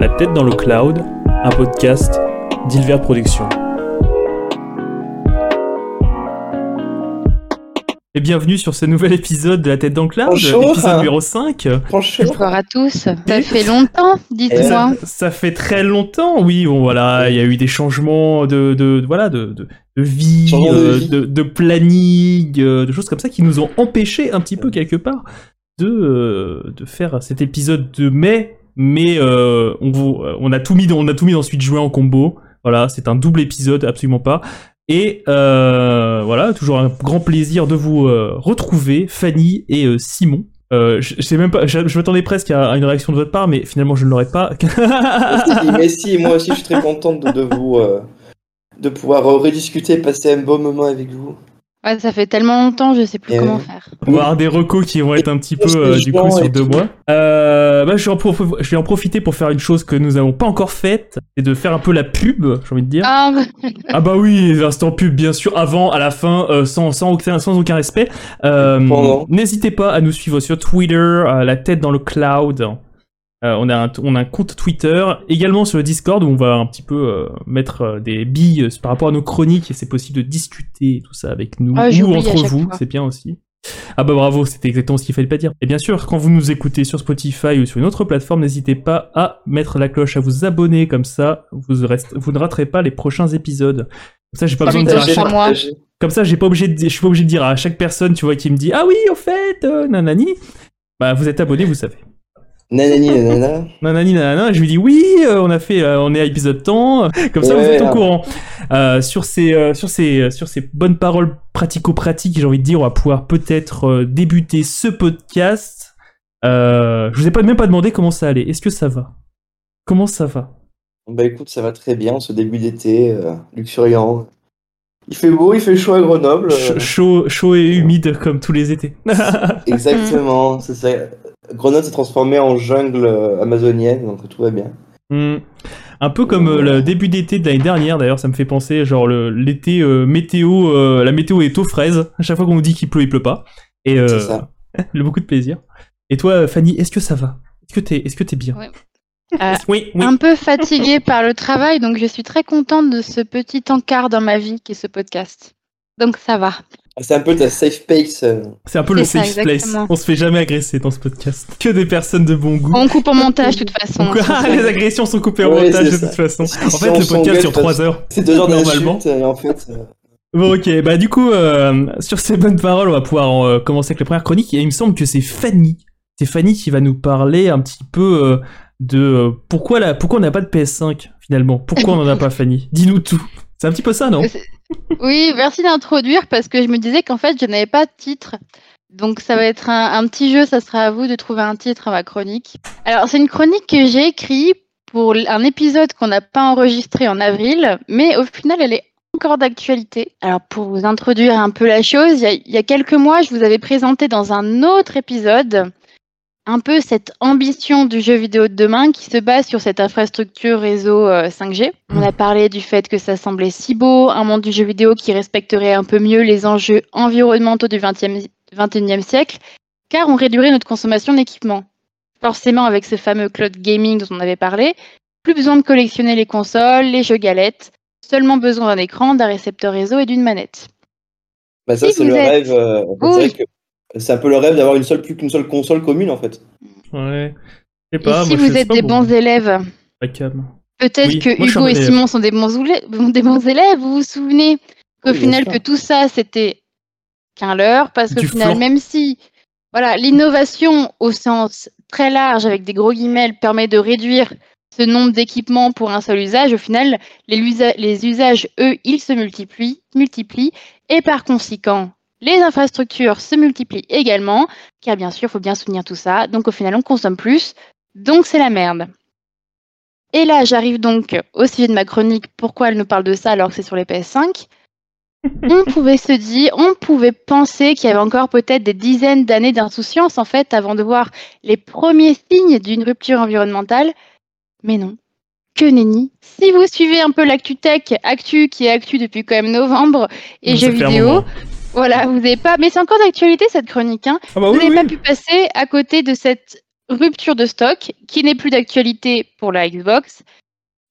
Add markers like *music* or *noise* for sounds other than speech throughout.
La tête dans le cloud, un podcast d'Ilver Productions. Et bienvenue sur ce nouvel épisode de La tête dans le cloud, Bonjour. épisode numéro 5. Bonjour. Bonjour à tous. Ça fait longtemps, dites-moi. Ça, ça fait très longtemps, oui, bon voilà, il y a eu des changements de, de, de- voilà, de, de, de vie, Changement de euh, vie. de, de planning, euh, de choses comme ça qui nous ont empêchés un petit peu quelque part de, euh, de faire cet épisode de mai, mais euh, on, euh, a tout mis, dans- on a tout mis dans juin en combo. Voilà, c'est un double épisode, absolument pas. Et euh, voilà, toujours un grand plaisir de vous euh, retrouver, Fanny et euh, Simon. Euh, je, sais même pas, je, m'attendais presque à, une réaction de votre part, mais finalement je ne l'aurais pas. *laughs* Mais si, moi aussi je suis très contente de, de vous euh, de pouvoir euh, rediscuter, passer un beau moment avec vous. Ouais, ça fait tellement longtemps, je sais plus Et comment faire. On va avoir des recos qui vont être un petit peu euh, du coup sur deux mois. Euh, bah, je, vais en prof- je vais en profiter pour faire une chose que nous n'avons pas encore faite, c'est de faire un peu la pub, j'ai envie de dire. Ah, Ah bah oui, les instants pub, bien sûr, avant, à la fin, euh, sans, sans, aucun, sans aucun respect. Euh. N'hésitez pas à nous suivre sur Twitter, euh, la tête dans le cloud. Euh, on, a un, on a un compte Twitter, également sur le Discord où on va un petit peu euh, mettre euh, des billes par rapport à nos chroniques et c'est possible de discuter tout ça avec nous Ah, ou entre vous, c'est bien aussi. Ah bah bravo, c'était exactement ce qu'il fallait pas dire. Et bien sûr, quand vous nous écoutez sur Spotify ou sur une autre plateforme, n'hésitez pas à mettre la cloche, à vous abonner, comme ça vous, restez- vous ne raterez pas les prochains épisodes. Comme ça, j'ai pas Ça besoin de dire à chaque... moi. Comme ça, j'ai pas obligé de... je suis pas obligé de dire à chaque personne, tu vois, qui me dit ah oui, au fait, euh, nanani. Bah vous êtes abonné, vous savez. Nanani *laughs* nanana. Nanani nanana, je lui dis oui, euh, on a fait, euh, on est à épisode temps, comme ça vous êtes au ouais. courant. Euh, sur ces, euh, sur ces, sur ces bonnes paroles pratico-pratiques, j'ai envie de dire, on va pouvoir peut-être débuter ce podcast. Euh, je vous ai pas même pas demandé comment ça allait. Est-ce que ça va? Comment ça va? Bah écoute, ça va très bien ce début d'été, luxuriant. Il fait beau, il fait chaud à Grenoble. Ch- Chaud, chaud et humide comme tous les étés. *laughs* exactement, c'est ça. Grenoble s'est transformé en jungle euh, amazonienne, donc tout va bien. Hmm. Un peu comme euh, le début d'été de l'année dernière, d'ailleurs, ça me fait penser, genre le- l'été euh, météo, euh, la météo est aux fraises. À chaque fois qu'on nous dit qu'il pleut, il pleut pas. Et euh, C'est ça. *laughs* beaucoup de plaisir. Et toi, Fanny, est-ce que ça va? Est-ce que t'es, est-ce que t'es bien? Ouais. Euh, Oui, oui. un peu fatiguée *laughs* par le travail, donc je suis très contente de ce petit encart dans ma vie qui est ce podcast. Donc ça va. C'est un peu ta safe pace. euh. C'est un peu le ça, safe place. On se fait jamais agresser dans ce podcast. Que des personnes de bon goût. On coupe en montage de toute façon. *laughs* Ah, les agressions sont coupées en Ouais, montage de toute façon. Si En fait, le podcast sur parce- 3 heures. C'est deux heures Normalement. et en fait. euh, Bon, ok, bah du coup, euh, sur ces bonnes paroles, on va pouvoir euh, commencer avec la première chronique. Et il me semble que c'est Fanny. C'est Fanny qui va nous parler un petit peu euh, de euh, pourquoi, la, pourquoi on n'a pas de PS5 finalement? Pourquoi on n'en a pas, Fanny? Dis-nous tout. C'est un petit peu ça, non? Oui, merci d'introduire parce que je me disais qu'en fait, je n'avais pas de titre. Donc ça va être un, petit jeu, ça sera à vous de trouver un titre à ma chronique. Alors c'est une chronique que j'ai écrite pour un épisode qu'on n'a pas enregistré en avril, mais au final elle est encore d'actualité. Alors pour vous introduire un peu la chose, il y a quelques mois, je vous avais présenté dans un autre épisode un peu cette ambition du jeu vidéo de demain qui se base sur cette infrastructure réseau euh, 5G. On a parlé du fait que ça semblait si beau, un monde du jeu vidéo qui respecterait un peu mieux les enjeux environnementaux du 20e, 21e siècle, car on réduirait notre consommation d'équipement. Forcément, avec ce fameux cloud gaming dont on avait parlé, plus besoin de collectionner les consoles, les jeux galettes, seulement besoin d'un écran, d'un récepteur réseau et d'une manette. Bah ça Si c'est le êtes- rêve. euh, Oui. que C'est un peu le rêve d'avoir une seule plus qu'une seule console commune en fait. Ouais. Je sais Et pas, si moi, vous êtes pas des bon. bons élèves. Peut-être Oui, que moi, Hugo et. Simon sont des bons, oulè- des bons élèves. Vous vous souvenez qu'au Oui, final, que tout ça, c'était qu'un leurre, parce qu'au final, même si voilà, l'innovation au sens très large, avec des gros guillemets, permet de réduire ce nombre d'équipements pour un seul usage, au final, les, usa- les usages, eux, ils se multiplient, multiplient, et par conséquent, les infrastructures se multiplient également, car bien sûr, il faut bien soutenir tout ça. Donc au final, on consomme plus, donc c'est la merde. Et là, j'arrive donc au sujet de ma chronique. Pourquoi elle nous parle de ça alors que c'est sur les PS5 *laughs* On pouvait se dire, on pouvait penser qu'il y avait encore peut-être des dizaines d'années d'insouciance en fait avant de voir les premiers signes d'une rupture environnementale. Mais non, que nenni. Si vous suivez un peu l'actu tech, actu qui est actu depuis quand même novembre et jeux vidéo. Voilà, vous n'avez pas. Mais c'est encore d'actualité cette chronique. Hein Ah bah vous oui, n'avez oui. pas pu passer à côté de cette rupture de stock qui n'est plus d'actualité pour la Xbox,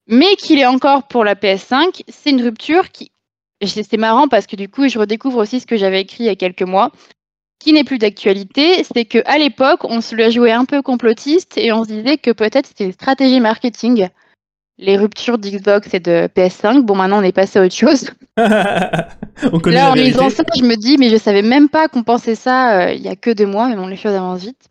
mais qu'il est encore pour la PS5. C'est une rupture qui. C'est marrant parce que du coup, je redécouvre aussi ce que j'avais écrit il y a quelques mois, qui n'est plus d'actualité. C'est qu'à l'époque, on se le jouait un peu complotiste et on se disait que peut-être c'était une stratégie marketing les ruptures d'Xbox et de PS5. Bon, maintenant, on est passé à autre chose. *laughs* on connaît Là, en lisant ça, je me dis, mais je savais même pas qu'on pensait ça euh, il y a que deux mois, mais bon, les choses avancent vite.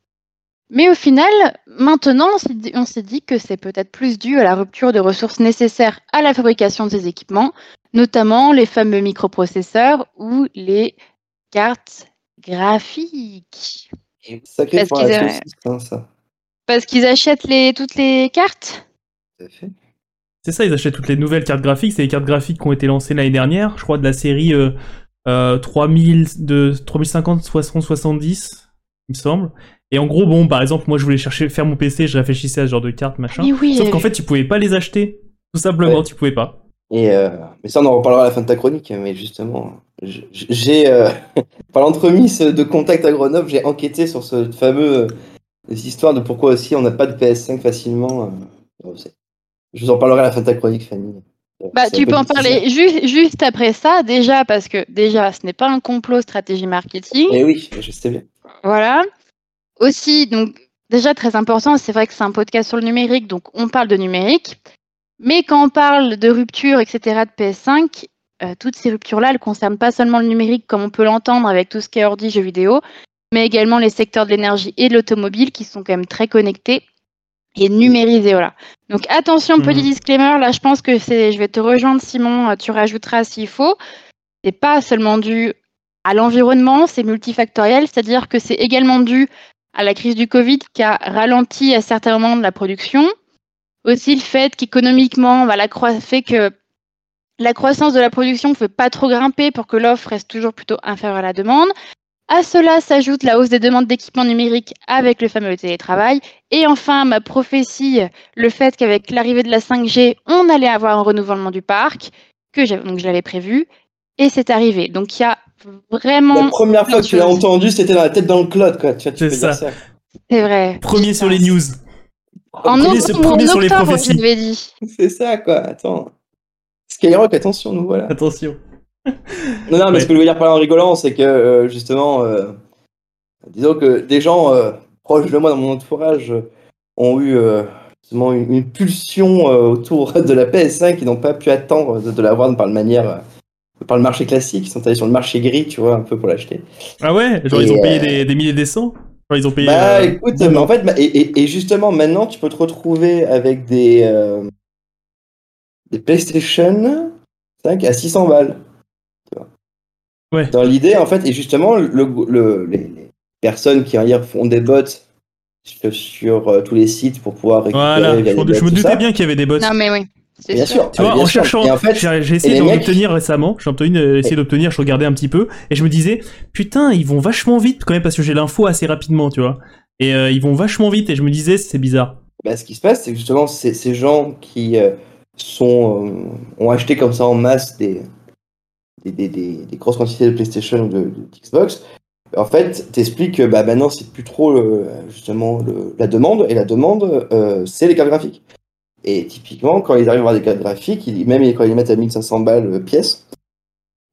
Mais au final, maintenant, on s'est dit- que c'est peut-être plus dû à la rupture de ressources nécessaires à la fabrication de ces équipements, notamment les fameux microprocesseurs ou les cartes graphiques. Et Sacré Parce qu'ils hein, achètent les, toutes les cartes? Tout à fait. C'est ça, ils achètent toutes les nouvelles cartes graphiques. C'est les cartes graphiques qui ont été lancées l'année dernière, je crois, de la série euh, euh, 3000, de 3050, 60, 70, il me semble. Et en gros, bon, par exemple, moi, je voulais chercher, faire mon PC, je réfléchissais à ce genre de cartes, machin. Oui, Sauf qu'en fait, tu pouvais pas les acheter. Tout simplement, Ouais. tu pouvais pas. Et euh, mais ça, on en reparlera à la fin de ta chronique. Mais justement, j'ai, euh, *laughs* par l'entremise de contact à Grenoble, j'ai enquêté sur ce fameux euh, histoire de pourquoi aussi on n'a pas de PS5 facilement. Je vous en parlerai à la fin de ta chronique, Fanny. Bah, tu peux en parler juste, juste après ça, déjà, parce que déjà, ce n'est pas un complot stratégie marketing. Eh oui, je sais bien. Voilà. Aussi, donc, déjà très important, c'est vrai que c'est un podcast sur le numérique, donc on parle de numérique. Mais quand on parle de rupture, etc., de PS5, euh, toutes ces ruptures-là, elles ne concernent pas seulement le numérique, comme on peut l'entendre avec tout ce qui est ordi, jeux vidéo, mais également les secteurs de l'énergie et de l'automobile qui sont quand même très connectés et numérisés. Voilà. Donc attention, Mhm. petit disclaimer, là je pense que c'est, je vais te rejoindre Simon, euh, tu rajouteras s'il faut. C'est pas seulement dû à l'environnement, c'est multifactoriel, c'est-à-dire que c'est également dû à la crise du Covid qui a ralenti à certains moments de la production. Aussi le fait qu'économiquement, bah, la croi- fait que la croissance de la production ne peut pas trop grimper pour que l'offre reste toujours plutôt inférieure à la demande. À cela s'ajoute la hausse des demandes d'équipements numériques avec le fameux télétravail. Et enfin, ma prophétie, le fait qu'avec l'arrivée de la 5G, on allait avoir un renouvellement du parc, que j'avais- donc je l'avais prévu, et c'est arrivé. Donc il y a vraiment, La première fois que tu l'as entendu, c'était dans la tête dans le cloud, quoi. Tu, vois, tu C'est peux dire ça. ça. c'est vrai. Premier sur les news. En Premier- octobre, premier en sur les octobre, prophéties. je l'avais dit. C'est ça, quoi. Attends. Skyrock, attention, nous voilà. Attention. Non, non, mais Ouais. ce que je voulais dire par là en rigolant, c'est que euh, justement, euh, disons que des gens euh, proches de moi dans mon entourage ont eu justement une, une pulsion autour de la PS5 qui n'ont pas pu attendre de, de l'avoir par le manière, par le marché classique. Ils sont allés sur le marché gris, tu vois, un peu pour l'acheter. Ah ouais? Genre, Et, ils ont payé des, des milliers des cents ils ont payé. Bah écoute, mais en fait, bah, et, et- et justement maintenant, tu peux te retrouver avec des, des PlayStation 5 à 600 balles. Ouais. Dans l'idée, en fait, et justement, le, le- les, les personnes qui hier font des bots sur, sur, euh, tous les sites pour pouvoir récupérer Voilà, je, des je bots, me doutais ça. bien qu'il y avait des bots. Non, mais oui. c'est Bien sûr. Tu vois, Ah, bien en sûr. cherchant, en fait, j'ai essayé d'en mecs- obtenir récemment, j'ai euh, essayé d'obtenir, je regardais un petit peu, et je me disais, putain, ils vont vachement vite quand même parce que j'ai l'info assez rapidement, tu vois. Et euh, ils vont vachement vite, et je me disais, c'est bizarre. Bah, ce qui se passe, c'est que justement, ces gens qui euh, sont, euh, ont acheté comme ça en masse des, des, grosses quantités de PlayStation ou de, Xbox, en fait, t'expliques que bah, maintenant, c'est plus trop justement la demande, et la demande, euh, c'est les cartes graphiques. Et typiquement, quand ils arrivent à avoir des cartes graphiques, même quand ils les mettent à 1500 balles euh, pièce,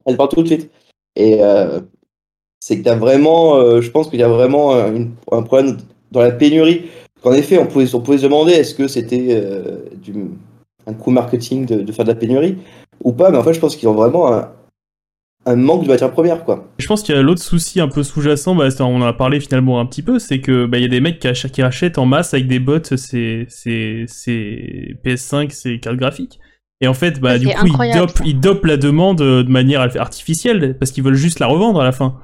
elles partent tout de suite. Et euh, c'est que t'as vraiment, euh, je pense qu'il y a vraiment un, problème dans la pénurie. En effet, on pouvait, on pouvait se demander est-ce que c'était un coup marketing de, de faire de la pénurie ou pas, mais en fait, je pense qu'ils ont vraiment un, un manque de matières premières, quoi. Je pense qu'il y a l'autre souci un peu sous-jacent, bah, c'est- on en a parlé finalement un petit peu, c'est que bah, il y a des mecs qui, ach- qui rachètent en masse avec des bots ces, ces, ces PS5, ces cartes graphiques. Et en fait, bah, du c'est coup, ils dopent, ça. ils dopent la demande euh, de manière artificielle parce qu'ils veulent juste la revendre à la fin.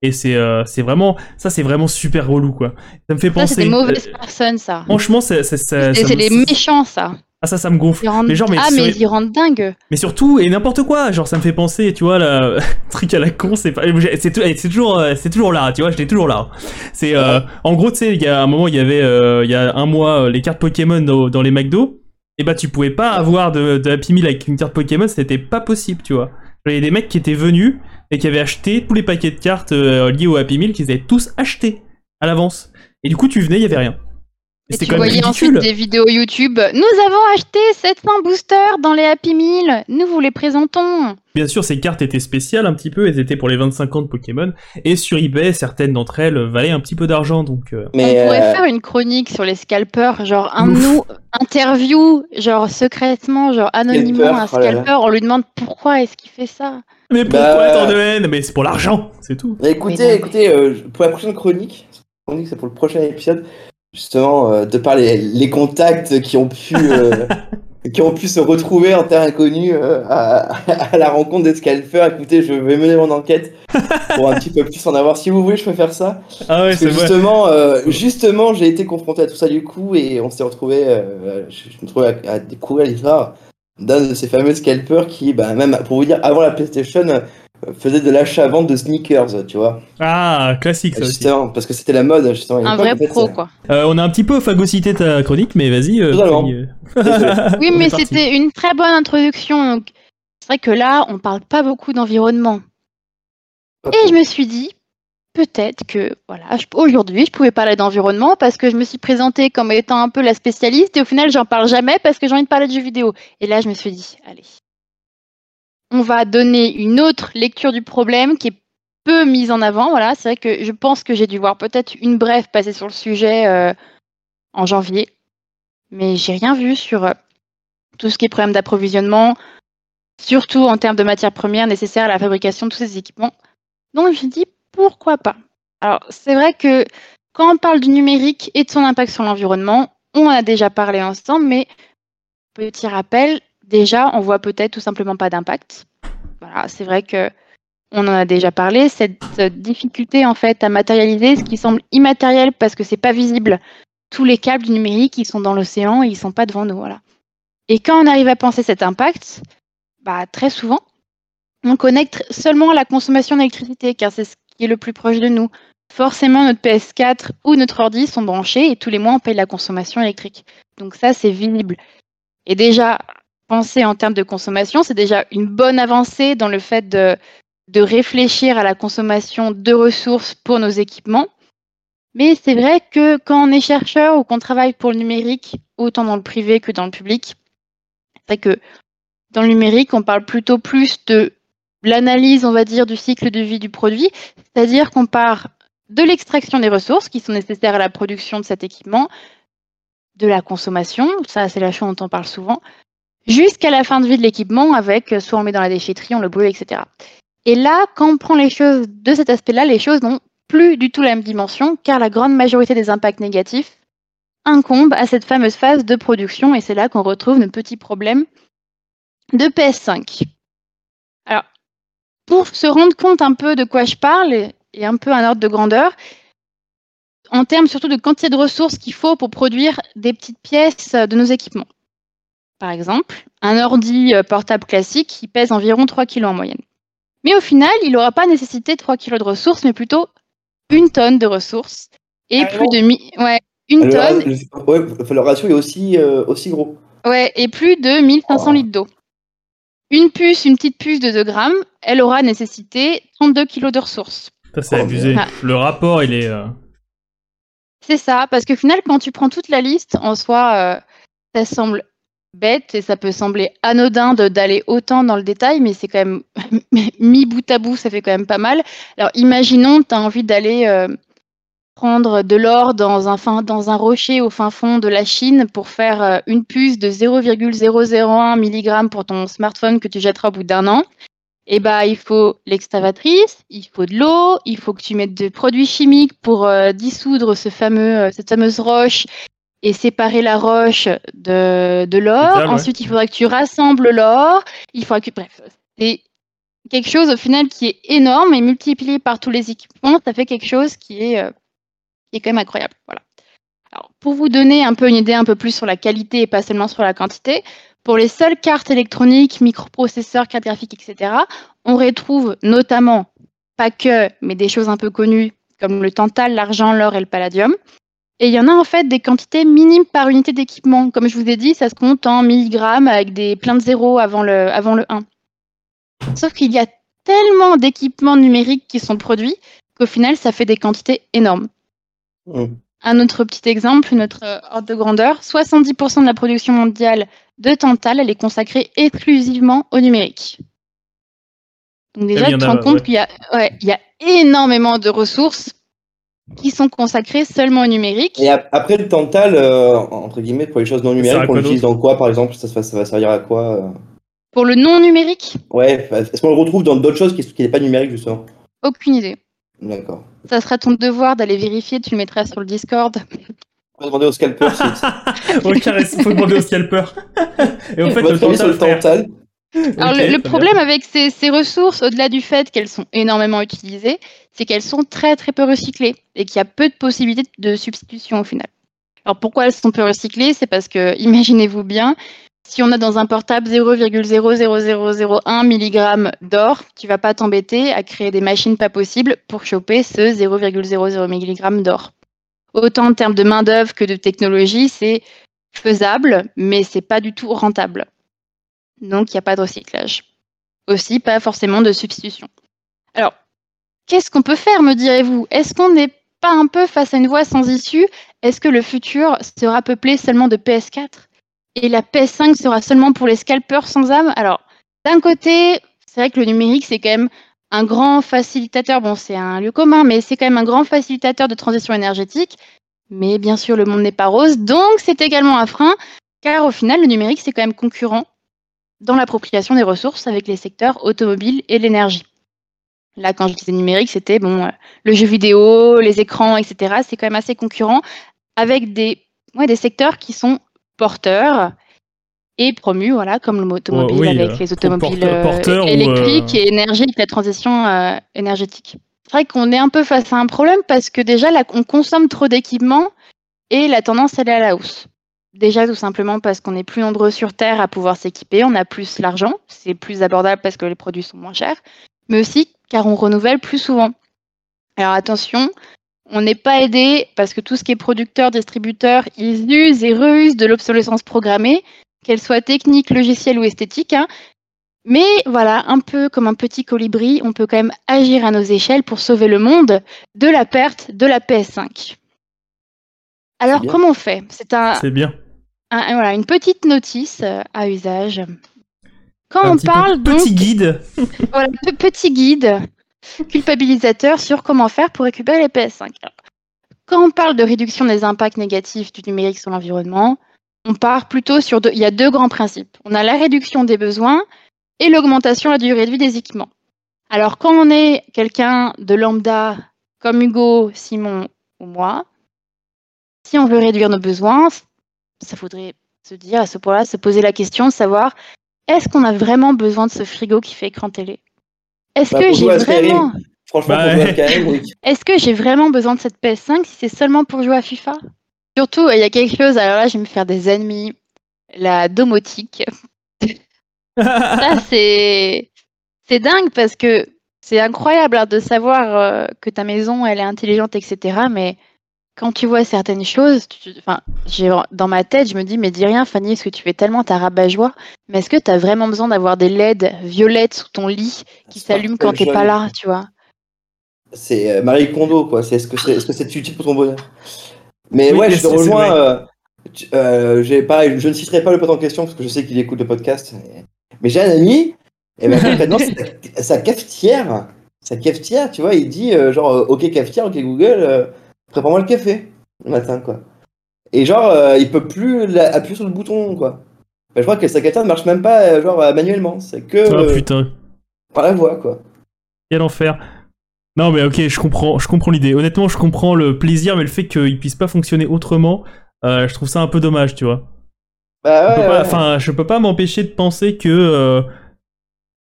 Et c'est euh, c'est vraiment, ça c'est vraiment super relou quoi. Ça me fait Ça, penser. c'est des mauvaises euh, personnes, ça. franchement, c'est me- les méchants, ça. Ah ça, ça me gonfle. Ils rendent... Mais genre, mais ah, sur mais ils rendent dingue. Mais surtout, et n'importe quoi, genre ça me fait penser, tu vois, là, *laughs* truc à la con, c'est pas, c'est tou- c'est toujours, euh, c'est toujours là, tu vois, j'étais toujours là. C'est, euh, en gros, tu sais, il y a un moment, il y avait, euh, il y a un mois, euh, les cartes Pokémon dans, dans les McDo, et bah tu pouvais pas avoir de, de Happy Meal avec une carte Pokémon, c'était pas possible, tu vois. Il y avait des mecs qui étaient venus et qui avaient acheté tous les paquets de cartes liés au Happy Meal, qu'ils avaient tous achetés à l'avance. Et du coup, tu venais, il y avait rien. Et C'était tu voyais ridicule. ensuite des vidéos YouTube. Nous avons acheté 700 boosters dans les Happy Meal. Nous vous les présentons. Bien sûr, ces cartes étaient spéciales un petit peu, elles étaient pour les 25 ans de Pokémon, et sur eBay, certaines d'entre elles valaient un petit peu d'argent, donc... euh, Mais on pourrait euh, faire une chronique sur les scalpers, genre un Ouf. nous interview, genre secrètement, genre anonymement Scalper, un oh scalper. On lui demande pourquoi est-ce qu'il fait ça. Mais pourquoi Bah, tant de haine Mais c'est pour l'argent, c'est tout. Mais écoutez, Mais non. écoutez, euh, pour la prochaine chronique, chronique c'est pour le prochain épisode, justement, euh, de par les, les contacts qui ont pu euh, *laughs* qui ont pu se retrouver en terre inconnue euh, à, à la rencontre des scalpers. Écoutez, je vais mener mon enquête pour un petit peu plus en avoir. Si vous voulez, je peux faire ça. Ah ouais, Parce que justement, euh, justement, j'ai été confronté à tout ça du coup et on s'est retrouvé, euh, je, me trouvais à, à découvrir l'histoire d'un de ces fameux scalpers qui, bah, même pour vous dire, avant la PlayStation, faisait de l'achat-vente de sneakers, tu vois. Ah, classique ça aussi. Justement, parce que c'était la mode, justement. Un vrai pro, ça- quoi. Euh, on a un petit peu phagocyté ta chronique, mais vas-y. euh, euh. *laughs* Oui, mais c'était une très bonne introduction. Donc, c'est vrai que là, on parle pas beaucoup d'environnement. Et je me suis dit, peut-être que, voilà, je- aujourd'hui, je pouvais parler d'environnement parce que je me suis présentée comme étant un peu la spécialiste et au final, j'en parle jamais parce que j'ai envie de parler de jeux vidéo. Et là, je me suis dit, allez, on va donner une autre lecture du problème qui est peu mise en avant. Voilà, c'est vrai que je pense que j'ai dû voir peut-être une brève passer sur le sujet euh, en janvier, mais j'ai rien vu sur euh, tout ce qui est problème d'approvisionnement, surtout en termes de matières premières nécessaires à la fabrication de tous ces équipements. Donc je dis pourquoi pas? Alors c'est vrai que quand on parle du numérique et de son impact sur l'environnement, on en a déjà parlé ensemble, mais petit rappel, déjà on voit peut-être tout simplement pas d'impact. Voilà, c'est vrai que on en a déjà parlé, cette difficulté en fait à matérialiser ce qui semble immatériel parce que c'est pas visible. Tous les câbles du numérique, ils sont dans l'océan et ils sont pas devant nous, voilà. Et quand on arrive à penser cet impact, bah très souvent, on connecte seulement à la consommation d'électricité, car c'est ce qui est le plus proche de nous. Forcément, notre PS4 ou notre ordi sont branchés et tous les mois, on paye la consommation électrique. Donc ça, c'est visible. Et déjà, penser en termes de consommation, c'est déjà une bonne avancée dans le fait de, réfléchir à la consommation de ressources pour nos équipements. Mais c'est vrai que quand on est chercheur ou qu'on travaille pour le numérique, autant dans le privé que dans le public, c'est vrai que dans le numérique, on parle plutôt plus de l'analyse, on va dire, du cycle de vie du produit, c'est-à-dire qu'on part de l'extraction des ressources qui sont nécessaires à la production de cet équipement, de la consommation, ça c'est la chose dont on parle souvent, jusqu'à la fin de vie de l'équipement avec euh, soit on le met dans la déchetterie, on le brûle, etc. Et là, quand on prend les choses de cet aspect-là, les choses n'ont plus du tout la même dimension, car la grande majorité des impacts négatifs incombent à cette fameuse phase de production, et c'est là qu'on retrouve nos petits problèmes de PS5. Alors, pour se rendre compte un peu de quoi je parle et, un peu un ordre de grandeur, en termes surtout de quantité de ressources qu'il faut pour produire des petites pièces de nos équipements. Par exemple, un ordi euh, portable classique qui pèse environ 3 kg en moyenne. Mais au final, il n'aura pas nécessité 3 kg de ressources, mais plutôt une tonne de ressources. Et Carrément. plus de mi- ouais, une Le, tonne le- ouais, le ratio est aussi, euh, aussi gros. Ouais, et plus de 1500 Oh. litres d'eau. Une puce, une petite puce de 2 grammes, elle aura nécessité 32 kilos de ressources. Ça, c'est Oh, abusé. merde. Le rapport, il est. euh, C'est ça, parce qu'au final, quand tu prends toute la liste, en soi, euh, ça semble bête et ça peut sembler anodin d'aller autant dans le détail, mais c'est quand même *laughs* mis bout à bout, ça fait quand même pas mal. Alors imaginons, tu as envie d'aller euh, prendre de l'or dans un, dans un rocher au fin fond de la Chine pour faire euh, une puce de 0,001 mg pour ton smartphone que tu jetteras au bout d'un an. Et bah, il faut l'excavatrice, il faut de l'eau, il faut que tu mettes des produits chimiques pour euh, dissoudre ce fameux, cette fameuse roche et séparer la roche de, de l'or. Ouais. Ensuite, il faudra que tu rassembles l'or. Il faudra que, bref, c'est quelque chose au final qui est énorme et multiplié par tous les équipements, ça fait quelque chose qui est, euh, qui est quand même incroyable. Voilà. Alors, pour vous donner un peu une idée un peu plus sur la qualité et pas seulement sur la quantité, pour les seules cartes électroniques, microprocesseurs, cartes graphiques, etc., on retrouve notamment, pas que, mais des choses un peu connues comme le tantal, l'argent, l'or et le palladium. Et il y en a en fait des quantités minimes par unité d'équipement. Comme je vous ai dit, ça se compte en milligrammes avec des pleins de zéros avant le, avant le 1. Sauf qu'il y a tellement d'équipements numériques qui sont produits qu'au final, ça fait des quantités énormes. Un autre petit exemple, une autre euh, ordre de grandeur, 70% de la production mondiale de Tantal, elle est consacrée exclusivement au numérique. Donc déjà, y tu te rends compte ouais. qu'il y a, ouais, il y a énormément de ressources qui sont consacrées seulement au numérique. Et ap- après, le Tantal, euh, entre guillemets, pour les choses non numériques, on l'utilise dans quoi, par exemple? Ça, va servir à quoi euh? Pour le non numérique, Ouais, est-ce qu'on le retrouve dans d'autres choses qui n'est pas numérique, justement? Aucune idée. D'accord. Ça sera ton devoir d'aller vérifier, tu le mettras sur le Discord. *laughs* On va demander au scalper si *laughs* faut demander au scalper. *laughs* Et en fait, le avis sur Tantal, le. Tantal? Alors, le, problème bien. avec ces, ces ressources, au-delà du fait qu'elles sont énormément utilisées, c'est qu'elles sont très très peu recyclées et qu'il y a peu de possibilités de substitution au final. Alors pourquoi elles sont peu recyclées? C'est parce que, *laughs* imaginez-vous bien, si on a dans un portable 0,00001 mg d'or, tu vas pas t'embêter à créer des machines pas possibles pour choper ce 0,00 mg d'or. Autant en termes de main-d'œuvre que de technologie, c'est faisable, mais c'est pas du tout rentable. Donc, il n'y a pas de recyclage. Aussi, pas forcément de substitution. Alors, qu'est-ce qu'on peut faire, me direz-vous? Est-ce qu'on n'est pas un peu face à une voie sans issue? Est-ce que le futur sera peuplé seulement de PS4 et la PS5 sera seulement pour les scalpers sans âme? Alors, d'un côté, c'est vrai que le numérique, c'est quand même un grand facilitateur. Bon, c'est un lieu commun, mais c'est quand même un grand facilitateur de transition énergétique. Mais bien sûr, le monde n'est pas rose, donc c'est également un frein, car au final, le numérique, c'est quand même concurrent dans l'appropriation des ressources avec les secteurs automobiles et l'énergie. Là, quand je disais numérique, c'était bon, euh, le jeu vidéo, les écrans, etc. C'est quand même assez concurrent avec des, ouais, des secteurs qui sont porteurs et promus, voilà, comme l'automobile oui, avec euh, les automobiles porteur- ou, électriques euh, et énergique, la transition euh, énergétique. C'est vrai qu'on est un peu face à un problème parce que déjà, là, on consomme trop d'équipements et la tendance, elle est à la hausse. Déjà, tout simplement parce qu'on est plus nombreux sur Terre à pouvoir s'équiper, on a plus l'argent, c'est plus abordable parce que les produits sont moins chers, mais aussi car on renouvelle plus souvent. Alors attention, on n'est pas aidé parce que tout ce qui est producteur, distributeur, ils usent et reusent de l'obsolescence programmée, qu'elle soit technique, logicielle ou esthétique. hein. Mais voilà, un peu comme un petit colibri, on peut quand même agir à nos échelles pour sauver le monde de la perte de la PS5. Alors comment on fait? C'est un, C'est bien. Un- voilà, une petite notice euh, à usage. Quand Un on petit peu parle donc, petit guide. *laughs* voilà, pe- petit guide culpabilisateur sur comment faire pour récupérer les PS5. Alors, Quand on parle de réduction des impacts négatifs du numérique sur l'environnement, on part plutôt sur deux, il y a deux grands principes. On a la réduction des besoins et l'augmentation de la durée de vie des équipements. Alors quand on est quelqu'un de lambda comme Hugo, Simon ou moi, si on veut réduire nos besoins, ça faudrait se dire à ce point-là, se poser la question de savoir est-ce qu'on a vraiment besoin de ce frigo qui fait écran télé? Est-ce Bah, que j'ai vraiment Franchement, Bah ouais. Oui. est-ce que j'ai vraiment besoin de cette PS5 si c'est seulement pour jouer à FIFA? Surtout, il y a quelque chose, alors là, je vais me faire des ennemis. La domotique. *laughs* Ça, c'est c'est dingue parce que c'est incroyable hein, de savoir euh, que ta maison, elle est intelligente, etc. Mais quand tu vois certaines choses, tu- enfin, j'ai dans ma tête, je me dis, mais dis rien, Fanny, parce que tu fais tellement ta rabat-joie. Mais est-ce que tu as vraiment besoin d'avoir des LED violettes sous ton lit qui s'allument quand t'es pas là, tu vois? C'est euh, Marie Kondo, quoi. C'est, est-ce que c'est, est-ce que c'est utile pour ton bonheur? Mais Oui, ouais, je te rejoins. euh, tu- euh, j'ai je ne citerai pas le pote en question parce que je sais qu'il écoute le podcast. Mais j'ai un ami, et ben concrètement, *laughs* sa, sa cafetière, sa cafetière, tu vois, il dit euh, genre, ok cafetière, ok Google, euh, prépare-moi le café le matin, quoi. Et genre, euh, il peut plus la- appuyer sur le bouton, quoi. Ben, je crois que sa cafetière ne marche même pas, euh, genre euh, manuellement. C'est que Ah euh, putain, par la voix, quoi. quel enfer. Non mais ok, je comprends, je comprends l'idée. Honnêtement, je comprends le plaisir, mais le fait qu'il puisse pas fonctionner autrement, euh, je trouve ça un peu dommage, tu vois. Bah Je peux ouais, pas- ouais. Enfin, je peux pas m'empêcher de penser que euh,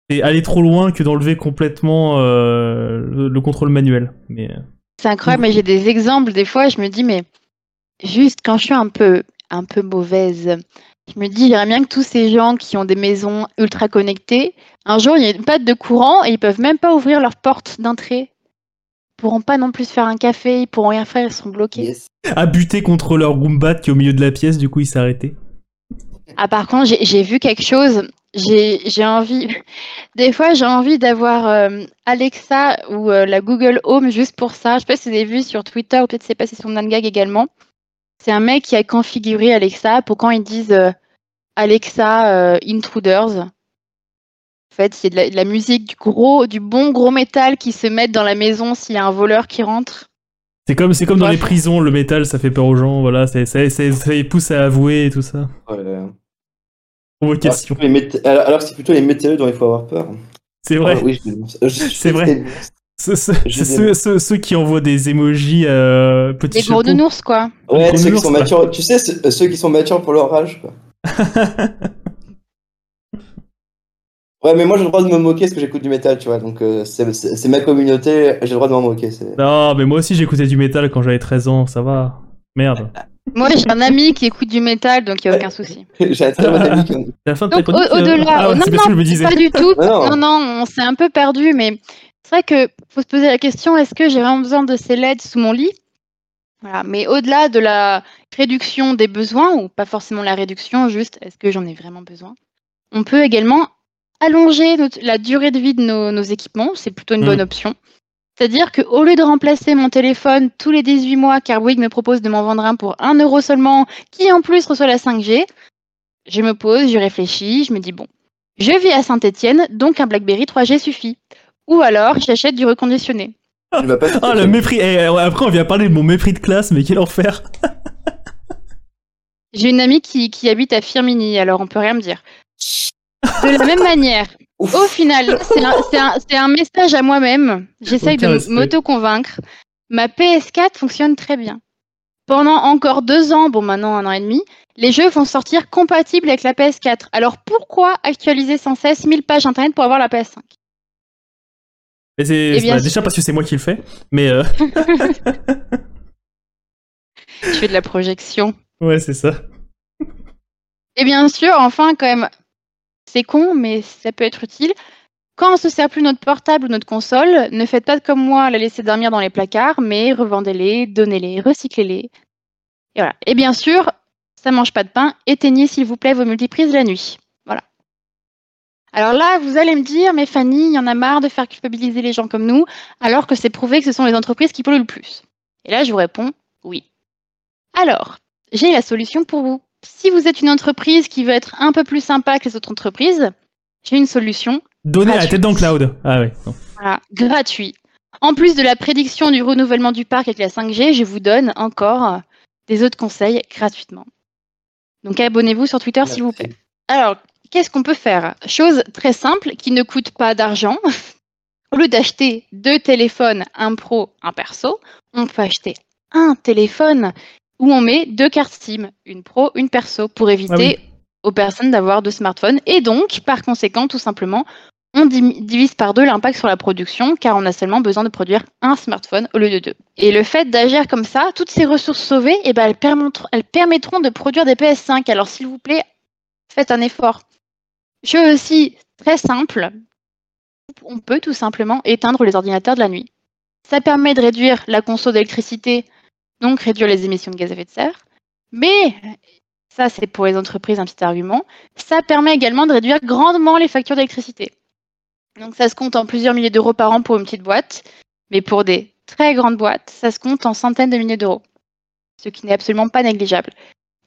c'est aller trop loin que d'enlever complètement euh, le, le contrôle manuel. Mais euh, C'est incroyable, mais j'ai des exemples. Des fois, je me dis, mais juste quand je suis un peu, un peu mauvaise, je me dis, j'aimerais bien que tous ces gens qui ont des maisons ultra connectées, un jour, il y a une panne de courant et ils peuvent même pas ouvrir leur porte d'entrée. Ils pourront pas non plus faire un café, ils pourront rien faire, ils sont bloqués. Yes. à buter contre leur Goombat qui est au milieu de la pièce, du coup il s'est arrêté. Ah, par contre, j'ai vu quelque chose. J'ai j'ai envie. *laughs* Des fois, j'ai envie d'avoir euh, Alexa ou euh, la Google Home juste pour ça. Je sais pas si vous avez vu sur Twitter ou peut-être c'est passé sur Nangag également. C'est un mec qui a configuré Alexa pour quand ils disent euh, Alexa Intruders. En fait, c'est de, la- de la musique du gros, du bon gros métal qui se met dans la maison s'il y a un voleur qui rentre. C'est comme, c'est comme dans les prisons, le métal, ça fait peur aux gens, voilà, ça, ça, ça les pousse à avouer et tout ça. Voilà. Alors, que alors- c'est plutôt les métalleux dont il faut avoir peur. C'est vrai. Ah oui, je- je- je- C'est vrai. Ceux, ceux, ceux qui envoient des emojis euh, petits Des gros nounours, quoi. Ouais, ceux qui sont matures. Tu sais, ceux, qui sont matures pour leur âge. Quoi. *laughs* Ouais, mais moi j'ai le droit de me moquer parce que j'écoute du métal, tu vois. Donc euh, c'est c'est- c'est ma communauté, j'ai le droit de m'en moquer. c'est- Non, mais moi aussi j'écoutais du métal quand j'avais 13 ans, ça va. Merde. Moi, j'ai un ami qui écoute du métal, donc il n'y a aucun souci. *laughs* ami la fin de Donc, chronique, euh au-delà, Ah ouais, non, disais. Pas du tout. Ah non. non, non, on s'est un peu perdu, mais c'est vrai que faut se poser la question est-ce que j'ai vraiment besoin de ces LED sous mon lit? Voilà. Mais au-delà de la réduction des besoins, ou pas forcément la réduction, juste est-ce que j'en ai vraiment besoin? On peut également allonger notre- la durée de vie de nos, nos équipements. C'est plutôt une Mm. bonne option. C'est-à-dire qu'au lieu de remplacer mon téléphone tous les 18 mois, car Bouygues me propose de m'en vendre un pour 1 euro seulement, qui en plus reçoit la 5G, je me pose, je réfléchis, je me dis bon, je vis à Saint-Étienne, donc un BlackBerry 3G suffit. Ou alors j'achète du reconditionné. Pas Ah, le mépris. Eh, après, on vient parler de mon mépris de classe, mais quel enfer. J'ai une amie qui, qui habite à Firmini, alors on peut rien me dire. De la même manière, Ouf. au final, c'est un, message à moi-même. J'essaye de m'auto-convaincre. Ma PS4 fonctionne très bien. Pendant encore deux ans, bon maintenant un an et demi, les jeux vont sortir compatibles avec la PS4. Alors pourquoi actualiser sans cesse 1000 pages internet pour avoir la PS5 Mais c'est Eh bien pas- déjà parce que c'est moi qui le fais, mais euh, *laughs* *laughs* Je fais de la projection. ouais, c'est ça. Et bien sûr, enfin, quand même, c'est con, mais ça peut être utile. Quand on se sert plus notre portable ou notre console, ne faites pas comme moi, la laisser dormir dans les placards, mais revendez-les, donnez-les, recyclez-les. Et voilà. Et bien sûr, ça mange pas de pain, éteignez s'il vous plaît vos multiprises la nuit. Voilà. Alors là, vous allez me dire, mais Fanny, il y en a marre de faire culpabiliser les gens comme nous, alors que c'est prouvé que ce sont les entreprises qui polluent le plus. Et là, je vous réponds, oui. Alors, j'ai la solution pour vous. Si vous êtes une entreprise qui veut être un peu plus sympa que les autres entreprises, j'ai une solution Donner la Gratuit. tête dans le cloud. Ah ouais. non. voilà, gratuite. En plus de la prédiction du renouvellement du parc avec la 5G, je vous donne encore des autres conseils gratuitement. Donc abonnez-vous sur Twitter s'il vous plaît. Alors, qu'est-ce qu'on peut faire? Chose très simple qui ne coûte pas d'argent. Au lieu d'acheter deux téléphones, un pro, un perso, on peut acheter un téléphone où on met deux cartes SIM, une pro, une perso, pour éviter Ah oui. aux personnes d'avoir deux smartphones. Et donc, par conséquent, tout simplement, on divise par deux l'impact sur la production, car on a seulement besoin de produire un smartphone au lieu de deux. Et le fait d'agir comme ça, toutes ces ressources sauvées, eh ben, elles, permettront, de produire des PS5. Alors, s'il vous plaît, faites un effort. Chose aussi très simple, on peut tout simplement éteindre les ordinateurs de la nuit. Ça permet de réduire la conso d'électricité, donc réduire les émissions de gaz à effet de serre. Mais, ça c'est pour les entreprises un petit argument, ça permet également de réduire grandement les factures d'électricité. Donc ça se compte en plusieurs milliers d'euros par an pour une petite boîte, mais pour des très grandes boîtes, ça se compte en centaines de milliers d'euros, ce qui n'est absolument pas négligeable.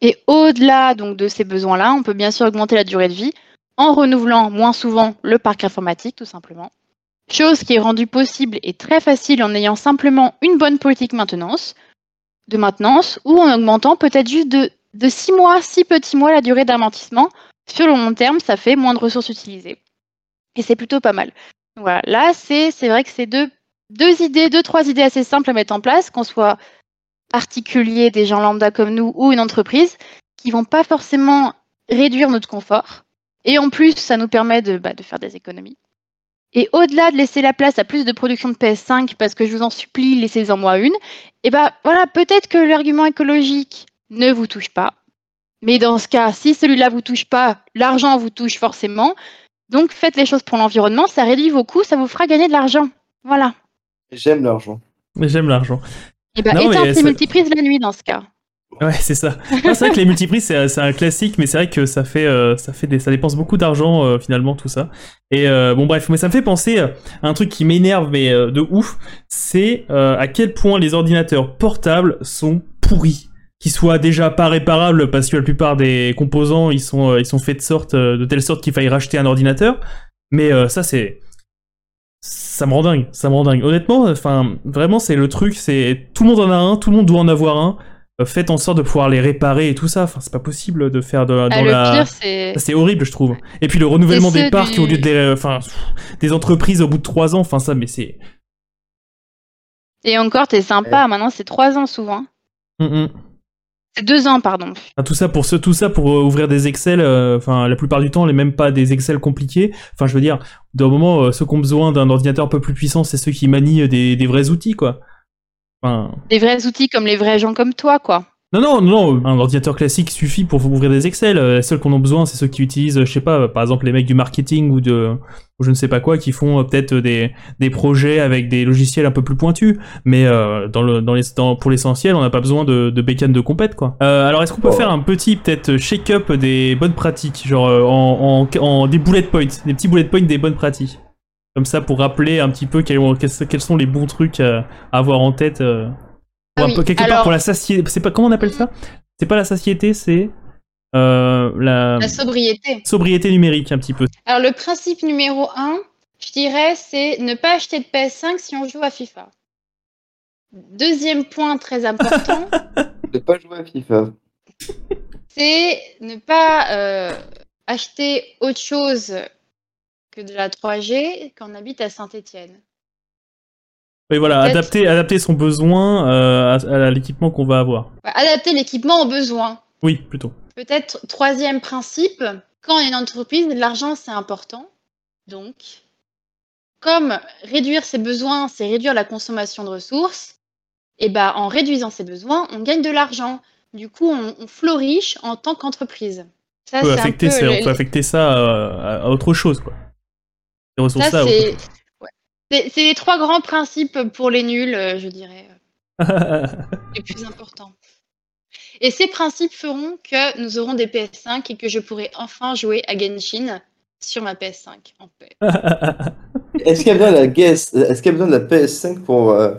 Et au-delà donc de ces besoins-là, on peut bien sûr augmenter la durée de vie en renouvelant moins souvent le parc informatique, tout simplement. Chose qui est rendue possible et très facile en ayant simplement une bonne politique maintenance, de maintenance, ou en augmentant peut-être juste de, de 6 mois, 6 petits mois la durée d'amortissement. Sur le long terme, ça fait moins de ressources utilisées. Et c'est plutôt pas mal. Voilà, là, c'est vrai que c'est deux, idées, deux, trois idées assez simples à mettre en place, qu'on soit particulier, des gens lambda comme nous, ou une entreprise, qui vont pas forcément réduire notre confort. Et en plus, ça nous permet de, bah, de faire des économies. Et au-delà de laisser la place à plus de production de PS5, parce que je vous en supplie, laissez-en moi une, et bah voilà, peut-être que l'argument écologique ne vous touche pas. Mais dans ce cas, si celui-là vous touche pas, l'argent vous touche forcément. Donc faites les choses pour l'environnement, ça réduit vos coûts, ça vous fera gagner de l'argent. Voilà. J'aime l'argent. Mais j'aime l'argent. Et bah Non, mais éteindre ça- les multiprises la nuit dans ce cas. Ouais, c'est ça. *laughs* C'est vrai que les multiprises, c'est, un classique, mais c'est vrai que ça fait, euh, ça fait des, ça dépense beaucoup d'argent euh, finalement tout ça. Et euh, bon bref, mais ça me fait penser à un truc qui m'énerve mais de ouf, c'est à quel point les ordinateurs portables sont pourris, qu'ils soient déjà pas réparables parce que la plupart des composants ils sont, ils sont faits de sorte, de telle sorte qu'il faille racheter un ordinateur. Mais ça c'est, ça me rend dingue, ça me rend dingue. Honnêtement, enfin vraiment c'est le truc, c'est tout le monde en a un, tout le monde doit en avoir un. Euh, Faites en sorte de pouvoir les réparer et tout ça. Enfin, c'est pas possible de faire de, dans Ah, le la. pire, c'est. Horrible, je trouve. Et puis le renouvellement des parcs du- au lieu des, enfin, pff, des entreprises au bout de trois ans. Enfin, ça, mais c'est. Et encore, t'es sympa. Maintenant, c'est trois ans souvent. Hum. C'est deux ans, pardon. Enfin, tout ça pour ce, tout ça pour euh, ouvrir des Excel. euh, Enfin, la plupart du temps, les même pas des Excel compliqués. Enfin, je veux dire, d'un moment, euh, ceux qui ont besoin d'un ordinateur un peu plus puissant, c'est ceux qui manient euh, des, des vrais outils, quoi. Enfin, Des vrais outils comme les vrais gens comme toi, quoi. Non, non, non, un ordinateur classique suffit pour ouvrir des Excel. Euh, Les seuls qu'on a besoin, c'est ceux qui utilisent, je sais pas, euh, par exemple les mecs du marketing ou de ou je ne sais pas quoi, qui font euh, peut-être des, des projets avec des logiciels un peu plus pointus. Mais euh, dans le, dans les, dans- pour l'essentiel, on n'a pas besoin de, de bécanes de compète, quoi. Euh, alors, est-ce qu'on peut Oh. faire un petit, peut-être, shake-up des bonnes pratiques, genre euh, en, en, en des bullet points, des petits bullet points des bonnes pratiques Comme ça, pour rappeler un petit peu quels, sont les bons trucs à, à avoir en tête. euh, pour Ah un peu, quelque part pour la satiété. C'est pas comment on appelle ça? C'est pas la satiété, c'est euh, la La sobriété. sobriété numérique un petit peu. Alors, le principe numéro un, je dirais, c'est ne pas acheter de PS5 si on joue à FIFA. Deuxième point très important, *laughs* Ne pas jouer à FIFA. c'est ne pas euh, acheter autre chose que de la 3G quand on habite à Saint-Étienne. Et voilà, adapter, adapter son besoin euh, à, à l'équipement qu'on va avoir. Adapter l'équipement aux besoins. Oui, plutôt. Peut-être troisième principe, quand on est une entreprise, l'argent c'est important. Donc, comme réduire ses besoins, c'est réduire la consommation de ressources, et ben en réduisant ses besoins, on gagne de l'argent. Du coup, on, on flourish en tant qu'entreprise. Ça, On peut affecter, peu ça, le- on peut affecter ça euh, à, à autre chose, quoi. Les ressources ça, à autre c'est chose. ouais. C'est- c'est les trois grands principes pour les nuls, euh, je dirais, *laughs* les plus importants. Et ces principes feront que nous aurons des PS5 et que je pourrai enfin jouer à Genshin sur ma PS5 en paix. *laughs* Est-ce qu'il y a besoin de la guess- Est-ce qu'il y a besoin de la PS5 pour euh,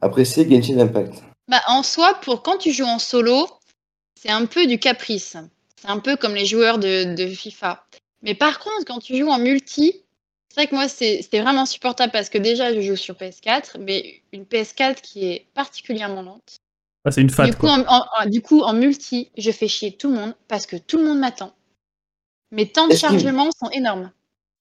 apprécier Genshin Impact? Bah, en soi, pour quand tu joues en solo, c'est un peu du caprice. C'est un peu comme les joueurs de, de FIFA. Mais par contre, quand tu joues en multi, c'est vrai que moi, c'était vraiment supportable parce que déjà, je joue sur PS4, mais une PS4 qui est particulièrement lente. Ah, c'est une fat, Du coup, quoi. en, en- en- du coup, en multi, je fais chier tout le monde parce que tout le monde m'attend. Mes temps de chargement sont énormes.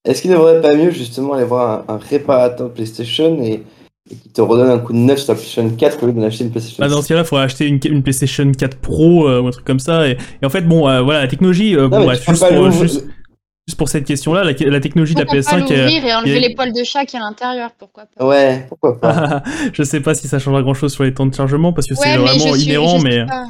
Est-ce qu'il ne vaudrait pas mieux justement aller voir un, un réparateur PlayStation et, et qui te redonne un coup de neuf sur la PlayStation 4 au lieu d'en acheter une PlayStation Bah, dans ce cas-là, il faudrait acheter une, une PlayStation 4 Pro euh, ou un truc comme ça. Et, et en fait, bon, euh, voilà, la technologie, euh, Non, bon, juste pour, l'ouvrir- juste, juste pour cette question-là, la, la technologie de la Pourquoi pas PS5, euh, l'ouvrir et enlever y a- les poils de chat qui est à l'intérieur Pourquoi pas Ouais, pourquoi pas. *laughs* je sais pas si ça changera grand-chose sur les temps de chargement parce que c'est Ouais, vraiment je suis, inhérent, je mais Suis pas,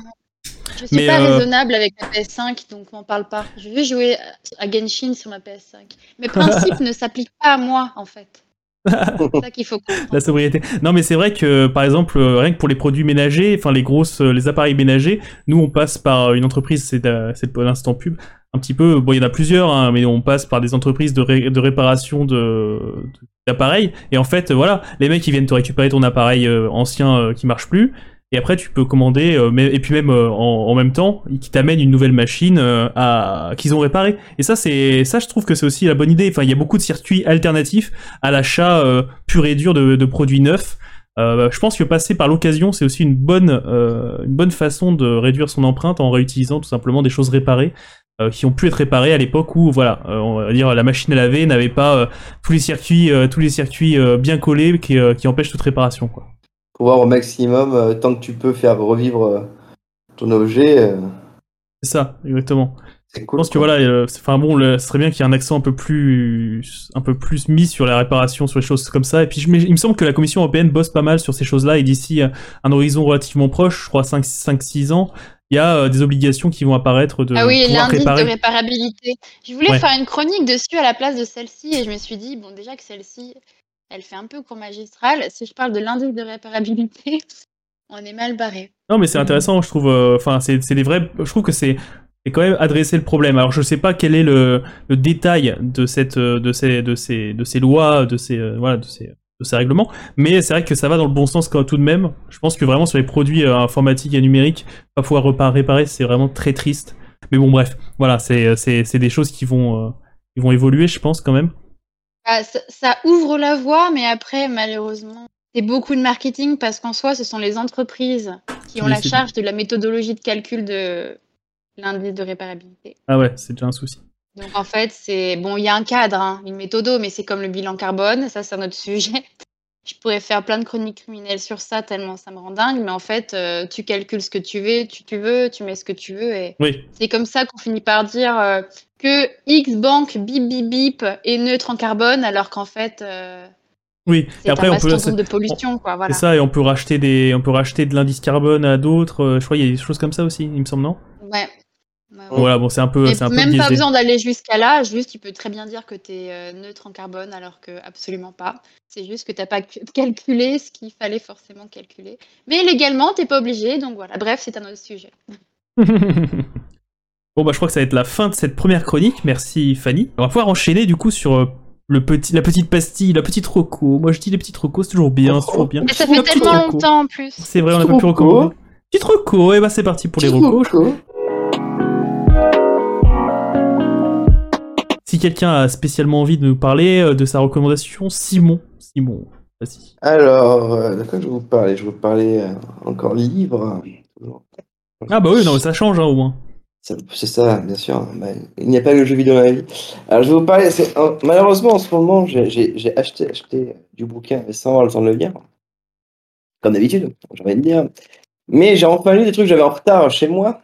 je suis mais, pas euh, raisonnable avec la PS5, donc m'en parle pas. Je vais jouer à Genshin sur ma PS5. Mes principes *laughs* ne s'appliquent pas à moi, en fait. C'est ça qu'il faut *laughs* comprendre. la sobriété. Non, mais c'est vrai que par exemple, euh, rien que pour les produits ménagers, enfin les grosses, euh, les appareils ménagers, nous on passe par une entreprise, c'est euh, l'instant pub, un petit peu. Bon, il y en a plusieurs, hein, mais on passe par des entreprises de, ré- de réparation de d'appareils. Et en fait, voilà, les mecs ils viennent te récupérer ton appareil ancien qui marche plus. Et après, tu peux commander, euh, mais, et puis même euh, en, même temps, ils qui t'amènent une nouvelle machine euh, à qu'ils ont réparée. Et ça, c'est ça, je trouve que c'est aussi la bonne idée. Enfin, il y a beaucoup de circuits alternatifs à l'achat euh, pur et dur de, de produits neufs. Euh, je pense que passer par l'occasion, c'est aussi une bonne, euh, une bonne façon de réduire son empreinte en réutilisant tout simplement des choses réparées qui ont pu être réparées à l'époque où, voilà, on va dire la machine à laver n'avait pas tous les circuits, tous les circuits bien collés qui, qui empêchent toute réparation, quoi. Pouvoir au maximum, euh, tant que tu peux faire revivre euh, ton objet, euh, C'est ça, exactement. c'est Je cool. pense que quoi. voilà, euh, c'est- enfin bon, le- ce serait bien qu'il y ait un accent un peu plus, un peu plus mis sur la réparation, sur les choses comme ça. Et puis, je, mais il me semble que la Commission européenne bosse pas mal sur ces choses-là. Et d'ici euh, un horizon relativement proche, je crois 5-6 ans, il y a euh, des obligations qui vont apparaître de Ah oui, l'indice réparer. de réparabilité. Je voulais Ouais. faire une chronique dessus à la place de celle-ci et je me suis dit, bon, déjà que celle-ci, elle fait un peu cours magistral. Si je parle de l'indice de réparabilité, *laughs* on est mal barré. Non, mais c'est intéressant, je trouve. euh, Enfin, c'est c'est des vrais. Je trouve que c'est c'est quand même adresser le problème. Alors, je sais pas quel est le, le détail de cette euh, de ces de ces de ces lois, de ces euh, voilà, de ces de ces règlements, mais c'est vrai que ça va dans le bon sens quand tout de même. Je pense que vraiment sur les produits euh, informatiques et numériques, pas pouvoir réparer, c'est vraiment très triste. Mais bon, bref, voilà, c'est c'est c'est des choses qui vont euh, qui vont évoluer, je pense quand même. Ah, ça, ça ouvre la voie, mais après, malheureusement, c'est beaucoup de marketing parce qu'en soi, ce sont les entreprises qui ont la charge de la méthodologie de calcul de l'indice de réparabilité. Ah ouais, c'est déjà un souci. Donc en fait, c'est bon, il y a un cadre, hein, une méthodo, mais c'est comme le bilan carbone, ça c'est un autre sujet. *laughs* Je pourrais faire plein de chroniques criminelles sur ça tellement ça me rend dingue, mais en fait, euh, tu calcules ce que tu veux, tu, tu veux, tu mets ce que tu veux, et Oui, c'est comme ça qu'on finit par dire euh, que X banque bip bip bip est neutre en carbone, alors qu'en fait, euh, oui. Et après, un on peut de pollution, quoi. Voilà. C'est ça, et on peut racheter des, on peut racheter de l'indice carbone à d'autres. euh, Je crois qu'il y a des choses comme ça aussi, il me semble, non? Ouais. Ouais, ouais. Voilà, bon, c'est un peu, un peu même pas biaisé. besoin d'aller jusqu'à là, juste tu peux très bien dire que tu es neutre en carbone alors que absolument pas. C'est juste que tu n'as pas cu- *laughs* calculé ce qu'il fallait forcément calculer. Mais légalement, t'es pas obligé, donc voilà. Bref, c'est un autre sujet. *laughs* bon, bah, je crois que ça va être la fin de cette première chronique. Merci, Fanny. On va pouvoir enchaîner, du coup, sur euh, le petit, la petite pastille, la petite roco. Moi, je dis les petites rocos, c'est toujours bien, c'est toujours bien. Et ça fait tellement roco. longtemps en plus. C'est vrai, on a pas pu recommander. Petite roco, et bah, c'est parti pour les rocos. Si quelqu'un a spécialement envie de nous parler euh, de sa recommandation, Simon. Simon, vas-y. Alors, euh, de quoi je vais vous parler? Je vais vous parler euh, encore livre. Ah bah oui, non, ça change hein, au moins. C'est ça, bien sûr. Bah, il n'y a pas que le jeu vidéo dans la vie. Alors, je vais vous parler. euh, malheureusement, en ce moment, j'ai- acheté, du bouquin sans avoir le temps de le lire. Comme d'habitude, j'ai envie de dire. Mais j'ai enfin lu des trucs que j'avais en retard chez moi,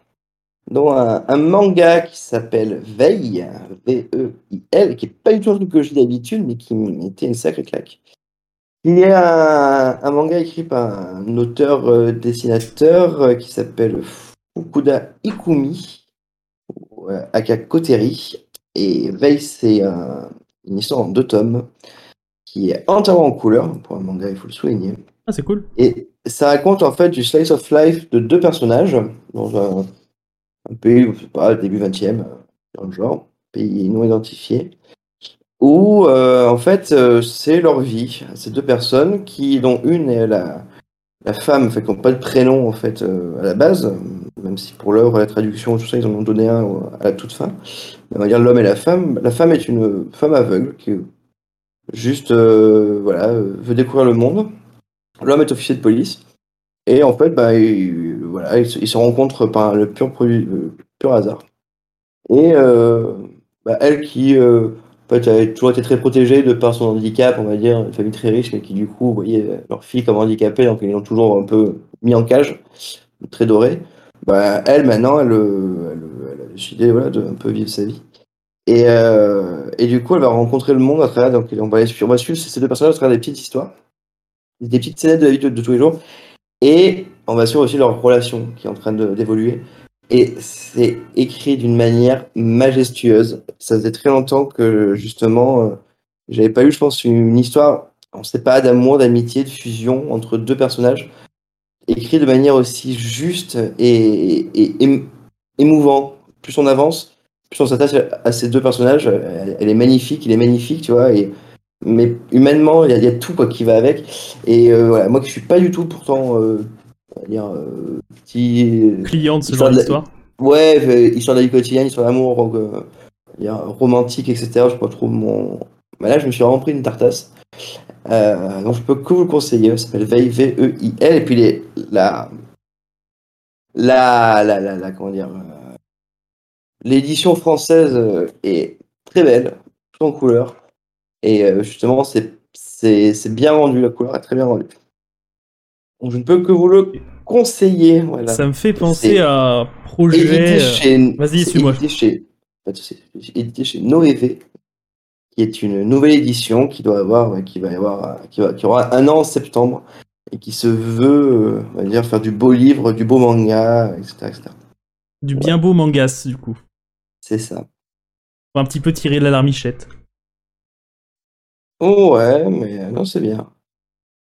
dont un, manga qui s'appelle Veil, V-E-I-L, qui est pas du tout un truc que je lis d'habitude, mais qui m'était une sacrée claque. Il y a un, manga écrit par un auteur-dessinateur euh, qui s'appelle Fukuda Ikumi, euh, aka Koteri. Et Veil, c'est un- une histoire en deux tomes qui est entièrement en couleur. Pour un manga, il faut le souligner. Ah, c'est cool. Et ça raconte en fait du slice of life de deux personnages dans un, un pays, je sais pas, début 20e, dans le genre, pays non identifié, où euh, en fait euh, c'est leur vie, ces deux personnes qui, dont une est la, la femme, fait, qui n'ont pas de prénom en fait euh, à la base, même si pour l'heure la traduction, tout ça, ils en ont donné un à la toute fin. On va dire l'homme et la femme. La femme est une femme aveugle qui juste euh, voilà, veut découvrir le monde. L'homme est officier de police. Et en fait, bah, il- voilà, ils, se- rencontrent par le pur, pur hasard. Et euh, bah, elle qui euh, en fait, a toujours été très protégée de par son handicap, on va dire, une famille très riche, mais qui du coup voyait leur fille comme handicapée, donc ils l'ont toujours un peu mis en cage, très dorée. Bah, elle, maintenant, elle, euh, a décidé de un peu vivre sa vie. Et, euh, et du coup, elle va rencontrer le monde à travers, donc on va, suivre, ces deux personnages à travers des petites histoires, des petites scènes de la vie de, tous les jours. Et on va suivre aussi leur relation qui est en train d'évoluer. Et c'est écrit d'une manière majestueuse. Ça faisait très longtemps que justement, euh, j'avais pas eu, je pense, une histoire, on sait pas, d'amour, d'amitié, de fusion entre deux personnages, écrit de manière aussi juste et, et émo- émouvant. Plus on avance, plus on s'attache à ces deux personnages. Elle, elle est magnifique, il est magnifique, tu vois. Et, mais humainement, il y, a, il y a tout quoi qui va avec. Et euh, voilà, moi qui suis pas du tout pourtant, euh, on va dire, euh, petit. Client de ce genre d'histoire. Ouais, euh, histoire de la vie quotidienne, histoire d'amour, euh, romantique, etc. Je pas trop mon. Mais là, je me suis vraiment pris une tartasse. Euh, donc, je peux que vous le conseiller. Ça s'appelle Veil, V-E-I-L. Et puis, les, la, la, la, la, la, comment dire, euh, l'édition française euh, est très belle, tout en couleur. Et euh, justement, c'est, c'est, c'est bien rendu, la couleur est très bien rendue. Donc, je ne peux que vous le conseiller. Voilà. Ça me fait penser C'est à un projet. chez, Vas-y, suis-moi. édité chez, édité chez Noévé, qui est une nouvelle édition qui doit avoir, qui va y avoir, qui, va, qui aura un an en septembre et qui se veut, euh, on va dire, faire du beau livre, du beau manga, etc., etc. Du bien beau mangas, du coup. C'est ça. Faut un petit peu tirer de la larmichette. Oh ouais, mais euh, non, c'est bien.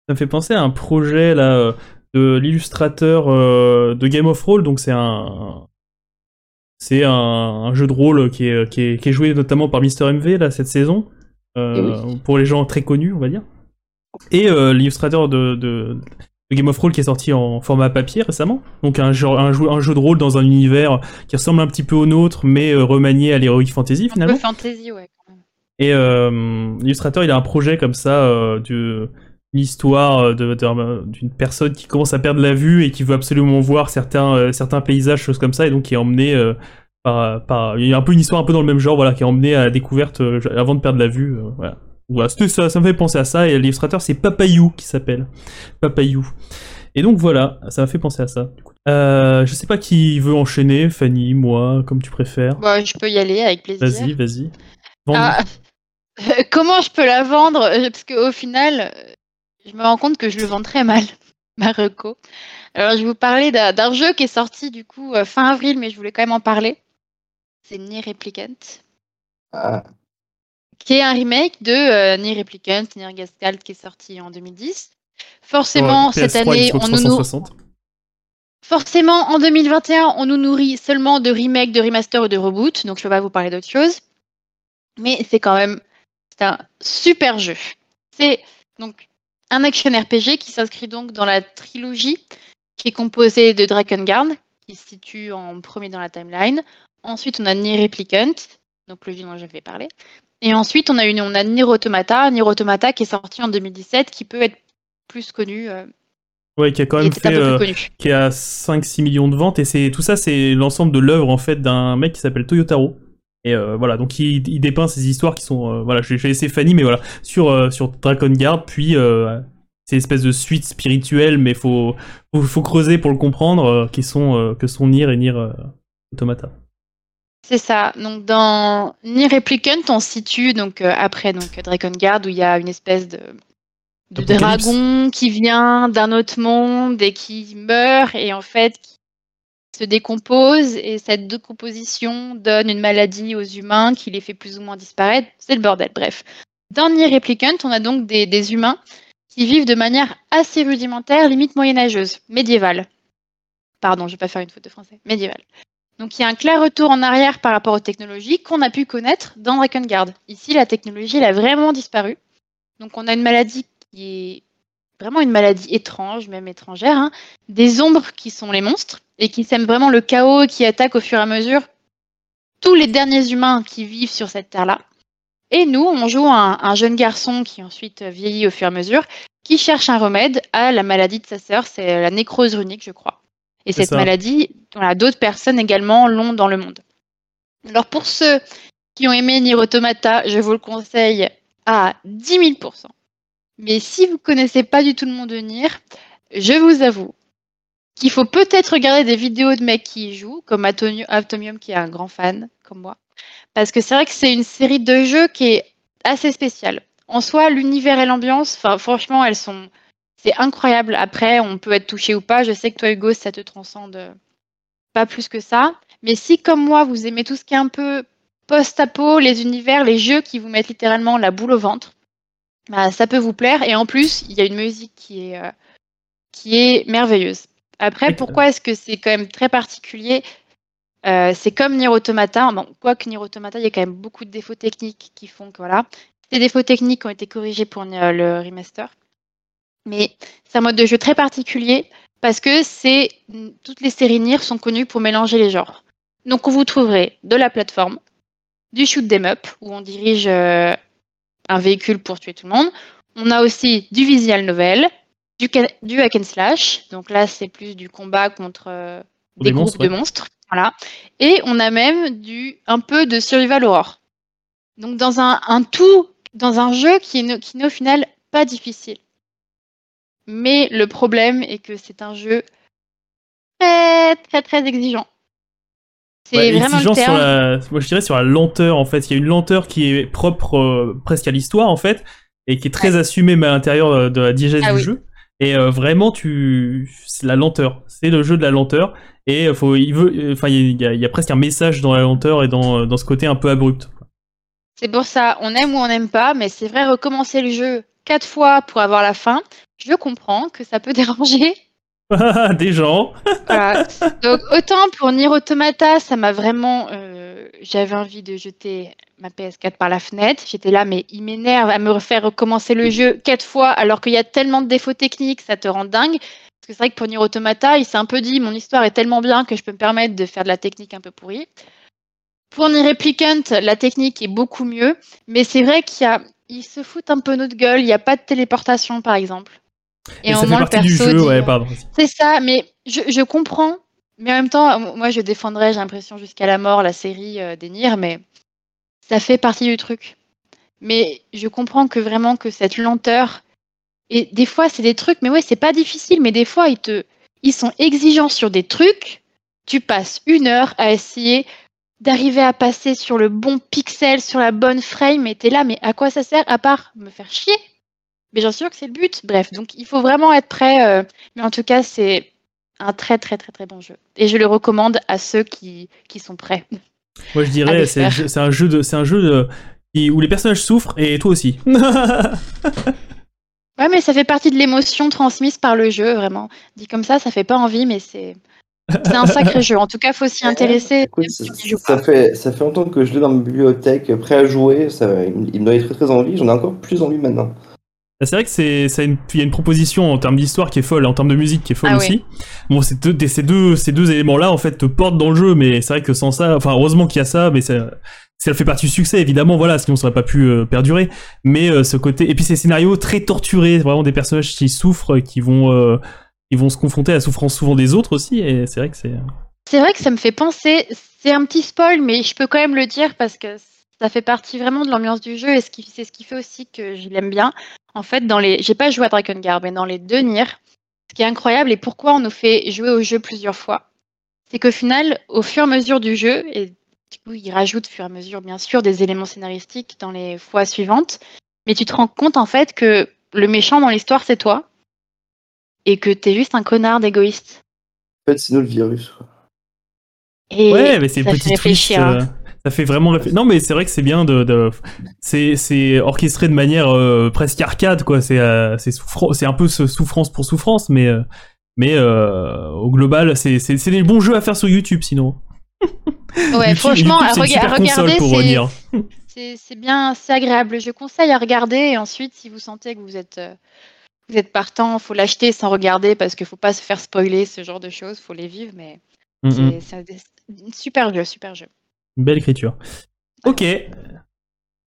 Ça me fait penser à un projet là. euh, de l'illustrateur euh, de Game of Roll, donc c'est un c'est un, un jeu de rôle qui est, qui est, qui est joué notamment par Mister MV là cette saison euh, Eh pour les gens très connus on va dire. Et euh, l'illustrateur de, de, de Game of Roll qui est sorti en format papier récemment, donc un jeu, un jeu, un jeu de rôle dans un univers qui ressemble un petit peu au nôtre mais euh, remanié à l'heroic fantasy Un peu finalement. fantasy, ouais. Et euh, l'illustrateur, il a un projet comme ça, euh, de une histoire de- de- d'une personne qui commence à perdre la vue et qui veut absolument voir certains, euh, certains paysages, choses comme ça, et donc qui est emmené euh, par, par... Il y a un peu une histoire un peu dans le même genre, voilà, qui est emmené à la découverte euh, avant de perdre la vue. euh, voilà. Voilà, c'était ça, ça me fait penser à ça, et l'illustrateur, c'est Papayou qui s'appelle. Papayou. Et donc voilà, ça m'a fait penser à ça. Euh, je sais pas qui veut enchaîner, Fanny, moi, comme tu préfères. Bon, je peux y aller avec plaisir. Vas-y, vas-y. Ah, euh, *laughs* comment je peux la vendre? Euh, Parce qu'au final, euh, je me rends compte que je le vends très mal, *laughs* ma reco. Alors, je vais vous parler d'un jeu qui est sorti du coup euh, fin avril, mais je voulais quand même en parler. C'est Nier Replicant, Ah, qui est un remake de euh, Nier Replicant, Nier Gascalt, qui est sorti en 2010. Forcément, Ouais, cette PS3, année, on nous, 360. Forcément, en 2021, on nous nourrit seulement de remake, de remaster ou de reboot, donc je peux pas vous parler d'autre chose. Mais c'est quand même c'est un super jeu. C'est donc un action RPG qui s'inscrit donc dans la trilogie qui est composée de Drakengard, qui se situe en premier dans la timeline. Ensuite, on a Nier Replicant, donc le jeu dont j'avais parlé. Et ensuite, on a, une, on a Nier Automata, Nier Automata qui est sorti en 2017, qui peut être plus connu, euh, Ouais, qui a quand même fait, euh, qui a 5-6 millions de ventes, et c'est tout ça, c'est l'ensemble de l'œuvre en fait d'un mec qui s'appelle Toyotaro. Et euh, voilà, donc il, il dépeint ces histoires qui sont, euh, voilà, je vais laisser Fanny, mais voilà, sur euh, sur Dragon Guard, puis euh, ces espèces de suites spirituelles, mais faut faut, faut creuser pour le comprendre, euh, qui sont que sont Nier et Nier Automata. C'est ça. Donc dans Nier Replicant, on se situe donc après donc Drakengard où il y a une espèce de, de dragon qui vient d'un autre monde et qui meurt et en fait qui se décompose et cette décomposition donne une maladie aux humains qui les fait plus ou moins disparaître. C'est le bordel. Bref. Dans Nier Replicant, on a donc des, humains qui vivent de manière assez rudimentaire, limite moyenâgeuse, médiévale. Pardon, je vais pas faire une faute de français. Médiévale. Donc il y a un clair retour en arrière par rapport aux technologies qu'on a pu connaître dans Drakengard. Ici, la technologie, elle a vraiment disparu. Donc on a une maladie qui est vraiment une maladie étrange, même étrangère, hein. des ombres qui sont les monstres et qui sèment vraiment le chaos et qui attaquent au fur et à mesure tous les derniers humains qui vivent sur cette terre-là. Et nous, on joue un, un jeune garçon qui ensuite vieillit au fur et à mesure, qui cherche un remède à la maladie de sa sœur, c'est la nécrose runique, je crois. Et cette ça. maladie, voilà, d'autres personnes également l'ont dans le monde. Alors pour ceux qui ont aimé Nier Automata, je vous le conseille à 10 000 Mais si vous connaissez pas du tout le monde de Nier, je vous avoue qu'il faut peut-être regarder des vidéos de mecs qui y jouent, comme Atomium qui est un grand fan, comme moi. Parce que c'est vrai que c'est une série de jeux qui est assez spéciale. En soi, l'univers et l'ambiance, franchement, elles sont... C'est incroyable. Après, on peut être touché ou pas. Je sais que toi, Hugo, ça te transcende euh, pas plus que ça. Mais si, comme moi, vous aimez tout ce qui est un peu post-apo, les univers, les jeux qui vous mettent littéralement la boule au ventre, bah, ça peut vous plaire. Et en plus, il y a une musique qui est, euh, qui est merveilleuse. Après, pourquoi est-ce que c'est quand même très particulier Euh, C'est comme Nier Automata. Bon, quoique Nier Automata, il y a quand même beaucoup de défauts techniques qui font que voilà. Ces défauts techniques ont été corrigés pour euh, le remaster. Mais c'est un mode de jeu très particulier parce que c'est toutes les séries Nier sont connues pour mélanger les genres. Donc vous trouverez de la plateforme, du shoot 'em up où on dirige euh, un véhicule pour tuer tout le monde. On a aussi du visual novel, du, hack and slash. Donc là c'est plus du combat contre euh, Des des, groupes monstres, de ouais. monstres. Voilà. Et on a même du un peu de survival horror. Donc dans un, un tout, dans un jeu qui est, qui n'est au final pas difficile. Mais le problème est que c'est un jeu très très très exigeant. C'est Ouais, vraiment exigeant le sur la, moi je dirais sur la lenteur en fait. Il y a une lenteur qui est propre euh, presque à l'histoire en fait et qui est très assumée mais à l'intérieur euh, de la diégèse Ah du oui. jeu. Et euh, vraiment tu, c'est la lenteur. C'est le jeu de la lenteur et faut, il veut, enfin il y, y a presque un message dans la lenteur et dans, dans ce côté un peu abrupt. C'est pour ça, on aime ou on n'aime pas, mais c'est vrai, recommencer le jeu quatre fois pour avoir la fin, je comprends que ça peut *laughs* déranger *laughs* Des gens. *laughs* Donc autant pour Nier Automata, ça m'a vraiment. euh, J'avais envie de jeter ma PS4 par la fenêtre. J'étais là, mais il m'énerve à me refaire recommencer le jeu quatre fois alors qu'il y a tellement de défauts techniques, ça te rend dingue. Parce que c'est vrai que pour Nier Automata, il s'est un peu dit mon histoire est tellement bien que je peux me permettre de faire de la technique un peu pourrie. Pour Nier Replicant, la technique est beaucoup mieux, mais c'est vrai qu'il y a. Ils se foutent un peu notre gueule, il n'y a pas de téléportation par exemple. Et, au ça fait partie du jeu, dit, ouais, pardon. c'est ça, mais je, je comprends. Mais en même temps, moi, je défendrais, j'ai l'impression, jusqu'à la mort, la série euh, des Nier, mais ça fait partie du truc. Mais je comprends que vraiment que cette lenteur, et des fois, c'est des trucs, mais ouais, c'est pas difficile, mais des fois, ils, te, ils sont exigeants sur des trucs. Tu passes une heure à essayer d'arriver à passer sur le bon pixel, sur la bonne frame, et t'es là, mais à quoi ça sert à part me faire chier? Mais j'en suis sûre que c'est le but. Bref, donc il faut vraiment être prêt. euh, mais en tout cas, c'est un très très très très bon jeu. Et je le recommande à ceux qui, qui sont prêts. Moi, je dirais, c'est un jeu de, c'est un jeu de- où les personnages souffrent et toi aussi. *laughs* Ouais, mais ça fait partie de l'émotion transmise par le jeu, vraiment. Dit comme ça, ça fait pas envie, mais c'est c'est un sacré jeu. En tout cas, faut s'y intéresser. Écoute, ça, fait, ça fait longtemps que je l'ai dans ma bibliothèque, prêt à jouer. Ça, il me il me donnait très très envie. J'en ai encore plus envie maintenant. C'est vrai que c'est, ça une- y a une proposition en termes d'histoire qui est folle, en termes de musique qui est folle Ah aussi. Bon, ces deux, ces deux, ces deux éléments-là, en fait, te portent dans le jeu, mais c'est vrai que sans ça, enfin, heureusement qu'il y a ça, mais ça, ça fait partie du succès, évidemment, voilà, sinon ça aurait pas pu euh, perdurer. Mais euh, ce côté, et puis ces scénarios très torturés, vraiment des personnages qui souffrent, qui vont, euh, qui vont se confronter à la souffrance souvent des autres aussi, et c'est vrai que c'est. C'est vrai que ça me fait penser. C'est un petit spoil, mais je peux quand même le dire parce que ça fait partie vraiment de l'ambiance du jeu et c'est ce qui fait aussi que je l'aime bien. En fait, dans les, j'ai pas joué à Dragon Guard, mais dans les deux Nier, ce qui est incroyable et pourquoi on nous fait jouer au jeu plusieurs fois, c'est qu'au final, au fur et à mesure du jeu, et du coup, il rajoute au fur et à mesure, bien sûr, des éléments scénaristiques dans les fois suivantes, mais tu te rends compte en fait que le méchant dans l'histoire, c'est toi et que t'es juste un connard d'égoïste. En fait, c'est nous le virus. Et ouais, mais c'est ça petit fait réfléchir. twist, euh, ça fait vraiment réfléchir. Non, mais c'est vrai que c'est bien de, de... c'est c'est orchestré de manière euh, presque arcade quoi. C'est euh, c'est un peu ce souffrance pour souffrance, mais euh, mais euh, au global, c'est c'est c'est des bons jeux à faire sur YouTube sinon. Ouais, YouTube- franchement, YouTube, à, rega- regarder, c'est- bien, c'est agréable. Je conseille à regarder et ensuite, si vous sentez que vous êtes, vous êtes partant, faut l'acheter sans regarder parce qu'il faut pas se faire spoiler ce genre de choses, faut les vivre. Mais Mm, c'est un super jeu, super jeu. Belle écriture. Ok.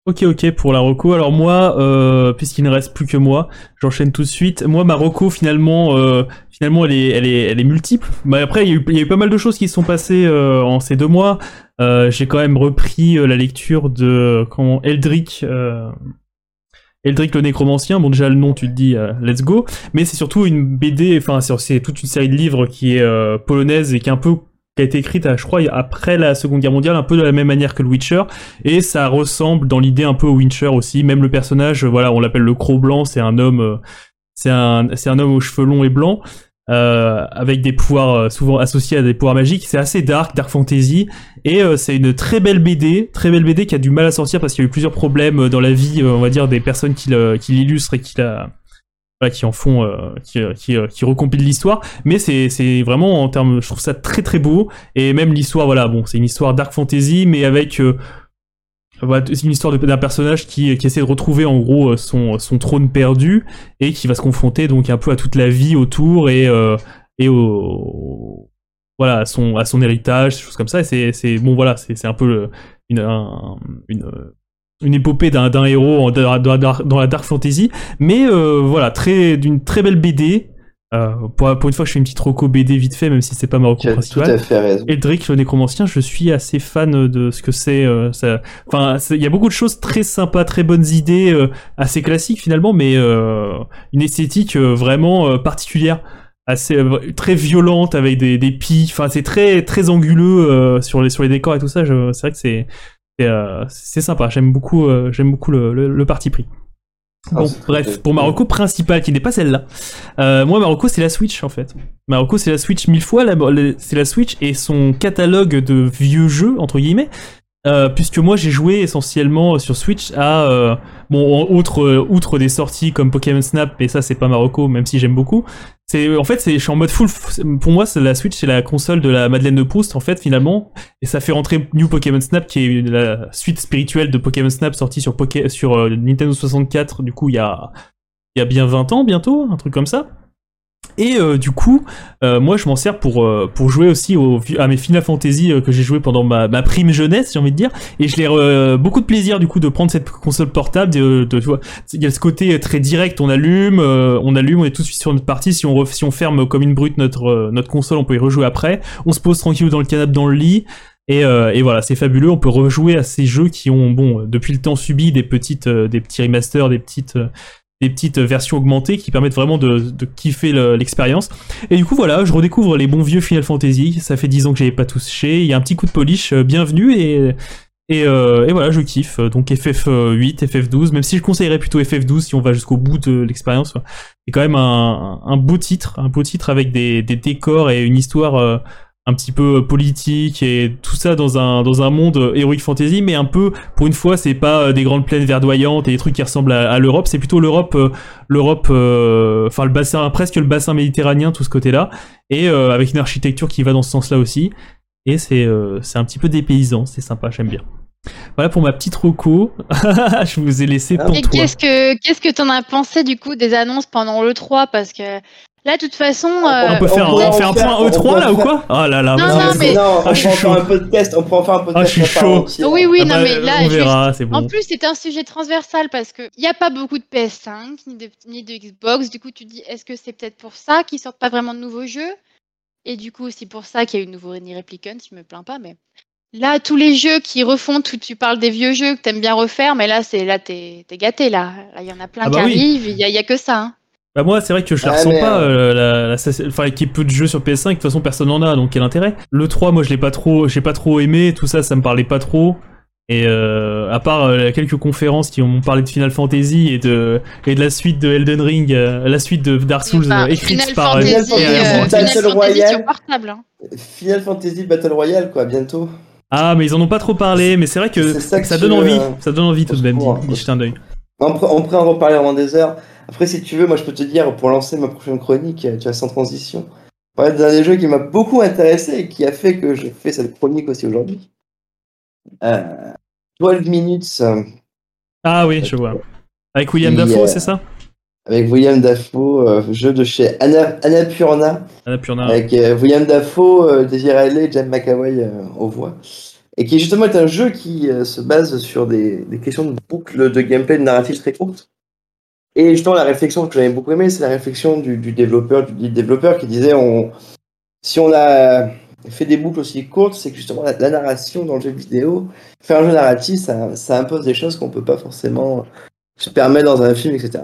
Ok, ok pour la reco. Alors moi, euh, puisqu'il ne reste plus que moi, j'enchaîne tout de suite. Moi, ma reco finalement, euh, finalement, elle est, elle est, elle est multiple. Mais après, il y, a eu, il y a eu pas mal de choses qui se sont passées euh, en ces deux mois. J'ai quand même repris la lecture de comment Eldrick. Eldrick le nécromancien, bon déjà le nom tu te dis let's go, mais c'est surtout une BD, enfin c'est- c'est toute une série de livres qui est polonaise et qui est un peu qui a été écrite, à, je crois, après la Seconde Guerre mondiale, un peu de la même manière que le Witcher, et ça ressemble dans l'idée un peu au Witcher aussi. Même le personnage, euh, voilà, on l'appelle le Croc blanc, c'est un homme, euh, c'est un, c'est un homme aux cheveux longs et blancs, euh, avec des pouvoirs euh, souvent associés à des pouvoirs magiques. C'est assez dark, dark fantasy, et euh, c'est une très belle BD, très belle BD qui a du mal à sortir parce qu'il y a eu plusieurs problèmes euh, dans la vie, euh, on va dire, des personnes qui l'illustrent et qui la qui en font, euh, qui, euh, euh, qui recompilent l'histoire, mais c'est vraiment en termes, je trouve ça très très beau, et même l'histoire, voilà, bon, c'est une histoire dark fantasy, mais avec c'est une histoire d'un personnage qui, qui essaie de retrouver en gros son, son trône perdu et qui va se confronter donc un peu à toute la vie autour et, et au voilà à son, à son héritage, des choses comme ça. Et c'est, bon voilà, c'est, un peu une, une épopée d'un, héros en- dans, dans- dans- dans la dark fantasy, mais euh, voilà très d'une très belle BD. Euh, pour, pour une fois, je fais une petite reco BD vite fait, même si c'est pas ma reco as tout principale. à fait raison. Eldrick le nécromancien, je suis assez fan de ce que c'est. euh, ça... Enfin, il y a beaucoup de choses très sympas, très bonnes idées, assez classiques finalement, mais une esthétique vraiment particulière, assez très violente avec des, des pics. Enfin, c'est très très anguleux euh, sur les sur les décors et tout ça. C'est vrai que c'est c'est, euh, c'est sympa. J'aime beaucoup euh, j'aime beaucoup le, le, le parti pris. Ah, Bon, bref, pour ma reco principale, qui n'est pas celle-là, euh, moi, Marocco, c'est la Switch, en fait. Marocco, c'est la Switch mille fois, c'est la Switch et son catalogue de vieux jeux, entre guillemets, puisque moi, j'ai joué essentiellement sur Switch à, bon, outre, outre des sorties comme Pokémon Snap, et ça, c'est pas Marocco, même si j'aime beaucoup, c'est en fait c'est je suis en mode full pour moi c'est la Switch c'est la console de la Madeleine de Proust en fait finalement. Et ça fait rentrer New Pokémon Snap qui est la suite spirituelle de Pokémon Snap sortie sur Poké sur euh, Nintendo 64 du coup il y a il y a bien 20 ans bientôt un truc comme ça et euh, du coup, euh, moi je m'en sers pour, euh, pour jouer aussi au, à mes Final Fantasy euh, que j'ai joué pendant ma, ma prime jeunesse, j'ai envie de dire. Et je l'ai euh, beaucoup de plaisir du coup de prendre cette console portable. De, de- tu vois, il y a ce côté très direct, on allume, euh, on allume, on est tout de suite sur notre partie. Si on, si on ferme comme une brute notre, notre console, on peut y rejouer après. On se pose tranquille dans le canapé, dans le lit. Et, euh, et voilà, c'est fabuleux. On peut rejouer à ces jeux qui ont, bon, depuis le temps subi des petites, euh, des petits remasters, des petites, euh, des petites versions augmentées qui permettent vraiment de, kiffer le- l'expérience. Et du coup, voilà, je redécouvre les bons vieux Final Fantasy. Ça fait 10 ans que j'avais pas touché. Il y a un petit coup de polish, euh, bienvenue et et, euh, et voilà, je kiffe. Donc FF8, FF12, même si je conseillerais plutôt FF12 si on va jusqu'au bout de l'expérience. C'est quand même un, beau titre, un beau titre avec des, des décors et une histoire euh, un petit peu politique et tout ça dans un dans un monde euh, heroic fantasy, mais un peu pour une fois, c'est pas euh, des grandes plaines verdoyantes et des trucs qui ressemblent à, à l'Europe. C'est plutôt l'Europe, euh, l'Europe, euh, enfin le bassin, presque le bassin méditerranéen, tout ce côté-là, et euh, avec une architecture qui va dans ce sens-là aussi. Et c'est euh, c'est un petit peu dépaysant, c'est sympa, j'aime bien. Voilà pour ma petite roco. *laughs* je vous ai laissé pour Et toi. qu'est-ce que qu'est-ce que t'en as pensé du coup des annonces pendant le 3 parce que là de toute façon On euh, peut faire, on on peut fait en un faire- point on E3 peut là ou faire- quoi? Oh là là, Non, non, mais- non, on Ah, peut je suis en faire chaud. un podcast, on peut en faire un podcast. Ah, je suis chaud. aussi. Oui, oui, Ah non bah, mais là on juste- verra, c'est bon. En plus, c'est un sujet transversal parce qu'il n'y a pas beaucoup de PS5 ni de, ni de Xbox. Du coup, tu te dis, est-ce que c'est peut-être pour ça qu'ils sortent pas vraiment de nouveaux jeux? Et du coup, c'est pour ça qu'il y a eu le nouveau Renny Replicant, je me plains pas. Mais là, tous les jeux qui refont, tout, tu parles des vieux jeux que t'aimes bien refaire, mais là, c'est là, t'es t'es gâté là. Là, il y en a plein Ah qui bah oui. arrivent, il y, a- il y a que ça. hein. Bah moi c'est vrai que je la Ah, ressens mais, pas, euh, euh, la, la- enfin qu'il y ait peu de jeux sur PS5, de toute façon personne n'en a, donc quel intérêt? Le 3 moi je l'ai pas trop, j'ai pas trop aimé, tout ça ça me parlait pas trop. Et euh, à part euh, quelques conférences qui m'ont parlé de Final Fantasy et de, et de la suite de Elden Ring, euh, la suite de Dark Souls Enfin, écrite Final par... Fantasy, Final Battle Royale. portable. hein. Final Fantasy Battle Royale, quoi, bientôt. Ah mais ils en ont pas trop parlé, mais c'est vrai que ça que ça tu donne envie, ça donne envie tout de même d'y d'y jeter un œil. On, pourrait en reparler avant des heures. Après, si tu veux, moi je peux te dire, pour lancer ma prochaine chronique, euh, tu vois, sans transition, parler d'un des jeux qui m'a beaucoup intéressé et qui a fait que je fais cette chronique aussi aujourd'hui. Euh, 12 minutes euh, Ah oui, je vois. Avec William Dafoe, euh, c'est ça? avec William Dafoe, euh, jeu de chez Anna, Annapurna, Annapurna. avec euh, William Dafoe, euh, Riley et James McAvoy euh, aux voix. Et qui justement est un jeu qui euh, se base sur des, des questions de boucle de gameplay de narrative très courtes. Et justement, la réflexion que j'avais beaucoup aimé, c'est la réflexion du, développeur, du lead développeur qui disait on, si on a fait des boucles aussi courtes, c'est que justement la, narration dans le jeu vidéo, faire un jeu narratif, ça, impose des choses qu'on peut pas forcément se permettre dans un film, etc.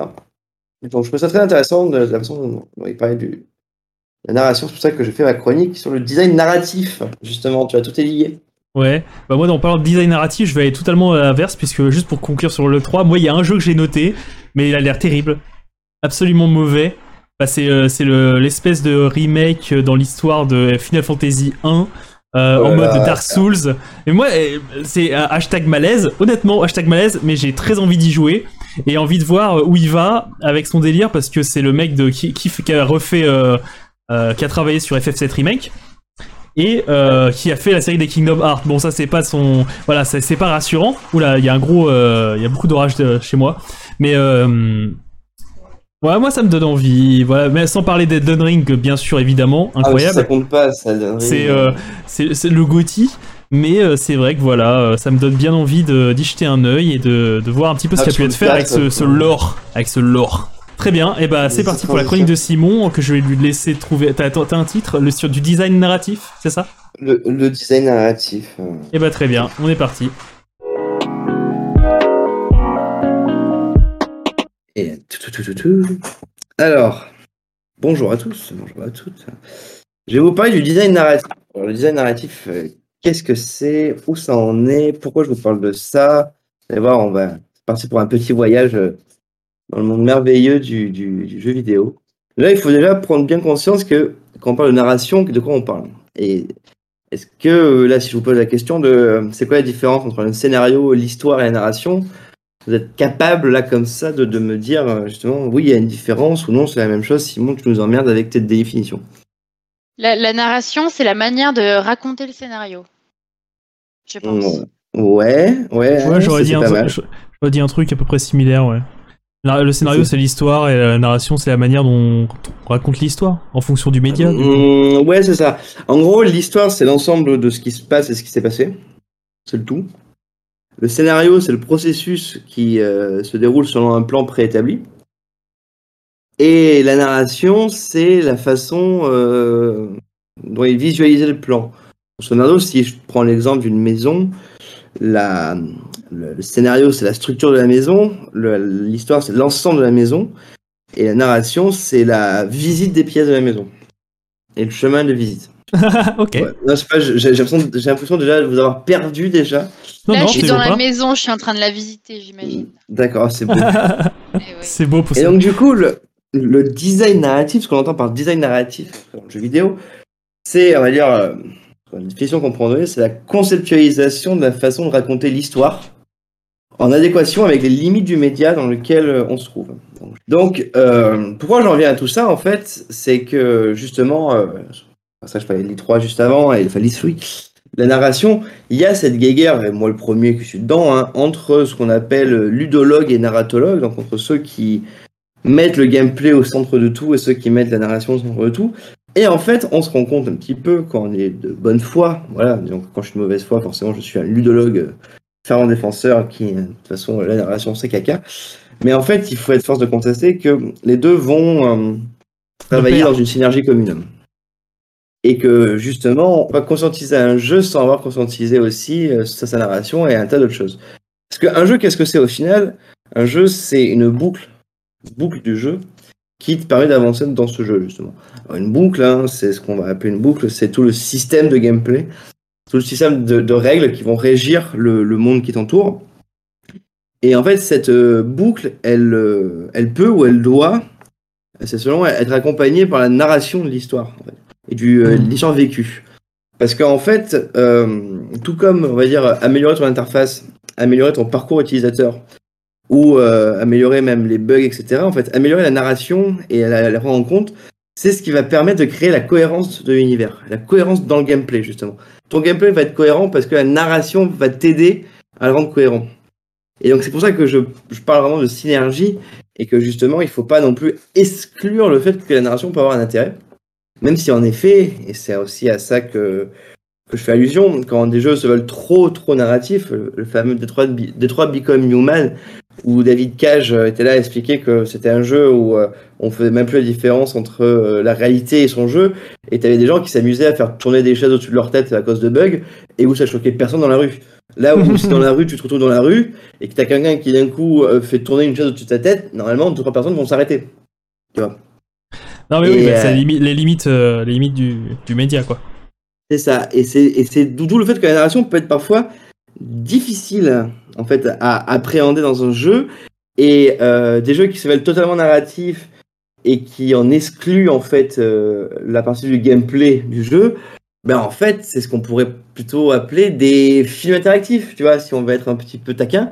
Et Donc je trouve ça très intéressant de, la façon dont il parlait du, la narration, c'est pour ça que j'ai fait ma chronique sur le design narratif, justement, tu vois, tout est lié. Ouais, bah moi, en parlant de design narratif, je vais aller totalement à l'inverse, puisque juste pour conclure sur le 3, moi, il y a un jeu que j'ai noté, mais il a l'air terrible. Absolument mauvais. Bah, c'est euh, c'est le- l'espèce de remake dans l'histoire de Final Fantasy 1. euh, en Voilà. mode Dark Souls. Et moi, euh, c'est euh, hashtag malaise. Honnêtement, hashtag malaise, mais j'ai très envie d'y jouer et envie de voir euh, où il va avec son délire parce que c'est le mec de qui, qui, qui a refait, euh, euh, qui a travaillé sur FF7 remake et euh, qui a fait la série des Kingdom Hearts. Bon, ça c'est pas son, voilà, c'est pas rassurant. Oula, il y a un gros, euh, il y a beaucoup d'orage chez moi, mais euh, ouais, moi ça me donne envie. Voilà, mais sans parler d'Elden Ring, bien sûr, évidemment, Ah, incroyable. ça compte pas, ça. C'est euh, le Gotti, mais euh, c'est vrai que voilà, ça me donne bien envie de d'y jeter un œil et de, de voir un petit peu ce Ah, qui a pu être fait avec ce, ce lore, avec ce lore. Très bien, et bah c'est Mais parti c'est pour la chronique de Simon que je vais lui laisser trouver. T'as un titre, le sur du design narratif, c'est ça? Le, le design narratif. euh. Et bah très bien, on est parti. Et tout, tout, tout, tout, tout. Alors, bonjour à tous, bonjour à toutes. Je vais vous parler du design narratif. Alors, le design narratif, euh, qu'est-ce que c'est? Où ça en est? Pourquoi je vous parle de ça? Vous allez voir, on va partir pour un petit voyage euh, dans le monde merveilleux du, du- du jeu vidéo. Là, il faut déjà prendre bien conscience que quand on parle de narration, de quoi on parle Et est-ce que, là, si je vous pose la question de c'est quoi la différence entre un scénario, l'histoire et la narration? Vous êtes capable là comme ça de, de me dire euh, justement oui il y a une différence ou non c'est la même chose Simon tu nous emmerdes avec tes définitions. La, la narration, c'est la manière de raconter le scénario. Je pense. Ouais, ouais. Ouais, j'aurais dit, un dit un truc à peu près similaire, ouais. Le scénario, C'est- l'histoire et la narration, c'est la manière dont on raconte l'histoire en fonction du média. Mmh, ouais, c'est ça. En gros, l'histoire, c'est l'ensemble de ce qui se passe et ce qui s'est passé. C'est le tout. Le scénario, c'est le processus qui euh, se déroule selon un plan préétabli. Et la narration, c'est la façon euh, dont est visualisé le plan. Au scénario, si je prends l'exemple d'une maison, la, le, le scénario, c'est la structure de la maison, le- l'histoire, c'est l'ensemble de la maison, et la narration, c'est la visite des pièces de la maison et le chemin de visite. *laughs* ok. Ouais. Non, je sais pas, j'ai l'impression, déjà de vous avoir perdu déjà. Non, Là, non, je suis dans la pas. maison, je suis en train de la visiter, j'imagine. D'accord, c'est bon. *laughs* Eh ouais. c'est beau pour et ça. donc du coup, le, le design narratif, ce qu'on entend par design narratif dans le jeu vidéo, c'est, on va dire, euh, une définition qu'on donner, c'est la conceptualisation de la façon de raconter l'histoire en adéquation avec les limites du média dans lequel euh, on se trouve. Donc, euh, pourquoi j'en reviens à tout ça, en fait, c'est que justement, euh, ça je parlais de l'I3 juste avant, et enfin l'I3, la narration, il y a cette guéguerre, et moi le premier que je suis dedans, hein, entre ce qu'on appelle ludologue et narratologue, donc entre ceux qui mettent le gameplay au centre de tout et ceux qui mettent la narration au centre de tout. Et en fait, on se rend compte un petit peu quand on est de bonne foi, voilà, donc quand je suis de mauvaise foi, forcément je suis un ludologue fervent défenseur qui, de toute façon, la narration c'est caca. Mais en fait, il faut être force de contester que les deux vont euh, travailler dans une synergie commune. Et que justement, on va conscientiser un jeu sans avoir conscientisé aussi euh, sa, sa narration et un tas d'autres choses. Parce qu'un jeu, qu'est-ce que c'est au final? Un jeu, c'est une boucle, boucle du jeu, qui te permet d'avancer dans ce jeu, justement. Alors, une boucle, hein, c'est ce qu'on va appeler une boucle, c'est tout le système de gameplay, tout le système de, de règles qui vont régir le, le monde qui t'entoure. Et en fait, cette euh, boucle, elle, euh, elle peut ou elle doit, c'est selon, être accompagnée par la narration de l'histoire, en fait, et du, euh, de l'histoire vécue. Parce qu'en fait, tout comme, on va dire, améliorer ton interface, améliorer ton parcours utilisateur, ou améliorer même les bugs, etc., en fait, améliorer la narration et la, la prendre en compte, c'est ce qui va permettre de créer la cohérence de l'univers, la cohérence dans le gameplay, justement. Ton gameplay va être cohérent parce que la narration va t'aider à le rendre cohérent. Et donc c'est pour ça que je, parle vraiment de synergie et que justement il faut pas non plus exclure le fait que la narration peut avoir un intérêt. Même si en effet, et c'est aussi à ça que, que je fais allusion, quand des jeux se veulent trop trop narratifs, le, fameux Detroit, Detroit Become Human, où David Cage euh, était là à expliquer que c'était un jeu où euh, on faisait même plus la différence entre euh, la réalité et son jeu, et t'avais des gens qui s'amusaient à faire tourner des chaises au-dessus de leur tête à cause de bugs, et où ça choquait personne dans la rue. Là où si dans la rue tu te retrouves dans la rue et que t'as quelqu'un qui d'un coup fait tourner une chaise au-dessus de ta tête, normalement deux trois personnes vont s'arrêter. Tu vois. Non, mais Et, oui, euh, c'est les limi- les limites, euh, les limites du, du média, quoi. C'est ça. Et c'est et c'est d'où le fait que la narration peut être parfois difficile en fait à appréhender dans un jeu et euh, des jeux qui se veulent totalement narratifs et qui en excluent en fait euh, la partie du gameplay du jeu. Ben en fait, c'est ce qu'on pourrait plutôt appeler des films interactifs, tu vois, si on veut être un petit peu taquin.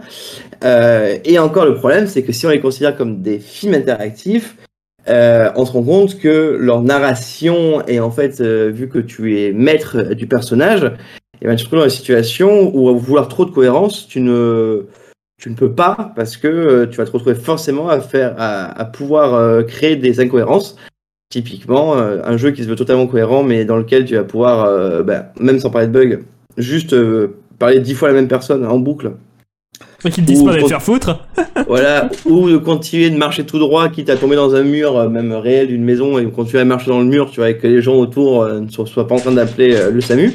Euh, et encore, le problème, c'est que si on les considère comme des films interactifs, on se rend compte que leur narration est en fait, vu que tu es maître du personnage, et ben tu te retrouves dans une situation où à vouloir trop de cohérence, tu ne, tu ne peux pas parce que euh, tu vas te retrouver forcément à faire, à, à pouvoir euh, créer des incohérences. Typiquement, euh, un jeu qui se veut totalement cohérent, mais dans lequel tu vas pouvoir, bah, même sans parler de bugs, juste parler dix fois à la même personne en boucle qui te disent pas d'aller faire foutre. *laughs* voilà, ou de continuer de marcher tout droit, quitte à tomber dans un mur, même réel d'une maison, et continuer à marcher dans le mur, tu vois, et que les gens autour ne soient, pas en train d'appeler le SAMU.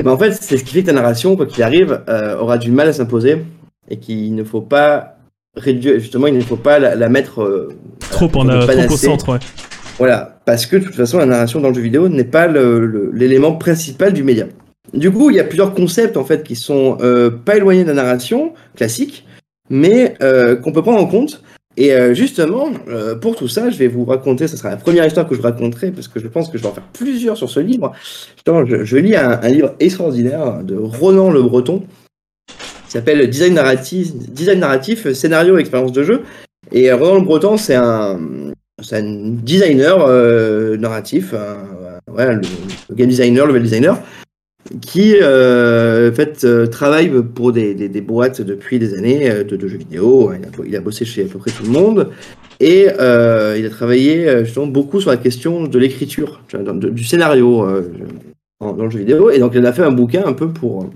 Et ben en fait, c'est ce qui fait que ta narration, quoi qu'il arrive, euh, aura du mal à s'imposer, et qu'il ne faut pas réduire, justement, il ne faut pas la, la mettre euh, Trop, en, euh, trop au centre, ouais. Voilà, parce que de toute façon, la narration dans le jeu vidéo n'est pas l'élément principal du média. Du coup, il y a plusieurs concepts en fait qui sont euh, pas éloignés de la narration classique, mais qu'on peut prendre en compte. Et euh, justement, euh, pour tout ça, je vais vous raconter, ce sera la première histoire que je raconterai, parce que je pense que je vais en faire plusieurs sur ce livre. Je, lis un, livre extraordinaire de Ronan Le Breton, qui s'appelle Design narratif, scénario, expérience de jeu. Et Ronan Le Breton, c'est un, designer euh, narratif, le, le game designer, level designer, qui euh, en fait, euh, travaille pour des, des, des boîtes depuis des années euh, de, de jeux vidéo. Il a, bossé chez à peu près tout le monde. Et euh, il a travaillé euh, justement beaucoup sur la question de l'écriture, du scénario dans, dans le jeu vidéo. Et donc il a fait un bouquin un peu pour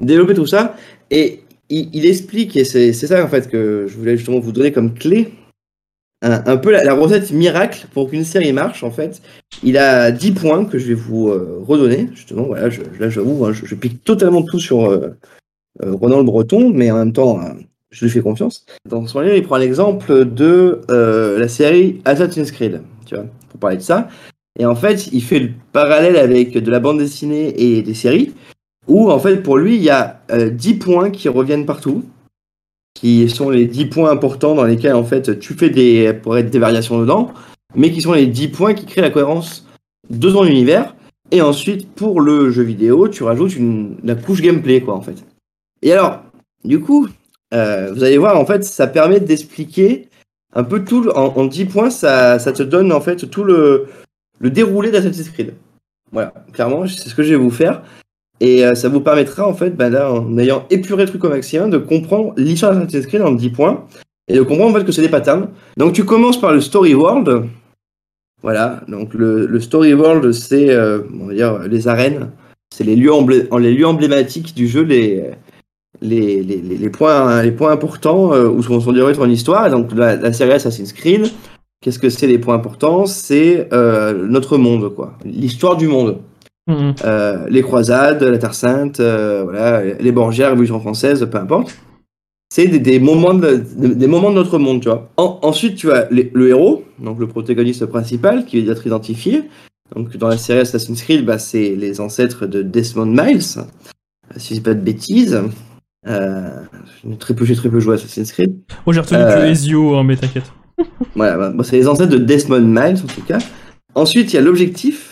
développer tout ça. Et il, il explique, et c'est ça en fait que je voulais justement vous donner comme clé, un, peu la, la recette miracle pour qu'une série marche en fait. Il a 10 points que je vais vous euh, redonner, justement. Voilà, je, là j'avoue, hein, je, pique totalement tout sur euh, euh, Ronan le Breton, mais en même temps, euh, je lui fais confiance. Dans son livre, il prend l'exemple de euh, la série Assassin's Creed, tu vois, pour parler de ça. Et en fait, il fait le parallèle avec de la bande dessinée et des séries, où en fait, pour lui, il y a euh, 10 points qui reviennent partout, qui sont les 10 points importants dans lesquels en fait tu fais des, être des variations dedans, mais qui sont les 10 points qui créent la cohérence de ton univers. Et ensuite, pour le jeu vidéo, tu rajoutes la couche gameplay, quoi, en fait. Et alors, du coup, euh, vous allez voir, en fait, ça permet d'expliquer un peu tout, en, en 10 points, ça, ça te donne en fait tout le, le déroulé d'Assassin's Creed. Voilà, clairement, c'est ce que je vais vous faire. Et euh, ça vous permettra, en fait, bah, en ayant épuré le truc au maximum, de comprendre l'histoire d'Assassin's Creed en 10 points. Et de comprendre en fait que c'est des patterns. Donc tu commences par le story world. Voilà, donc le, story world, c'est, euh, on va dire, les arènes. C'est les lieux, emblématiques du jeu, les, points, importants euh, où sont, sont ton histoire. Donc la, la série Assassin's Creed, qu'est-ce que c'est les points importants? C'est euh, notre monde, quoi. L'histoire du monde. Mhm. Euh, les croisades, la Terre Sainte, euh, voilà, les Borgias, la Révolution française, peu importe. C'est des, des moments de, de- des moments de notre monde, tu vois. En- ensuite, tu as les- le héros, donc le protagoniste principal, qui va être identifié. Donc dans la série Assassin's Creed, bah, c'est les ancêtres de Desmond Miles, si je dis pas de bêtises. Euh, j'ai très peu, très peu joué à Assassin's Creed. Moi j'ai retenu Euh, que Ezio, hein, mais t'inquiète. *laughs* Voilà, bah, bah, c'est les ancêtres de Desmond Miles en tout cas. Ensuite, il y a l'objectif.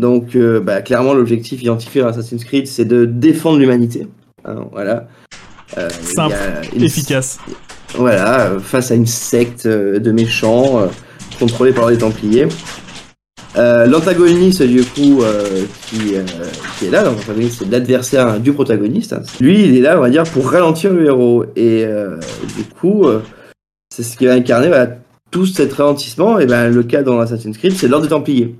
Donc, euh, bah, clairement, l'objectif identifié dans Assassin's Creed, c'est de défendre l'humanité. Hein, voilà. Euh, Simple, une- Efficace. Voilà, euh, face à une secte de méchants contrôlée par les Templiers. L'antagoniste, du coup, qui, qui est là, l'antagoniste, c'est l'adversaire du protagoniste. hein. Lui, il est là, on va dire, pour ralentir le héros. Et du coup, c'est ce qui va incarner voilà, tout cet ralentissement. Et ben, le cas dans Assassin's Creed, c'est l'ordre des Templiers.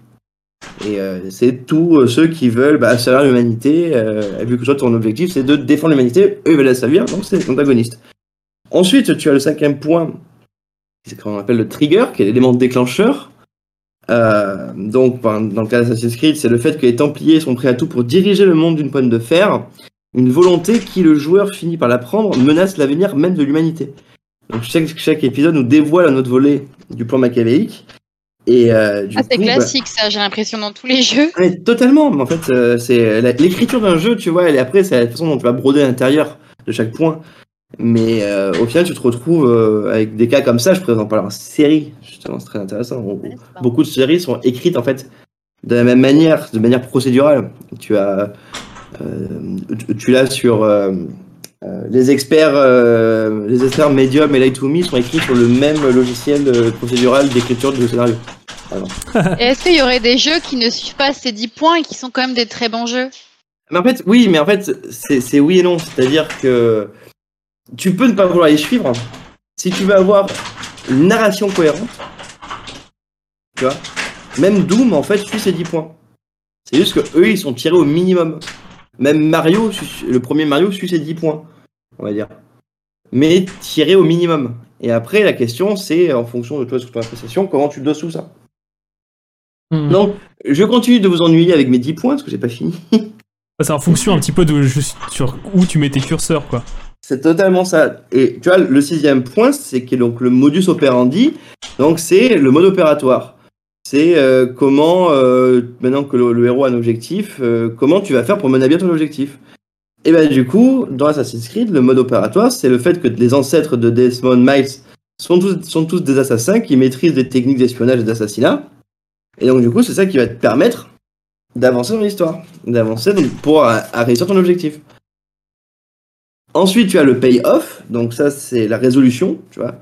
Et euh, c'est tous euh, ceux qui veulent bah, servir l'humanité, euh, vu que toi, ton objectif, c'est de défendre l'humanité, eux, ils veulent la servir, donc c'est l'antagoniste. Ensuite, tu as le cinquième point, c'est ce qu'on appelle le trigger, qui est l'élément déclencheur. Euh, donc, par- dans le cas d'Assassin's Creed, c'est le fait que les Templiers sont prêts à tout pour diriger le monde d'une pointe de fer. Une volonté qui, le joueur finit par l'apprendre, menace l'avenir même de l'humanité. Donc, chaque, chaque épisode nous dévoile un autre volet du plan machiavélique. Et euh, Ah, c'est bah, classique, ça, j'ai l'impression, dans tous les jeux. Ouais, totalement. Mais en fait, euh, c'est la- l'écriture d'un jeu, tu vois, est après, c'est la façon dont tu vas broder l'intérieur de chaque point. Mais euh, au final, tu te retrouves euh, avec des cas comme ça. Je présente pas leur série, justement, c'est très intéressant. Beaucoup de séries sont écrites en fait de la même manière, de manière procédurale. Tu as, euh, tu l'as sur euh, les experts, euh, les experts Medium et Light to Me sont écrits sur le même logiciel euh, procédural d'écriture de scénario. Et est-ce qu'il y aurait des jeux qui ne suivent pas ces 10 points et qui sont quand même des très bons jeux? Mais en fait, oui, mais en fait, c'est oui et non. C'est-à-dire que tu peux ne pas vouloir les suivre si tu veux avoir une narration cohérente. Tu vois Même Doom, en fait, suit ses 10 points. C'est juste que eux, ils sont tirés au minimum. Même Mario, le premier Mario suit ses 10 points, on va dire. Mais tiré au minimum. Et après, la question, c'est, en fonction de toi, sur ton appréciation, comment tu doses tout ça. Mhm. Donc, je continue de vous ennuyer avec mes 10 points, parce que j'ai pas fini. C'est en fonction un petit peu de juste sur où tu mets tes curseurs, quoi. C'est totalement ça. Et tu vois, le sixième point, c'est que donc le modus operandi, donc c'est le mode opératoire. C'est euh, comment, euh, maintenant que le, héros a un objectif, euh, comment tu vas faire pour mener à bien ton objectif? Et ben du coup, dans Assassin's Creed, le mode opératoire, c'est le fait que les ancêtres de Desmond Miles sont tous, des assassins qui maîtrisent des techniques d'espionnage et d'assassinat. Et donc du coup, c'est ça qui va te permettre d'avancer dans l'histoire, d'avancer pour à- à réussir ton objectif. Ensuite, tu as le payoff. Donc ça, c'est la résolution, tu vois.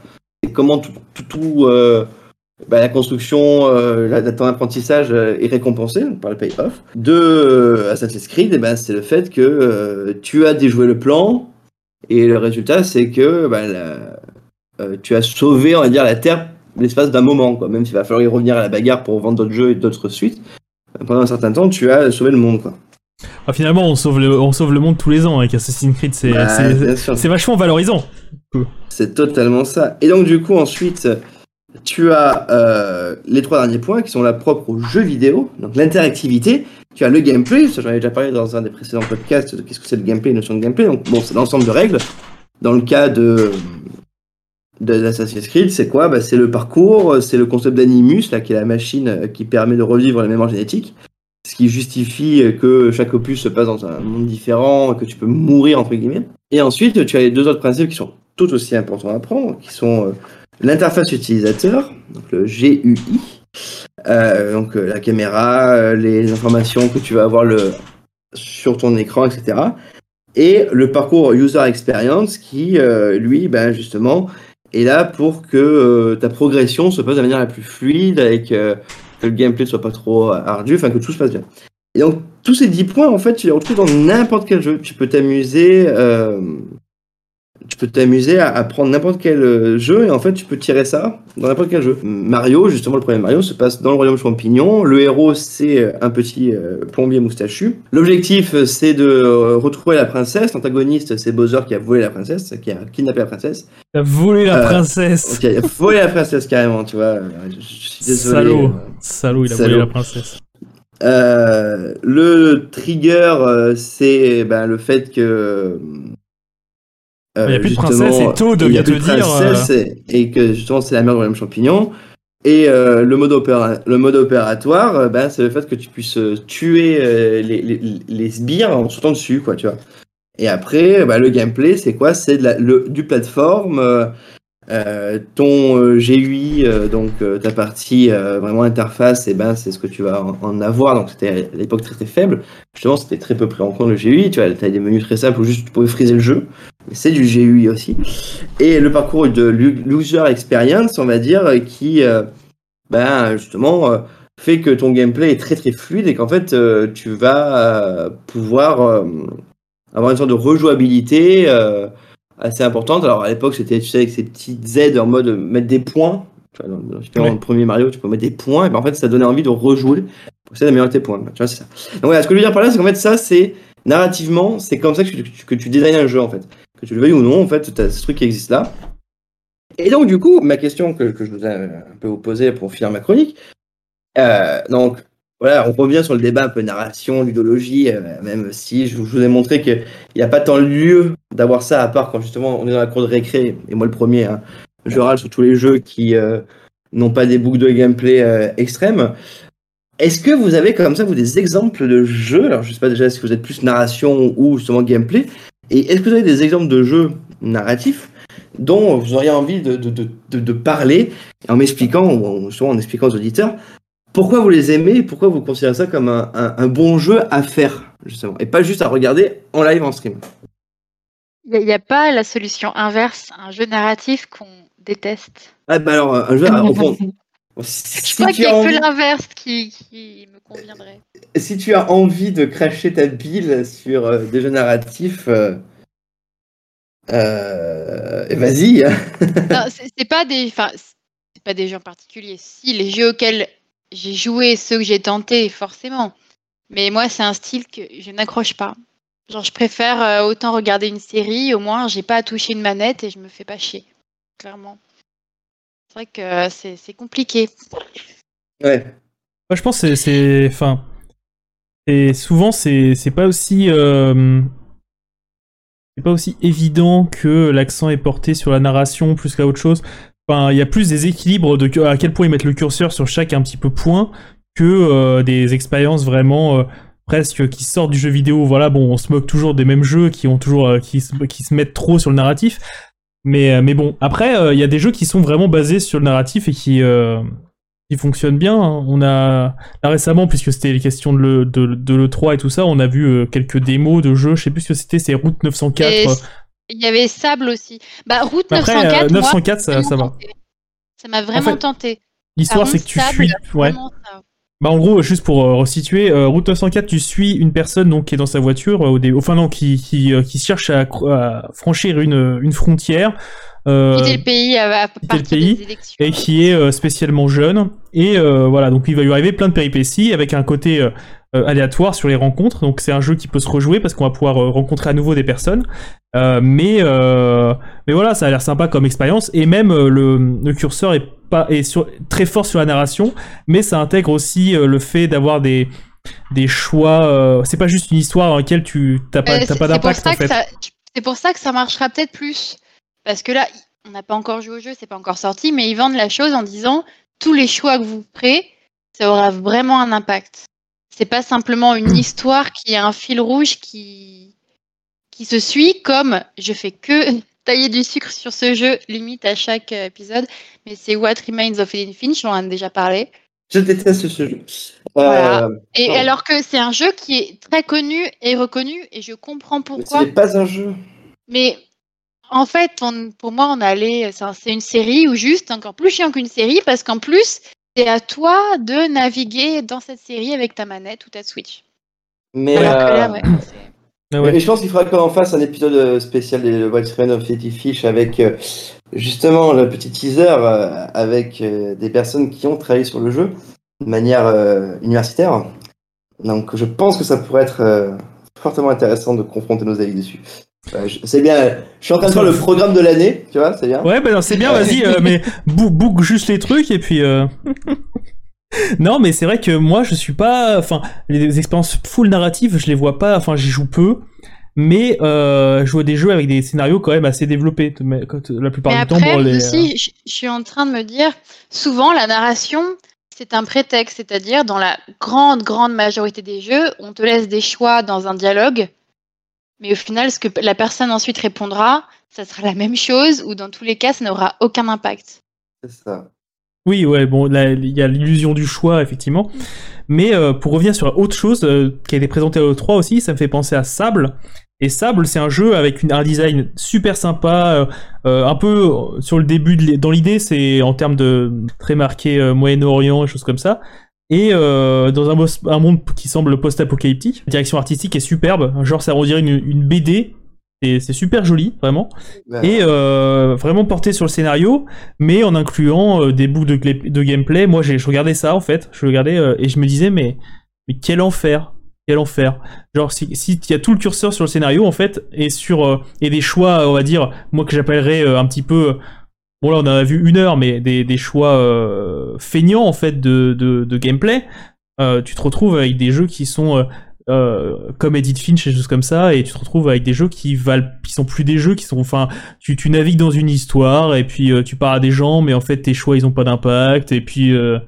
C'est comment tout, bah, la construction, euh, la, ton apprentissage euh, est récompensé par le payoff. De euh, Assassin's Creed, eh ben, c'est le fait que euh, tu as déjoué le plan et le résultat, c'est que bah, la- tu as sauvé, on va dire, la Terre l'espace d'un moment, quoi. Même s'il va falloir y revenir à la bagarre pour vendre d'autres jeux et d'autres suites. Pendant un certain temps, tu as sauvé le monde, quoi. Ah, finalement, on sauve, le, on sauve le monde tous les ans avec Assassin's Creed. C'est Bah, c'est vachement valorisant. C'est totalement ça. Et donc, du coup, ensuite, tu as euh, les trois derniers points qui sont là propres aux jeux vidéo. Donc, l'interactivité. Tu as le gameplay. J'en avais déjà parlé dans un des précédents podcasts de qu'est-ce que c'est le gameplay, la notion de gameplay. Donc, bon, c'est l'ensemble de règles. Dans le cas de de l'Assassin's Creed, c'est quoi? Bah, C'est le parcours, c'est le concept d'Animus, là, qui est la machine euh, qui permet de revivre la mémoire génétique. Ce qui justifie euh, que chaque opus se passe dans un monde différent, que tu peux mourir, entre guillemets. Et ensuite, tu as les deux autres principes qui sont tout aussi importants à apprendre, qui sont l'interface utilisateur, donc le GUI, euh, donc euh, la caméra, euh, les informations que tu vas avoir le, sur ton écran, etc. Et le parcours user experience qui, lui, ben, justement, est là pour que ta progression se passe de la manière la plus fluide, avec que le gameplay ne soit pas trop ardu, enfin que tout se passe bien. Et donc, tous ces 10 points, en fait, tu les retrouves dans n'importe quel jeu. Tu peux t'amuser, tu peux t'amuser à, à prendre n'importe quel euh, jeu et en fait, tu peux tirer ça dans n'importe quel jeu. Mario, justement, le premier Mario se passe dans le royaume champignon. Le héros, c'est euh, un petit euh, plombier moustachu. L'objectif, euh, c'est de retrouver la princesse. L'antagoniste, c'est Bowser qui a volé la princesse, qui a kidnappé la princesse. T'as volé la princesse. Il a volé la princesse carrément, tu vois. Je, je suis désolé. Salaud. Salaud, il a volé Salaud. la princesse. Euh, le trigger, c'est ben, le fait que. Euh, Il y a plus de princesse et Toad il y vient a plus te de dire, euh, princesse et, que justement c'est la merde dans le même champignon. Et euh, le, mode opéra- le mode opératoire, euh, ben, c'est le fait que tu puisses euh, tuer les, les, les sbires en sautant dessus, quoi, tu vois. Et après, ben, le gameplay, c'est quoi? C'est du plateforme. ton GUI, donc ta partie vraiment interface, et ben c'est ce que tu vas en, en avoir. Donc c'était à l'époque très très faible. Justement, c'était très peu pris en compte le GUI. Tu vois, as des menus très simples où juste tu pouvais friser le jeu. C'est du GUI aussi. Et le parcours de user experience, on va dire, euh, qui euh, ben justement euh, fait que ton gameplay est très très fluide et qu'en fait euh, tu vas pouvoir avoir une sorte de rejouabilité. assez importante. Alors à l'époque, c'était, tu sais, avec ces petites aides en mode mettre des points. Tu vois, dans, dans, dans Ouais. le premier Mario, tu peux mettre des points. Et ben, en fait, ça donnait envie de rejouer pour essayer d'améliorer tes points. Tu vois, c'est ça. Donc voilà, ce que je veux dire par là, c'est qu'en fait, ça, c'est narrativement, c'est comme ça que tu, que tu designes un jeu, en fait. Que tu le veuilles ou non, en fait, tu as ce truc qui existe là. Et donc, du coup, ma question que, je vous ai un peu vous poser pour finir ma chronique, euh, donc, voilà, on revient sur le débat un peu narration, ludologie, euh, même si je, vous ai montré qu'il n'y a pas tant lieu d'avoir ça, à part quand justement on est dans la cour de récré, et moi le premier, hein, je râle sur tous les jeux qui euh, n'ont pas des boucles de gameplay euh, extrêmes. Est-ce que vous avez comme ça vous des exemples de jeux? Alors je sais pas déjà si vous êtes plus narration ou justement gameplay, et est-ce que vous avez des exemples de jeux narratifs dont vous auriez envie de, de, de, de, parler en m'expliquant, ou souvent en expliquant aux auditeurs, pourquoi vous les aimez et pourquoi vous considérez ça comme un, un, un bon jeu à faire, justement, et pas juste à regarder en live en stream? Il n'y a, pas la solution inverse, un jeu narratif qu'on déteste? Ah bah alors, un jeu, alors, bon, Je si, crois qu'il n'y que l'inverse qui, qui me conviendrait. si tu as envie de cracher ta bile sur euh, des jeux narratifs, euh, euh, vas-y. hein. *laughs* Non, c'est pas des, c'est pas des jeux en particulier. Si les jeux auxquels j'ai joué, ceux que j'ai tentés, forcément. Mais moi, c'est un style que je n'accroche pas. Genre, je préfère euh, autant regarder une série, au moins, j'ai pas à toucher une manette et je me fais pas chier. Clairement. C'est vrai que euh, c'est compliqué. Ouais. Moi, je pense que c'est-. Enfin. Et souvent, c'est pas aussi. euh, c'est pas aussi évident que l'accent est porté sur la narration plus qu'à autre chose. Enfin, il y a plus des équilibres de à quel point ils mettent le curseur sur chaque un petit peu point que euh, des expériences vraiment euh, presque qui sortent du jeu vidéo. Voilà, bon, on se moque toujours des mêmes jeux qui ont toujours euh, qui, se, qui se mettent trop sur le narratif. Mais, euh, mais bon, après, euh, il y a des jeux qui sont vraiment basés sur le narratif et qui, euh, qui fonctionnent bien. hein. On a là récemment, puisque c'était les questions de, le, de, de l'E3 et tout ça, on a vu euh, quelques démos de jeux. Je sais plus ce que c'était, c'est Route 904. Et euh, Il y avait Sable aussi. Bah, Route Après, 904, euh, moi, 904, ça, ça va. Ça m'a vraiment fait, tenté. L'histoire, Par c'est que tu. Sable, Ouais. vraiment, ça- Bah en gros, juste pour euh, resituer, euh, Route 904, tu suis une personne donc qui est dans sa voiture, euh, au dé- enfin non, qui qui, euh, qui cherche à, à franchir une une frontière. euh, Quitter le pays à, à quitter le partir pays des élections. et qui est euh, spécialement jeune. Et euh, voilà, donc il va lui arriver plein de péripéties avec un côté euh, aléatoire sur les rencontres. Donc c'est un jeu qui peut se rejouer parce qu'on va pouvoir euh, rencontrer à nouveau des personnes. Euh, mais mais voilà, ça a l'air sympa comme expérience. Et même le, le curseur est pas est sur, très fort sur la narration, mais ça intègre aussi le fait d'avoir des des choix. c'est pas juste une histoire dans laquelle tu t'as pas t'as pas d'impact en fait. C'est pour ça que ça marchera peut-être plus. Parce que là, on n'a pas encore joué au jeu, c'est pas encore sorti, mais ils vendent la chose en disant tous les choix que vous ferez, ça aura vraiment un impact. C'est pas simplement une *clears throat* histoire qui a un fil rouge qui, qui se suit comme je fais que *laughs* tailler du sucre sur ce jeu, limite à chaque euh, épisode, mais c'est What Remains of Edith Finch, on en a déjà parlé. Je déteste ce jeu. Voilà. Euh, Et Non. alors que c'est un jeu qui est très connu et reconnu, et je comprends mais pourquoi. ce n'est pas un jeu. Mais en fait, on- pour moi, on allait. C'est une série ou juste encore plus chiant qu'une série parce qu'en plus, c'est à toi de naviguer dans cette série avec ta manette ou ta Switch. Mais, Alors que euh, là, ouais, c'est- Ah ouais. mais je pense qu'il faudra qu'on en fasse un épisode euh, spécial des Wild Strain of Yeti Fish avec euh, justement le petit teaser avec des personnes qui ont travaillé sur le jeu de manière universitaire. Donc je pense que ça pourrait être fortement intéressant de confronter nos avis dessus. C'est bien, je suis en train de faire le programme de l'année, tu vois, c'est bien. Ouais, bah non, c'est bien, vas-y, euh, mais bou- book juste les trucs et puis. euh, *laughs* non, mais c'est vrai que moi, je suis pas. Enfin, les expériences full narratives, je les vois pas. Enfin, j'y joue peu. Mais euh, je vois des jeux avec des scénarios quand même assez développés. La plupart Mais du temps, bon, les. aussi, je suis en train de me dire, souvent, la narration, c'est un prétexte. C'est-à-dire, dans la grande, grande majorité des jeux, on te laisse des choix dans un dialogue. Mais au final, ce que la personne ensuite répondra, ça sera la même chose, ou dans tous les cas, ça n'aura aucun impact. C'est ça. Oui, ouais, bon, il y a l'illusion du choix, effectivement. Mais euh, pour revenir sur autre chose euh, qui a été présenté à l'E3 aussi, ça me fait penser à Sable. Et Sable, c'est un jeu avec une, un design super sympa, euh, un peu sur le début, de dans l'idée, c'est en termes de très marqué euh, Moyen-Orient et choses comme ça. Et euh, dans un, monde qui semble post-apocalyptique, la direction artistique est superbe, genre ça on dirait une, une BD, c'est super joli, vraiment. Et euh, vraiment porté sur le scénario, mais en incluant euh, des bouts de, gameplay. Moi, je regardais ça en fait, je regardais et je me disais mais mais quel enfer, quel enfer. Genre si si y a tout le curseur sur le scénario en fait et sur euh, et des choix, on va dire moi que j'appellerais euh, un petit peu Bon là on en a vu une heure, mais des, des choix euh, feignants en fait de, de, gameplay. Euh, tu te retrouves avec des jeux qui sont euh, euh, comme Edith Finch et choses comme ça, et tu te retrouves avec des jeux qui valent, qui sont plus des jeux, qui sont, enfin, tu, tu navigues dans une histoire et puis euh, tu parles à des gens, mais en fait tes choix ils ont pas d'impact et puis, euh,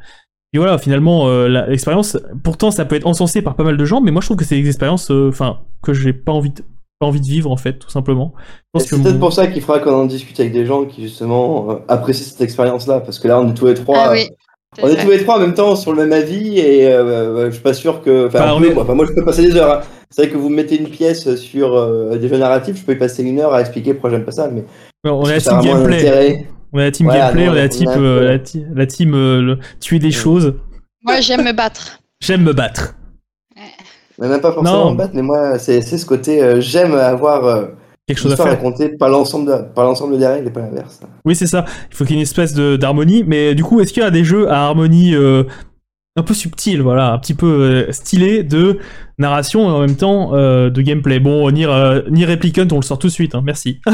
et voilà finalement euh, l'expérience. Pourtant ça peut être encensé par pas mal de gens, mais moi je trouve que c'est des expériences, euh, enfin que j'ai pas envie de, pas envie de vivre en fait tout simplement. C'est peut-être mon- pour ça qu'il faudra qu'on en discute avec des gens qui justement euh, apprécient cette expérience-là, parce que là on est tous les trois, Ah oui, on est tous les trois en même temps sur le même avis et euh, je suis pas sûr que, enfin, Bah, moi, enfin, moi je peux passer des heures. hein. C'est vrai que vous mettez une pièce sur euh, des jeux narratifs, je peux y passer une heure à expliquer pourquoi j'aime pas ça, mais on est un gameplay. On est la team Voilà, gameplay, non, on est la on team, euh, la, la team euh, le- tuer des Ouais. choses. Moi, j'aime me battre. J'aime me battre. Mais même pas forcément Non. me battre, mais moi c'est c'est ce côté, euh, j'aime avoir euh, Quelque chose à faire. racontée par l'ensemble de, par l'ensemble des règles et pas l'inverse. Oui, c'est ça. Il faut qu'il y ait une espèce de d'harmonie. Mais du coup, est-ce qu'il y a des jeux à harmonie euh, un peu subtile, voilà, un petit peu euh, stylé de narration et en même temps euh, de gameplay? Bon, Nier, euh, Nier Replicant, on le sort tout de suite. hein, merci. *laughs*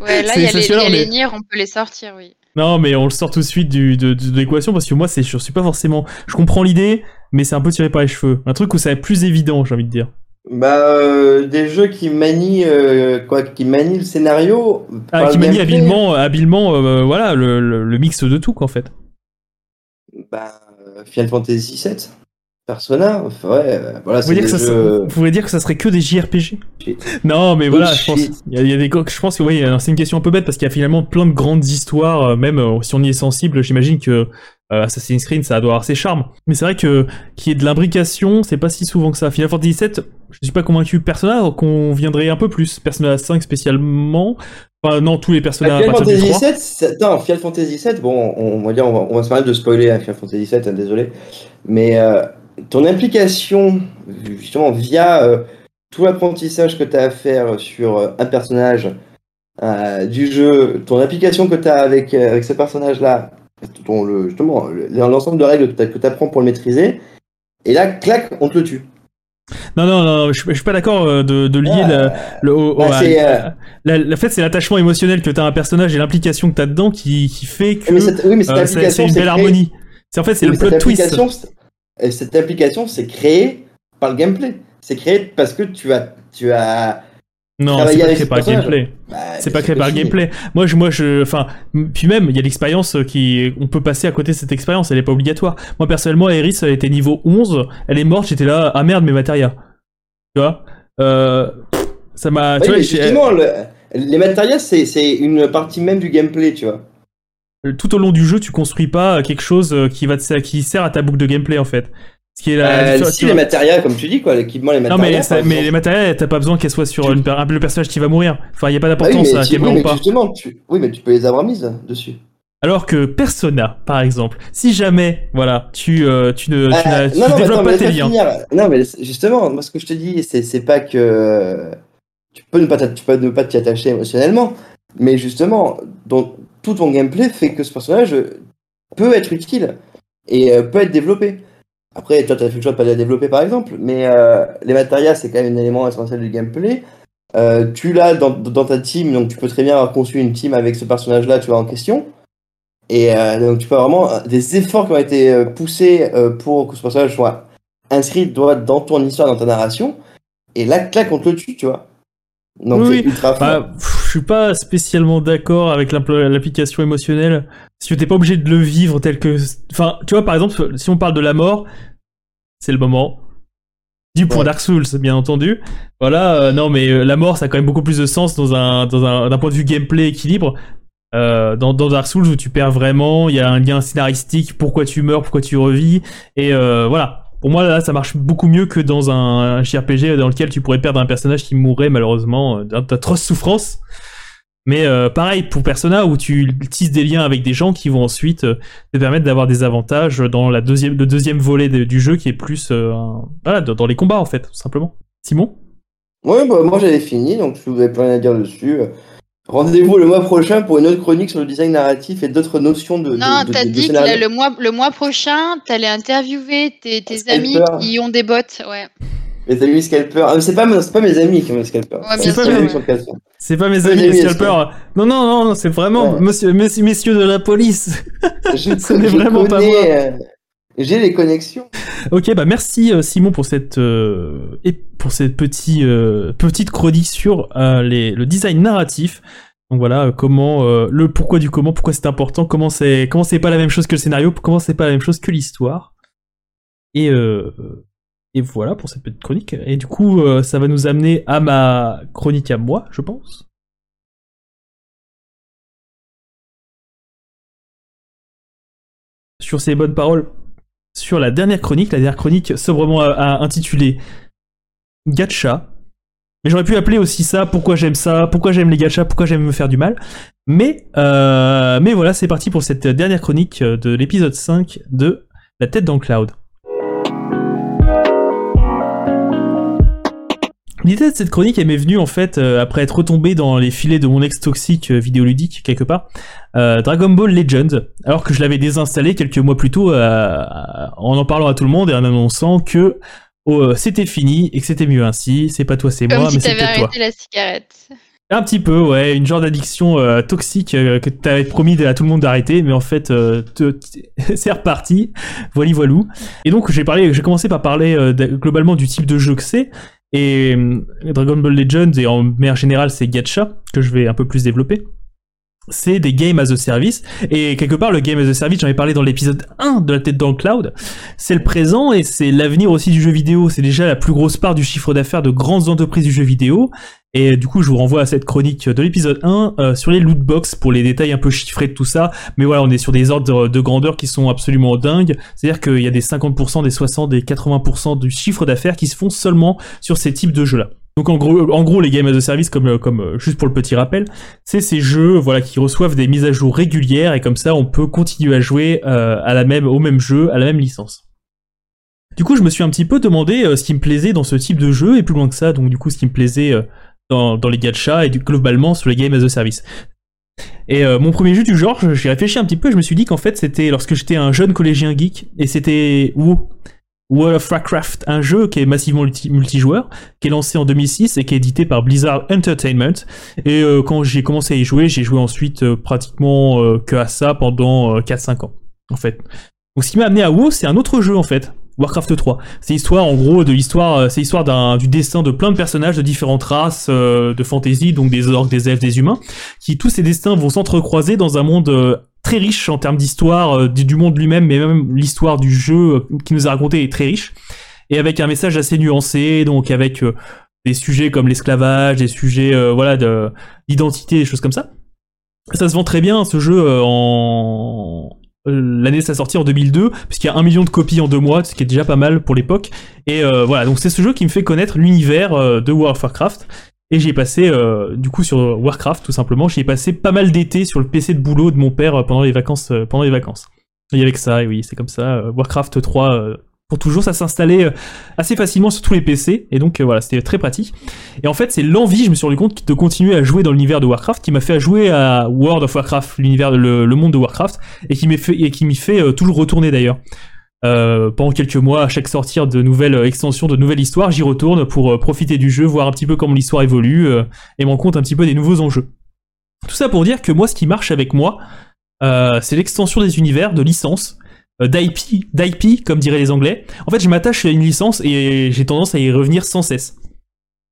Ouais, là, C'est- il y a les, y a mais- les Nier, on peut les sortir, oui. Non, mais on le sort tout de suite du, de, de, de l'équation parce que moi, c'est, je suis pas forcément. Je comprends l'idée, mais c'est un peu tiré par les cheveux. Un truc où ça être plus évident, j'ai envie de dire. Bah, euh, des jeux qui manient, euh, quoi, qui manient le scénario. Ah, qui le manie gameplay. habilement, habilement, euh, voilà, le, le, le mix de tout, quoi, en fait. Bah, Final Fantasy VII. Persona, ouais, euh, voilà, Vous ça, vous pouvez dire que ça serait que des JRPG Shit. Non, mais voilà, je pense. Y, a- y a des, je pense que oui, euh, c'est une question un peu bête parce qu'il y a finalement plein de grandes histoires, euh, même si on y est sensible, j'imagine que euh, Assassin's Creed ça doit avoir ses charmes. Mais c'est vrai que qu'il y ait de l'imbrication, c'est pas si souvent que ça. Final Fantasy VII, je suis pas convaincu. Persona, qu'on viendrait un peu plus. Persona 5 spécialement. Enfin, non, tous les Persona à Final Fantasy 3. VII, attends, Final Fantasy VII, bon, on, on va dire, on va, on va se permettre de spoiler hein, Final Fantasy VII, hein, désolé, mais euh, ton implication, justement, via euh, tout l'apprentissage que tu as à faire sur euh, un personnage euh, du jeu, ton application que tu as avec, avec ce personnage-là, ton, le, justement, le- l'ensemble de règles que tu apprends pour le maîtriser, et là, clac, on te le tue. Non, non, non, je, suis- je suis pas d'accord de, de lier Ah, la- le, au- bah, à- la- la- fait, c'est l'attachement émotionnel que t'as à un personnage et l'implication que t'as dedans qui, qui fait que mais cette- oui, mais cette euh, c'est une belle harmonie. C'est en fait, c'est Oui, le plot twist. Et cette application, c'est créé par le gameplay. C'est créé parce que tu as, tu as. Non, c'est pas avec créé par le gameplay. bah, C'est pas créé par le gameplay. Moi, je, moi, je, enfin, puis même, il y a l'expérience qui, on peut passer à côté de cette expérience. Elle est pas obligatoire. Moi, personnellement, Eris, elle était niveau 11. Elle est morte. J'étais là, ah merde, mes matérias. Tu vois, euh, ça m'a, Oui, tu vois, justement, le- les matériels, c'est c'est une partie même du gameplay, tu vois. Tout au long du jeu, tu construis pas quelque chose euh, qui va te, qui sert à ta boucle de gameplay en fait. Ce qui est la Euh, si les matériels, comme tu dis, quoi, l'équipement, les Non matériels. mais, ça- par mais les matériels, t'as pas besoin qu'elles soient sur une un- le personnage qui va mourir. Enfin, il y a pas Bah oui, d'importance mais, à tu- oui, mais pas. justement, tu... oui, mais tu peux les avoir mises dessus. Alors que Persona, par exemple, si jamais, voilà, tu, euh, tu ne, tu Euh, tu non, non, développes attends, pas tes liens. finir. Non, mais justement, moi, ce que je te dis, c'est pas que tu peux ne pas tu peux ne pas t'y attacher émotionnellement, mais justement, donc, tout ton gameplay fait que ce personnage peut être utile et euh, peut être développé. Après, toi, tu as fait le choix de pas le développer, par exemple, mais euh, les matérias, c'est quand même un élément essentiel du gameplay. Euh, tu l'as dans, dans ta team, donc tu peux très bien avoir conçu une team avec ce personnage-là, tu vois, en question. Et euh, donc tu peux vraiment des efforts qui ont été euh, poussés euh, pour que ce personnage soit inscrit dans ton histoire, dans ta narration. Et là, clac, on te le tue, tu vois. Donc Oui, c'est ultra. Bah, je suis pas spécialement d'accord avec l'application émotionnelle. Si t'es pas obligé de le vivre tel que, enfin, tu vois, par exemple, si on parle de la mort, c'est le moment. Du point Ouais. Dark Souls, bien entendu. Voilà, euh, non, mais euh, la mort, ça a quand même beaucoup plus de sens dans un, dans un, d'un point de vue gameplay équilibre. Euh, dans, dans Dark Souls où tu perds vraiment, il y a un lien scénaristique, pourquoi tu meurs, pourquoi tu revis, et voilà. Pour moi, là, ça marche beaucoup mieux que dans un, un JRPG dans lequel tu pourrais perdre un personnage qui mourrait malheureusement euh, d'atroces souffrances. Mais euh, pareil pour Persona où tu tisses des liens avec des gens qui vont ensuite euh, te permettre d'avoir des avantages dans la deuxième, le deuxième volet du jeu qui est plus euh, voilà, dans les combats en fait, tout simplement. Simon? Ouais, bah, moi j'avais fini, donc vous avez plus rien à dire dessus, euh, rendez-vous le mois prochain pour une autre chronique sur le design narratif et d'autres notions de. Non, t'as de dit que là, le mois, le mois prochain, t'allais interviewer tes, amis qui ont des bots. Ouais. Les amis Scalper. Ah, c'est pas, mes- c'est pas mes amis qui ont les Scalper. Ouais, C'est mes amis ouais. sur le casque. C'est pas mes Mes amis les scalpers. Non, non, non, non, c'est vraiment Ouais. monsieur, messieurs, messieurs de la police. Je, *laughs* Ce n'est vraiment pas connais, euh, J'ai les connexions. Ok, bah merci euh, Simon pour cette euh, et pour cette petit, euh, petite chronique sur euh, les, le design narratif. Donc voilà, euh, comment euh, le pourquoi du comment, pourquoi c'est important, comment c'est comment c'est pas la même chose que le scénario, comment c'est pas la même chose que l'histoire. Et euh, et voilà pour cette petite chronique. Et du coup, euh, ça va nous amener à ma chronique à moi, je pense. Sur ces bonnes paroles, sur la dernière chronique, la dernière chronique sobrement euh, intitulée Gacha. Mais j'aurais pu appeler aussi ça pourquoi j'aime ça, pourquoi j'aime les gachas, pourquoi j'aime me faire du mal. Mais, euh, mais voilà, c'est parti pour cette dernière chronique euh, de l'épisode 5 de La tête dans le cloud. L'idée de cette chronique, elle m'est venue en fait euh, après être retombé dans les filets de mon ex toxique euh, vidéoludique quelque part. Euh, Dragon Ball Legend, alors que je l'avais désinstallé quelques mois plus tôt euh, en en parlant à tout le monde et en annonçant que oh, euh, c'était fini et que c'était mieux ainsi. C'est pas toi, c'est moi, si mais c'est peut-être toi. arrêté la cigarette. Un petit peu, ouais, une genre d'addiction euh, toxique euh, que t'avais promis à tout le monde d'arrêter, mais en fait, euh, *laughs* c'est reparti. Voilà, voilou. Et donc, j'ai parlé, j'ai commencé par parler euh, globalement du type de jeu que c'est. Et euh, Dragon Ball Legends et en manière générale, c'est gacha que je vais un peu plus développer. C'est des games as a service. Et quelque part, le game as a service, j'en ai parlé dans l'épisode 1 de la tête dans le cloud, c'est le présent et c'est l'avenir aussi du jeu vidéo. C'est déjà la plus grosse part du chiffre d'affaires de grandes entreprises du jeu vidéo. Et du coup, je vous renvoie à cette chronique de l'épisode 1 euh, sur les loot box pour les détails un peu chiffrés de tout ça. Mais voilà, on est sur des ordres de grandeur qui sont absolument dingues. C'est-à-dire qu'il y a des 50%, des 60, des 80% du chiffre d'affaires qui se font seulement sur ces types de jeux-là. Donc en gros, gros, les games as a service, comme, comme euh, juste pour le petit rappel, c'est ces jeux, voilà, qui reçoivent des mises à jour régulières et comme ça, on peut continuer à jouer euh, au même jeu, à la même licence. Du coup, je me suis un petit peu demandé euh, ce qui me plaisait dans ce type de jeu et plus loin que ça, donc du coup, ce qui me plaisait dans, les gachas et globalement sur les games as a service. Et mon premier jeu du genre, j'ai réfléchi un petit peu je me suis dit qu'en fait, c'était lorsque j'étais un jeune collégien geek et c'était WoW. World of Warcraft, un jeu qui est massivement multijoueur, qui est lancé en 2006 et qui est édité par Blizzard Entertainment. Et euh, quand j'ai commencé à y jouer, j'ai joué ensuite euh, pratiquement euh, que à ça pendant 4-5 ans, en fait. Donc ce qui m'a amené à WoW, c'est un autre jeu en fait. Warcraft 3. C'est l'histoire en gros de l'histoire, c'est l'histoire du destin de plein de personnages de différentes races de fantasy, donc des orques, des elfes, des humains, qui tous ces destins vont s'entrecroiser dans un monde très riche en termes d'histoire euh, du monde lui-même, mais même l'histoire du jeu euh, qui nous a raconté est très riche et avec un message assez nuancé, donc avec euh, des sujets comme l'esclavage, des sujets voilà de d'identité, des choses comme ça. Ça se vend très bien ce jeu en l'année de sa sortie en 2002, puisqu'il y a un million de copies en deux mois, ce qui est déjà pas mal pour l'époque. Et voilà, donc c'est ce jeu qui me fait connaître l'univers de World of Warcraft. Et j'ai passé, euh, du coup, sur Warcraft, tout simplement, j'y ai passé pas mal d'été sur le PC de boulot de mon père euh, pendant les vacances. Euh, pendant les vacances. Et avec ça, et oui, c'est comme ça. Warcraft 3, pour toujours, ça s'installait assez facilement sur tous les PC. Et donc, voilà, c'était très pratique. Et en fait, c'est l'envie, je me suis rendu compte, de continuer à jouer dans l'univers de Warcraft qui m'a fait jouer à World of Warcraft, l'univers, le, monde de Warcraft, et qui m'y fait, fait toujours retourner d'ailleurs. Euh, pendant quelques mois, à chaque sortir de nouvelles extensions, de nouvelles histoires, j'y retourne pour euh, profiter du jeu, voir un petit peu comment l'histoire évolue euh, et me rendre compte un petit peu des nouveaux enjeux. Tout ça pour dire que moi, ce qui marche avec moi, c'est l'extension des univers, de licences, d'IP, d'IP comme diraient les Anglais. En fait, je m'attache à une licence et j'ai tendance à y revenir sans cesse.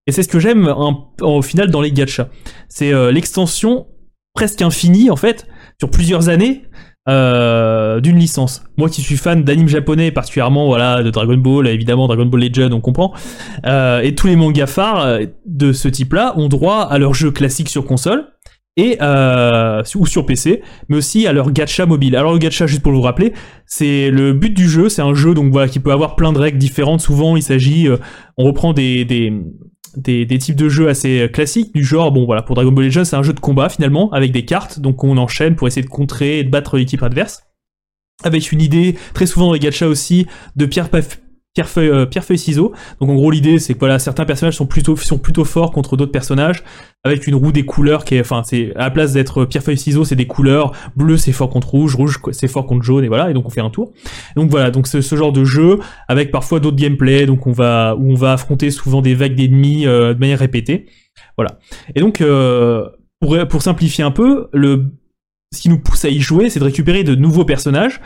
Et c'est ce que j'aime au final dans les gachas. C'est l'extension presque infinie en fait sur plusieurs années euh, d'une licence. Moi qui suis fan d'anime japonais, particulièrement voilà de Dragon Ball, évidemment Dragon Ball Legend, on comprend, euh, et tous les mangas phares euh, de ce type-là ont droit à leurs jeux classiques sur console et ou sur PC, mais aussi à leur gacha mobile. Alors le gacha, juste pour vous rappeler, c'est le but du jeu, c'est un jeu donc qui peut avoir plein de règles différentes. Souvent, il s'agit, on reprend des, types de jeux assez classiques, du genre, bon voilà, pour Dragon Ball Legends, c'est un jeu de combat finalement, avec des cartes, donc on enchaîne pour essayer de contrer et de battre l'équipe adverse. Avec une idée, très souvent dans les gachas aussi, de pierre, pierre feuille, euh, ciseaux. Donc en gros l'idée c'est que voilà certains personnages sont plutôt sont plutôt forts contre d'autres personnages avec une roue des couleurs qui est enfin c'est à la place d'être pierre feuille ciseaux c'est des couleurs bleu c'est fort contre rouge rouge c'est fort contre jaune et voilà et donc on fait un tour. donc voilà donc c'est ce genre de jeu avec parfois d'autres gameplays donc on va où on va affronter souvent des vagues d'ennemis euh, de manière répétée. Voilà. Et donc euh, pour pour simplifier un peu le ce qui nous pousse à y jouer, c'est de récupérer de nouveaux personnages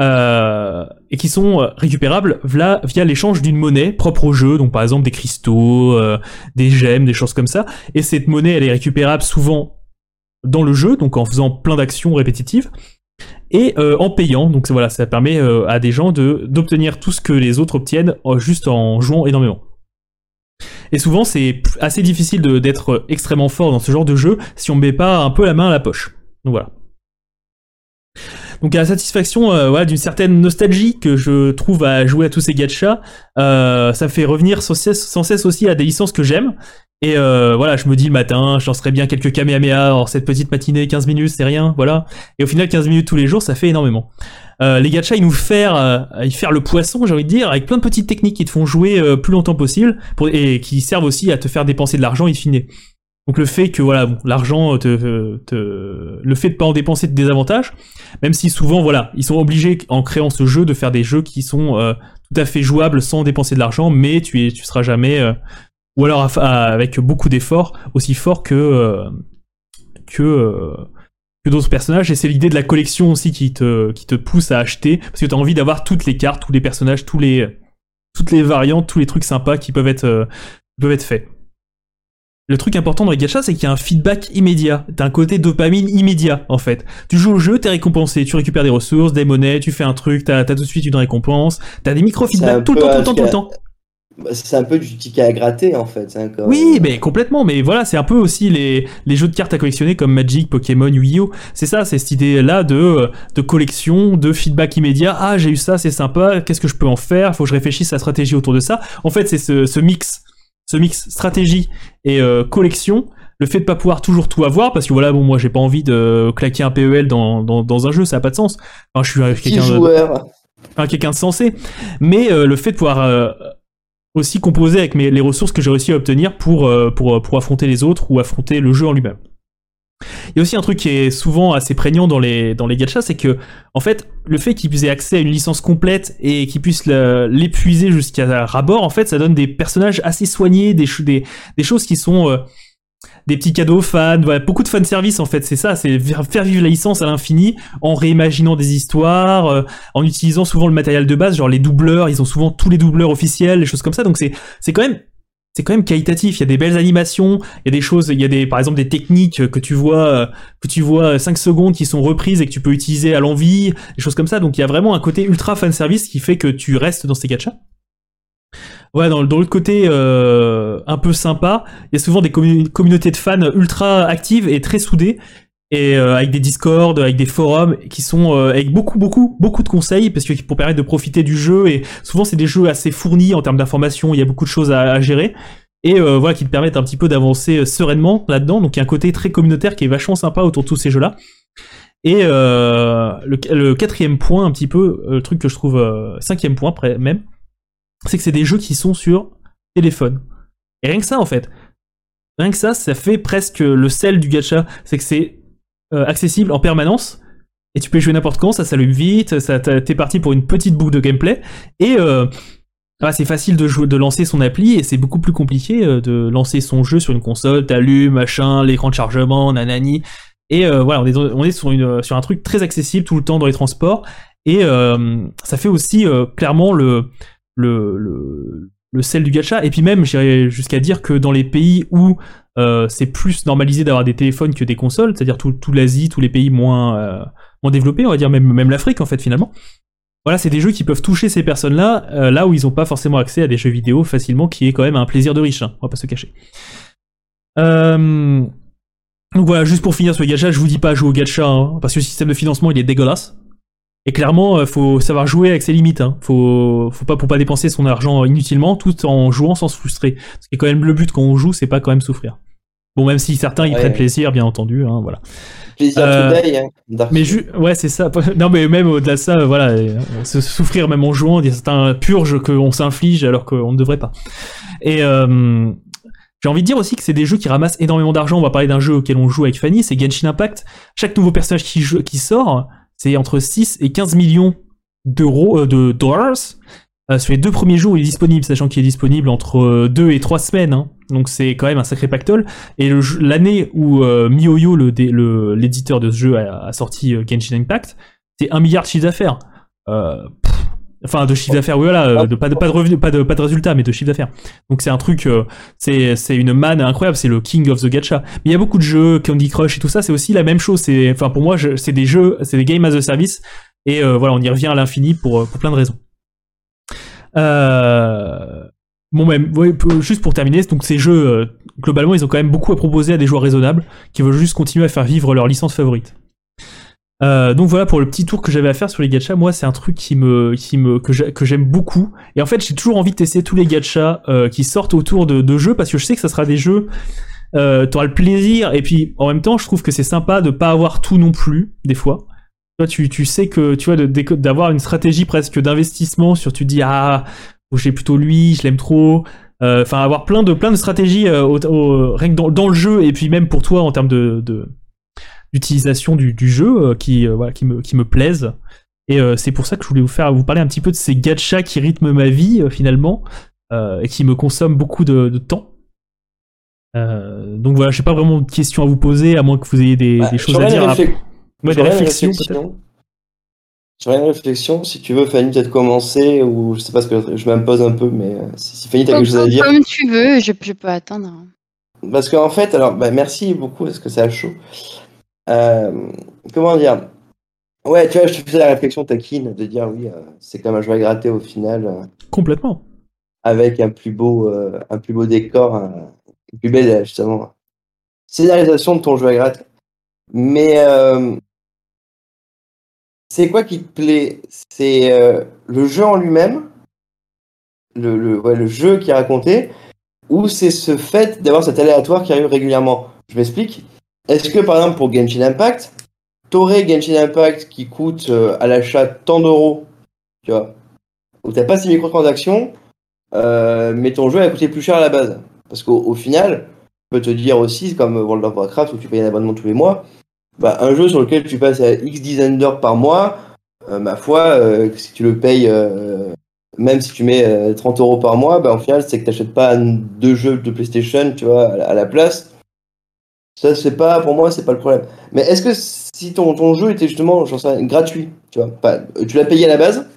euh, et qui sont euh, récupérables via, l'échange d'une monnaie propre au jeu, donc par exemple des cristaux, euh, des gemmes, des choses comme ça. Et cette monnaie, elle est récupérable souvent dans le jeu, donc en faisant plein d'actions répétitives, et en payant. Donc voilà, ça permet à des gens d'obtenir tout ce que les autres obtiennent juste en jouant énormément. Et souvent, c'est assez difficile d'être extrêmement fort dans ce genre de jeu si on met pas un peu la main à la poche. Donc voilà. Donc à la satisfaction euh, d'une certaine nostalgie que je trouve à jouer à tous ces gachas, euh, ça fait revenir sans cesse, aussi à des licences que j'aime. Et euh, voilà, je me dis le matin, je lancerai bien quelques Kamehameha, or cette petite matinée, 15 minutes, c'est rien, voilà. Et au final, 15 minutes tous les jours, ça fait énormément. les gachas, ils nous font ils faire le poisson, j'ai envie de dire, avec plein de petites techniques qui te font jouer plus longtemps possible, et qui servent aussi à te faire dépenser de l'argent in fine. Donc le fait que voilà, l'argent, te, le fait de pas en dépenser de désavantages, même si souvent voilà, ils sont obligés en créant ce jeu de faire des jeux qui sont euh, tout à fait jouables sans dépenser de l'argent, mais tu es, tu seras jamais, euh, ou alors avec beaucoup d'efforts aussi fort que euh, que que d'autres personnages. Et c'est l'idée de la collection aussi qui te qui te pousse à acheter parce que tu as envie d'avoir toutes les cartes, tous les personnages, tous les toutes les variantes, tous les trucs sympas qui peuvent être peuvent être faits. Le truc important dans les gachas, c'est qu'il y a un feedback immédiat. T'as un côté dopamine immédiat, en fait. Tu joues au jeu, t'es récompensé, tu récupères des ressources, des monnaies, tu fais un truc, t'as as tout de suite une récompense, t'as des micro-feedbacks tout le temps, tout le temps, tout le temps. C'est un peu du ticket à gratter en fait. Hein, oui, mais complètement. Mais voilà, c'est un peu aussi les, les jeux de cartes à collectionner comme Magic, Pokémon, Yu-Gi-Oh. C'est ça, c'est cette idée-là de, de collection, de feedback immédiat. Ah, j'ai eu ça, c'est sympa. Qu'est-ce que je peux en faire? Faut que je réfléchisse à la stratégie autour de ça. En fait, c'est ce, ce mix, ce mix stratégie et euh, collection. Le fait de pas pouvoir toujours tout avoir, parce que voilà, bon, moi, j'ai pas envie de claquer un PEL dans, dans, dans un jeu, ça a pas de sens. Enfin, je suis quelqu'un de, enfin, quelqu'un de sensé. Mais euh, le fait de pouvoir euh, aussi composé avec mes, les ressources que j'ai réussi à obtenir pour, pour, pour affronter les autres ou affronter le jeu en lui-même. Il y a aussi un truc qui est souvent assez prégnant dans les, dans gachas, c'est que, en fait, le fait qu'ils aient accès à une licence complète et qu'ils puissent l'épuiser jusqu'à rabord, en fait, ça donne des personnages assez soignés, des, choses qui sont euh, des petits cadeaux fans, beaucoup de fan service en fait, c'est ça, c'est faire vivre la licence à l'infini en réimaginant des histoires, euh, en utilisant souvent le matériel de base, genre les doubleurs, ils ont souvent tous les doubleurs officiels, les choses comme ça, donc c'est quand même c'est quand même qualitatif. Il y a des belles animations, il y a des choses, il y a des, par exemple, des techniques que tu vois, euh, que tu vois 5 secondes qui sont reprises et que tu peux utiliser à l'envie, des choses comme ça. Donc il y a vraiment un côté ultra fan service qui fait que tu restes dans ces gachas. Ouais, dans, l'autre côté euh, un peu sympa, il y a souvent des communautés de fans ultra actives et très soudées, et euh, avec des discords, avec des forums qui sont euh, avec beaucoup beaucoup beaucoup de conseils parce que pour permettre de profiter du jeu et souvent c'est des jeux assez fournis en termes d'informations, il y a beaucoup de choses à, gérer et voilà qui te permettent un petit peu d'avancer sereinement là-dedans. Donc il y a un côté très communautaire qui est vachement sympa autour de tous ces jeux-là. Et le, le, quatrième point, un petit peu, le truc que je trouve cinquième point même, c'est que c'est des jeux qui sont sur téléphone. Et rien que ça, en fait. Rien que ça, ça fait presque le sel du gacha. C'est que c'est euh, accessible en permanence. Et tu peux jouer n'importe quand, ça s'allume vite, t'es parti pour une petite boucle de gameplay. Et euh, ah, c'est facile de, jouer, de lancer son appli et c'est beaucoup plus compliqué euh, de lancer son jeu sur une console, t'allumes, machin, l'écran de chargement, nanani. Et voilà, on est, sur, un truc très accessible tout le temps dans les transports. Et ça fait aussi clairement le, le sel du gacha. Et puis même, j'irais jusqu'à dire que dans les pays où euh, c'est plus normalisé d'avoir des téléphones que des consoles, c'est-à-dire tout, l'Asie, tous les pays moins, euh, développés, on va dire même, l'Afrique en fait finalement. Voilà, c'est des jeux qui peuvent toucher ces personnes-là, euh, là où ils n'ont pas forcément accès à des jeux vidéo facilement, qui est quand même un plaisir de riche, hein, on va pas se cacher. Donc voilà, juste pour finir sur le gacha, je vous dis pas jouer au gacha, hein, parce que le système de financement il est dégueulasse. Et clairement, euh, faut savoir jouer avec ses limites. Hein. Faut, faut pas pour pas dépenser son argent inutilement, tout en jouant sans se frustrer. Ce qui est quand même le but quand on joue, c'est pas quand même souffrir. Bon, même si certains y prennent plaisir, bien entendu, hein, voilà. Plaisir euh, today, hein, Mais ouais, c'est ça. *laughs* Non, mais même au-delà de ça, euh, voilà, se souffrir même en jouant, c'est un purge qu'on s'inflige alors qu'on ne devrait pas. Et euh, j'ai envie de dire aussi que c'est des jeux qui ramassent énormément d'argent. On va parler d'un jeu auquel on joue avec Fanny, c'est Genshin Impact. Chaque nouveau personnage qui, qui sort, c'est entre 6 et 15 millions d'euros, euh, de dollars. Euh, sur les deux premiers jours, il est disponible, sachant qu'il est disponible entre 2 euh, et 3 semaines. Hein. Donc c'est quand même un sacré pactole. Et l'année où MiHoYo, l'éditeur de ce jeu, a, sorti Genshin Impact, c'est 1 milliard de chiffre d'affaires. Enfin, de chiffre d'affaires, oui, voilà, euh, de, pas, de, pas de pas de, pas résultats, mais de chiffre d'affaires. Donc c'est un truc, euh, c'est, c'est une manne incroyable, c'est le king of the gacha. Mais il y a beaucoup de jeux, Candy Crush et tout ça, c'est aussi la même chose. Enfin, pour moi, c'est des jeux, c'est des games as a service. Et euh, voilà, on y revient à l'infini pour, pour plein de raisons. Bon, même, juste pour terminer, donc ces jeux, globalement, ils ont quand même beaucoup à proposer à des joueurs raisonnables qui veulent juste continuer à faire vivre leur licence favorite. Euh, donc voilà pour le petit tour que j'avais à faire sur les gachas. Moi, c'est un truc qui me, qui me, que j'aime beaucoup. Et en fait, j'ai toujours envie de tester tous les gachas euh, qui sortent autour de, jeux parce que je sais que ça sera des jeux. Euh, T'auras le plaisir et puis en même temps, je trouve que c'est sympa de pas avoir tout non plus des fois. Tu, tu sais que tu vois d'avoir une stratégie presque d'investissement sur tu dis ah j'ai plutôt lui, je l'aime trop. Euh, enfin, avoir plein de plein de stratégies au, rien dans, le jeu et puis même pour toi en termes de d'utilisation du, jeu euh, qui, euh, voilà, qui, me, qui me plaisent. Et euh, c'est pour ça que je voulais vous faire vous parler un petit peu de ces gachas qui rythment ma vie finalement et qui me consomment beaucoup de, temps. donc voilà, j'ai pas vraiment de questions à vous poser, à moins que vous ayez des, bah, choses à dire. des réflexions peut-être. J'aurais une réflexion, si tu veux, Fanny, peut-être commencer, ou je sais pas ce que je m'impose un peu, mais si, Fanny, t'as quelque chose à dire. Comme tu veux, je, je peux attendre. parce qu'en fait, alors, bah, merci beaucoup parce que c'est à chaud. Euh, comment dire? Ouais, tu vois, je te faisais la réflexion taquine de dire oui, euh, c'est comme un jouet gratté au final, euh, Complètement. avec un plus beau, euh, un plus beau décor, un- une plus belle justement scénarisation de ton jeu à gratter. Mais euh, c'est quoi qui te plaît? C'est le jeu en lui-même, le, le, ouais, le jeu qui est raconté, ou c'est ce fait d'avoir cet aléatoire qui arrive régulièrement? Je m'explique. Est-ce que par exemple pour Genshin Impact, t'aurais Genshin Impact qui coûte euh, à l'achat tant d'euros, tu vois, où t'as pas ces microtransactions, euh, mais ton jeu a coûté plus cher à la base? Parce qu'au au final, je peux te dire aussi, comme World of Warcraft où tu payes un abonnement tous les mois, bah, un jeu sur lequel tu passes à X dizaines d'heures par mois, euh, ma foi, si tu le payes, même si tu mets euh, 30 euros par mois, bah, au final, c'est que tu n'achètes pas deux jeux de PlayStation, tu vois, à la place. Ça, c'est pas, pour moi, c'est pas le problème. Mais est-ce que si ton, ton jeu était justement, j'en sais rien, gratuit, tu vois, pas, euh, tu l'as payé à la base,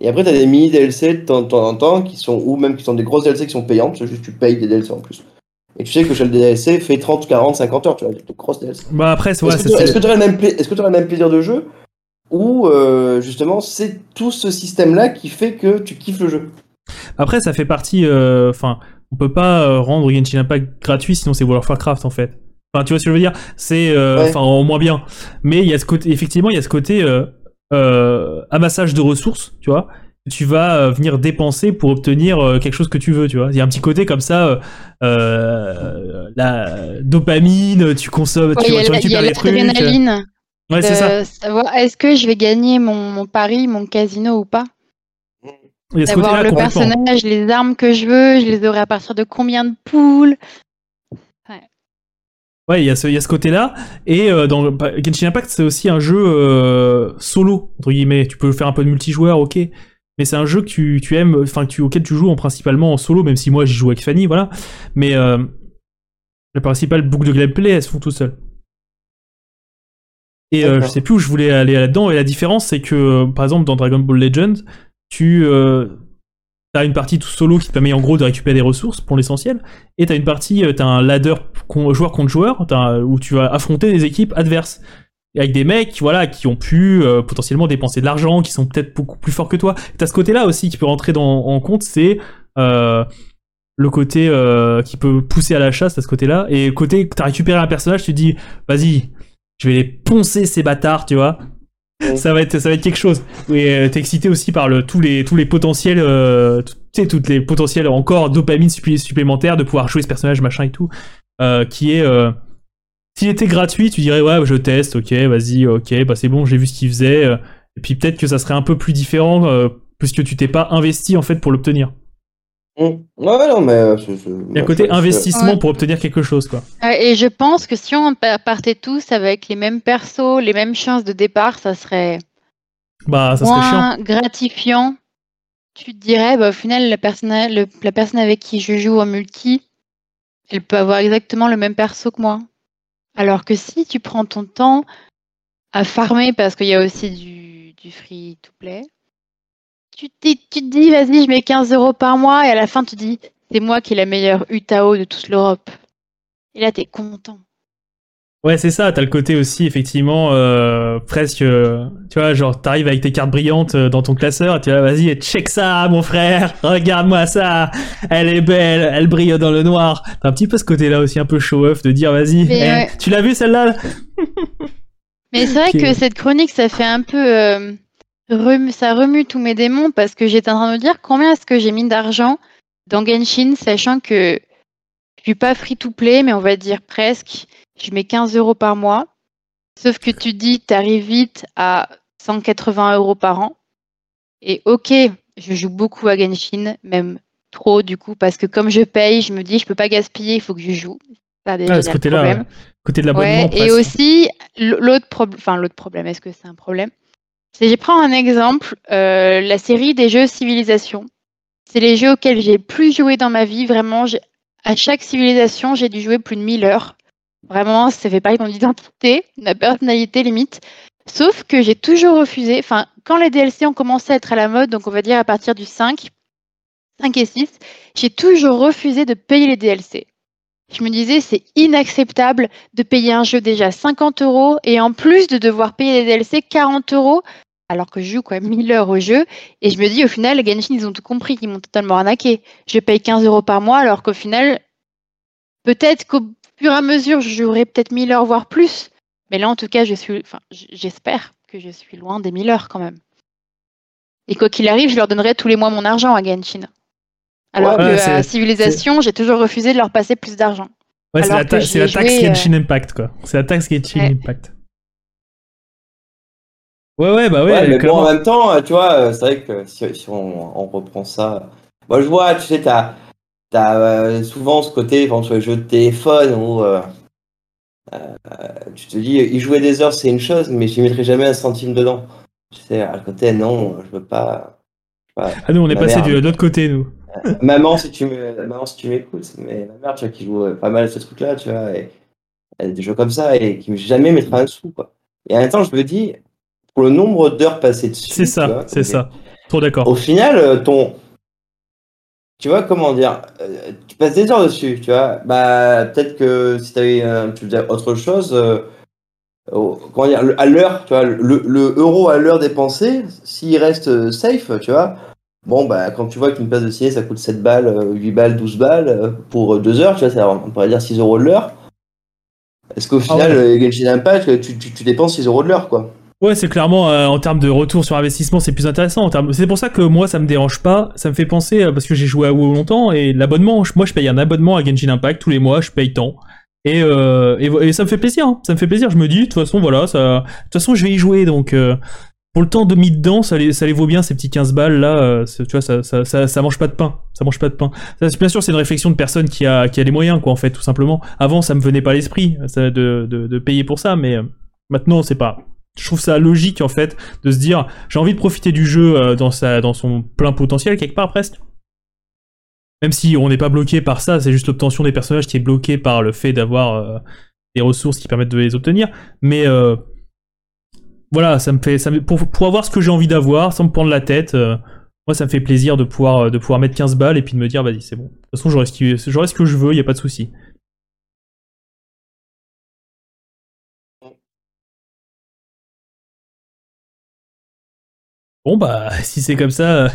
et après, tu as des mini DLC de temps, de en temps, qui sont, ou même qui sont des grosses DLC qui sont payantes, c'est juste tu payes des DLC en plus. Et tu sais que chaque DLC fait 30, 40, 50 heures, tu vois, des grosses DLC. Bah après, c'est- ouais, Est-ce que tu que tu aurais, le que le même plaisir de jeu ou euh, justement c'est tout ce système-là qui fait que tu kiffes le jeu? Après, ça fait partie. euh, Enfin, on peut pas euh, rendre Genshin Impact gratuit, sinon c'est World of Warcraft en fait. Enfin, tu vois ce que je veux dire? C'est, euh, Ouais. enfin, en moins bien. Mais il y a ce côté, effectivement, il y a ce côté euh, euh, amassage de ressources, tu vois. Tu vas venir dépenser pour obtenir quelque chose que tu veux, tu vois. Il y a un petit côté comme ça, la dopamine, tu consommes, Ouais, tu, tu la- il y a récupères des trucs. l'adrénaline Ouais, c'est ça. de savoir est-ce que je vais gagner mon, mon pari, mon casino ou pas? Il y a ce D'avoir côté-là le personnage, les armes que je veux, je les aurai à partir de combien de poules? Ouais, il y a ce, il y a ce côté-là. Et euh, dans bah, Genshin Impact, c'est aussi un jeu euh, solo, entre guillemets. Tu peux faire un peu de multijoueur, ok. Mais c'est un jeu que tu, tu aimes, enfin, que tu, auquel tu joues en principalement en solo, même si moi j'y joue avec Fanny, voilà. Mais euh, la principale boucle de gameplay, elles se font tout seules. Et euh, je sais plus où je voulais aller là-dedans. Et la différence, c'est que, par exemple, dans Dragon Ball Legends, tu euh, as une partie tout solo qui te permet en gros de récupérer des ressources pour l'essentiel. Et t'as une partie, euh, t'as un ladder joueur contre joueur, où tu vas affronter des équipes adverses. Avec des mecs, voilà, qui ont pu euh, potentiellement dépenser de l'argent, qui sont peut-être beaucoup plus forts que toi. T'as ce côté-là aussi qui peut rentrer en compte, c'est le côté qui peut pousser à la chasse, à ce côté-là. Et côté que t'as récupéré un personnage, tu te dis, vas-y, je vais les poncer ces bâtards, tu vois. Ça va être, quelque chose. Et euh, t'es excité aussi par tous les, potentiels, euh, tu sais, toutes les potentiels encore dopamine supplé- supplémentaires de pouvoir jouer ce personnage, machin et tout, euh, qui est, s'il était gratuit, tu dirais ouais, je teste, ok, vas-y, ok, bah c'est bon, j'ai vu ce qu'il faisait. et puis peut-être que ça serait un peu plus différent puisque tu t'es pas investi en fait pour l'obtenir. Hum. Ouais, ouais, non, mais. euh, c'est- c'est- Il y a un côté je- je- investissement Ouais. pour obtenir quelque chose, quoi. Et je pense que si on pa- partait tous avec les mêmes persos, les mêmes chances de départ, ça serait Bah, ça serait chiant. moins gratifiant. Tu te dirais, bah, au final, la personne, le- la personne avec qui je joue en multi, elle peut avoir exactement le même perso que moi. Alors que si tu prends ton temps à farmer, parce qu'il y a aussi du, du free-to-play, tu, te tu te dis, vas-y, je mets 15 euros par mois, et à la fin, tu te dis, c'est moi qui ai la meilleure UTAO de toute l'Europe. Et là, t'es content. Ouais, c'est ça, t'as le côté aussi, effectivement, euh, presque, euh, tu vois, genre, t'arrives avec tes cartes brillantes euh, dans ton classeur, et tu vas, vas-y, check ça, mon frère, *laughs* regarde-moi ça, elle est belle, elle brille dans le noir. T'as un petit peu ce côté-là aussi, un peu show-off, de dire, vas-y, eh, ouais. tu l'as vu celle-là? *laughs* Mais c'est vrai que cette chronique, ça fait un peu. euh, remue- ça remue tous mes démons parce que j'étais en train de me dire combien est-ce que j'ai mis d'argent dans Genshin, sachant que je suis pas free to play, mais on va dire presque. Je mets 15 euros par mois. Sauf que tu dis, tu arrives vite à 180 euros par an. Et ok, je joue beaucoup à Genshin, même trop du coup, parce que comme je paye, je me dis, je peux pas gaspiller, il faut que je joue. Ça, déjà, Ah, ce côté-là. Côté de l'abonnement, Ouais, et presque. aussi, l'autre enfin l'autre problème, est-ce que c'est un problème? C'est, je prends un exemple, euh, la série des jeux Civilisation. C'est les jeux auxquels j'ai plus joué dans ma vie, vraiment. À chaque civilisation, j'ai dû jouer plus de 1000 heures. Vraiment, ça fait partie de mon identité, de ma personnalité limite. Sauf que j'ai toujours refusé, enfin, quand les DLC ont commencé à être à la mode, donc on va dire à partir du 5, 5 et 6, j'ai toujours refusé de payer les DLC. Je me disais, c'est inacceptable de payer un jeu déjà 50 euros et en plus de devoir payer les DLC 40 euros alors que je joue quoi 1000 heures au jeu. Et je me dis, au final, Genshin, ils ont tout compris, ils m'ont totalement arnaqué. Je paye 15 euros par mois alors qu'au final, peut-être qu'au fur et à mesure, je jouerai peut-être 1000 heures, voire plus. Mais là, en tout cas, je suis, enfin, j'espère que je suis loin des 1000 heures quand même. Et quoi qu'il arrive, je leur donnerai tous les mois mon argent à Genshin. Alors Ouais, que à Civilisation, j'ai toujours refusé de leur passer plus d'argent. Ouais, c'est la, ta- la taxe joué, euh, Genshin Impact, quoi. C'est la taxe Genshin Ouais. Impact. Ouais, ouais, bah ouais. Ouais, mais bon, en même temps, euh, tu vois, euh, c'est vrai que si, si on, on reprend ça. Moi, je vois, tu sais, t'as as, euh, souvent ce côté, par exemple, sur les jeux de téléphone où euh, euh, tu te dis, y jouer des heures, c'est une chose, mais j'y mettrai jamais un centime dedans. Tu sais, à côté, non, je veux pas. je veux pas- Ah, nous, on est passé de l'autre côté, nous. Maman, si tu me- maman, si tu m'écoutes, mais ma mère, tu vois, qui joue euh, pas mal à ce truc-là, tu vois, et elle a des jeux comme ça et qui jamais mettra un sou, quoi. Et en même temps, je me dis, pour le nombre d'heures passées dessus, C'est ça, c'est ça. Trop d'accord. Au final, euh, ton. Tu vois, comment dire euh, Tu passes des heures dessus, tu vois. Bah, peut-être que si t'avais euh, tu faisais autre chose, euh, comment dire, à l'heure, tu vois, le, le euro à l'heure dépensé, s'il reste euh, safe, tu vois. Bon, bah, quand tu vois qu'une place de ciné, ça coûte 7 balles, euh, 8 balles, 12 balles euh, pour 2 heures, tu vois, ça, on pourrait dire 6 euros de l'heure. Est-ce qu'au final, euh, Genshin Impact, tu, tu, tu dépenses 6 euros de l'heure, quoi? Ouais, c'est clairement euh, en termes de retour sur investissement, c'est plus intéressant. En termes... C'est pour ça que moi, ça me dérange pas. Ça me fait penser euh, parce que j'ai joué à WoW longtemps et l'abonnement, moi, je paye un abonnement à Genshin Impact tous les mois, je paye tant. Et, euh, et ça me fait plaisir. hein. Ça me fait plaisir. Je me dis, de toute façon, voilà, ça. De toute façon, je vais y jouer. Donc, euh, pour le temps de mis dedans, ça les, ça les vaut bien ces petits 15 balles là. euh, tu vois, ça, ça, ça, mange pas de pain. Ça mange pas de pain. Ça, bien sûr, c'est une réflexion de personne qui a, qui a les moyens, quoi, en fait, tout simplement. Avant, ça me venait pas l'esprit de, de, payer pour ça, mais euh, maintenant, c'est pas. Je trouve ça logique en fait de se dire j'ai envie de profiter du jeu euh, dans sa dans son plein potentiel quelque part presque. Même si on n'est pas bloqué par ça, c'est juste l'obtention des personnages qui est bloquée par le fait d'avoir des ressources qui permettent de les obtenir. Mais voilà, ça me fait ça me- pour, pour avoir ce que j'ai envie d'avoir sans me prendre la tête. euh, moi, ça me fait plaisir de pouvoir de pouvoir mettre 15 balles et puis de me dire vas-y c'est bon. De toute façon, j'aurai ce, qui- j'aurai ce que je veux, il y a pas de souci. Bon bah *laughs* si c'est comme ça. euh,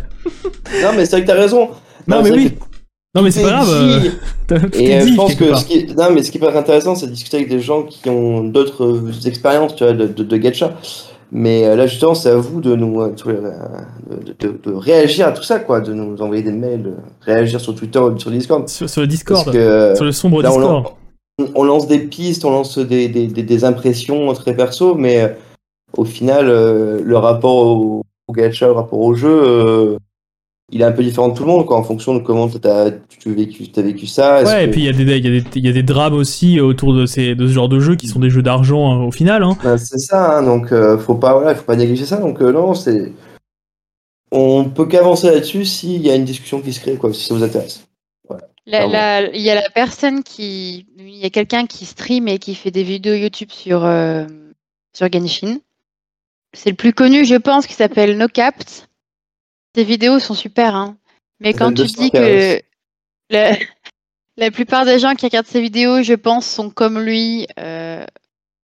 Non, mais c'est vrai que t'as raison. Non, mais oui. que Non mais c'est pas grave. euh, *laughs* Et euh, dit, je pense que ce qui non, mais ce qui peut être intéressant, c'est de discuter avec des gens qui ont d'autres euh, expériences, tu vois, de, de, de gacha. Mais là, justement, c'est à vous de nous, de, de, de réagir à tout ça, quoi, de nous envoyer des mails, réagir sur Twitter ou sur Discord. Sur, sur le Discord, que sur le sombre là, on, Discord. lan- on lance des pistes, on lance des, des, des, des impressions très perso, mais au final, le rapport au, au gacha, le rapport au jeu, il est un peu différent de tout le monde, quoi, en fonction de comment t'as tu as vécu, as vécu ça. Ouais, et puis il y, a des- il y, a des- il y a des drames aussi autour de, ces, de ce genre de jeux qui sont des jeux d'argent hein, au final. Hein. Ben, c'est ça, hein, donc euh, faut pas, voilà, faut pas négliger ça. Donc euh, non, c'est, on peut qu'avancer là-dessus s'il y a une discussion qui se crée, quoi, si ça vous intéresse. Il y a la personne qui. Il y a quelqu'un qui stream et qui fait des vidéos YouTube sur, euh, sur Genshin. C'est le plus connu, je pense, qui s'appelle NoCapt. Ses vidéos sont super, hein. Mais quand tu dis que la, *laughs* la plupart des gens qui regardent ses vidéos, je pense, sont comme lui, euh,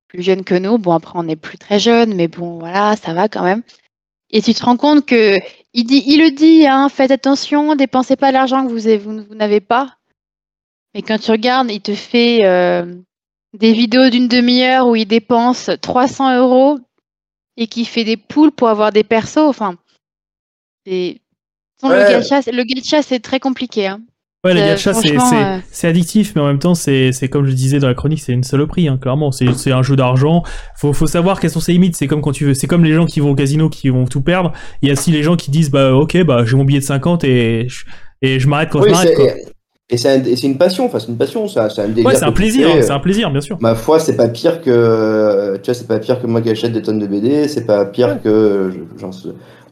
plus jeunes que nous. Bon, après, on n'est plus très jeunes, mais bon, voilà, ça va quand même. Et tu te rends compte que il, dit, il le dit, hein, faites attention, dépensez pas l'argent que vous, avez- vous, vous n'avez pas. Mais quand tu regardes, il te fait euh, des vidéos d'une demi-heure où il dépense 300 euros et qui fait des poules pour avoir des persos. Enfin, Ouais. gacha, c'est- le gacha, c'est très compliqué. Hein. Ouais, les Euh, c'est c'est- euh, c'est addictif, mais en même temps, c'est comme je disais dans la chronique, c'est une saloperie, hein, clairement. C'est un jeu d'argent. Faut, faut savoir quelles sont ses limites. C'est comme quand tu veux. C'est comme les gens qui vont au casino qui vont tout perdre. Il y a aussi les gens qui disent, bah ok, bah j'ai mon billet de 50 et je, et je m'arrête quand Oui, je m'arrête. et c'est, un- une passion, enfin, c'est une passion, ça, c'est un. Ouais, c'est un plaisir, hein, c'est un plaisir, bien sûr. Ma foi, c'est pas pire que, tu vois, c'est pas pire que moi qui achète des tonnes de BD, c'est pas pire que, genre,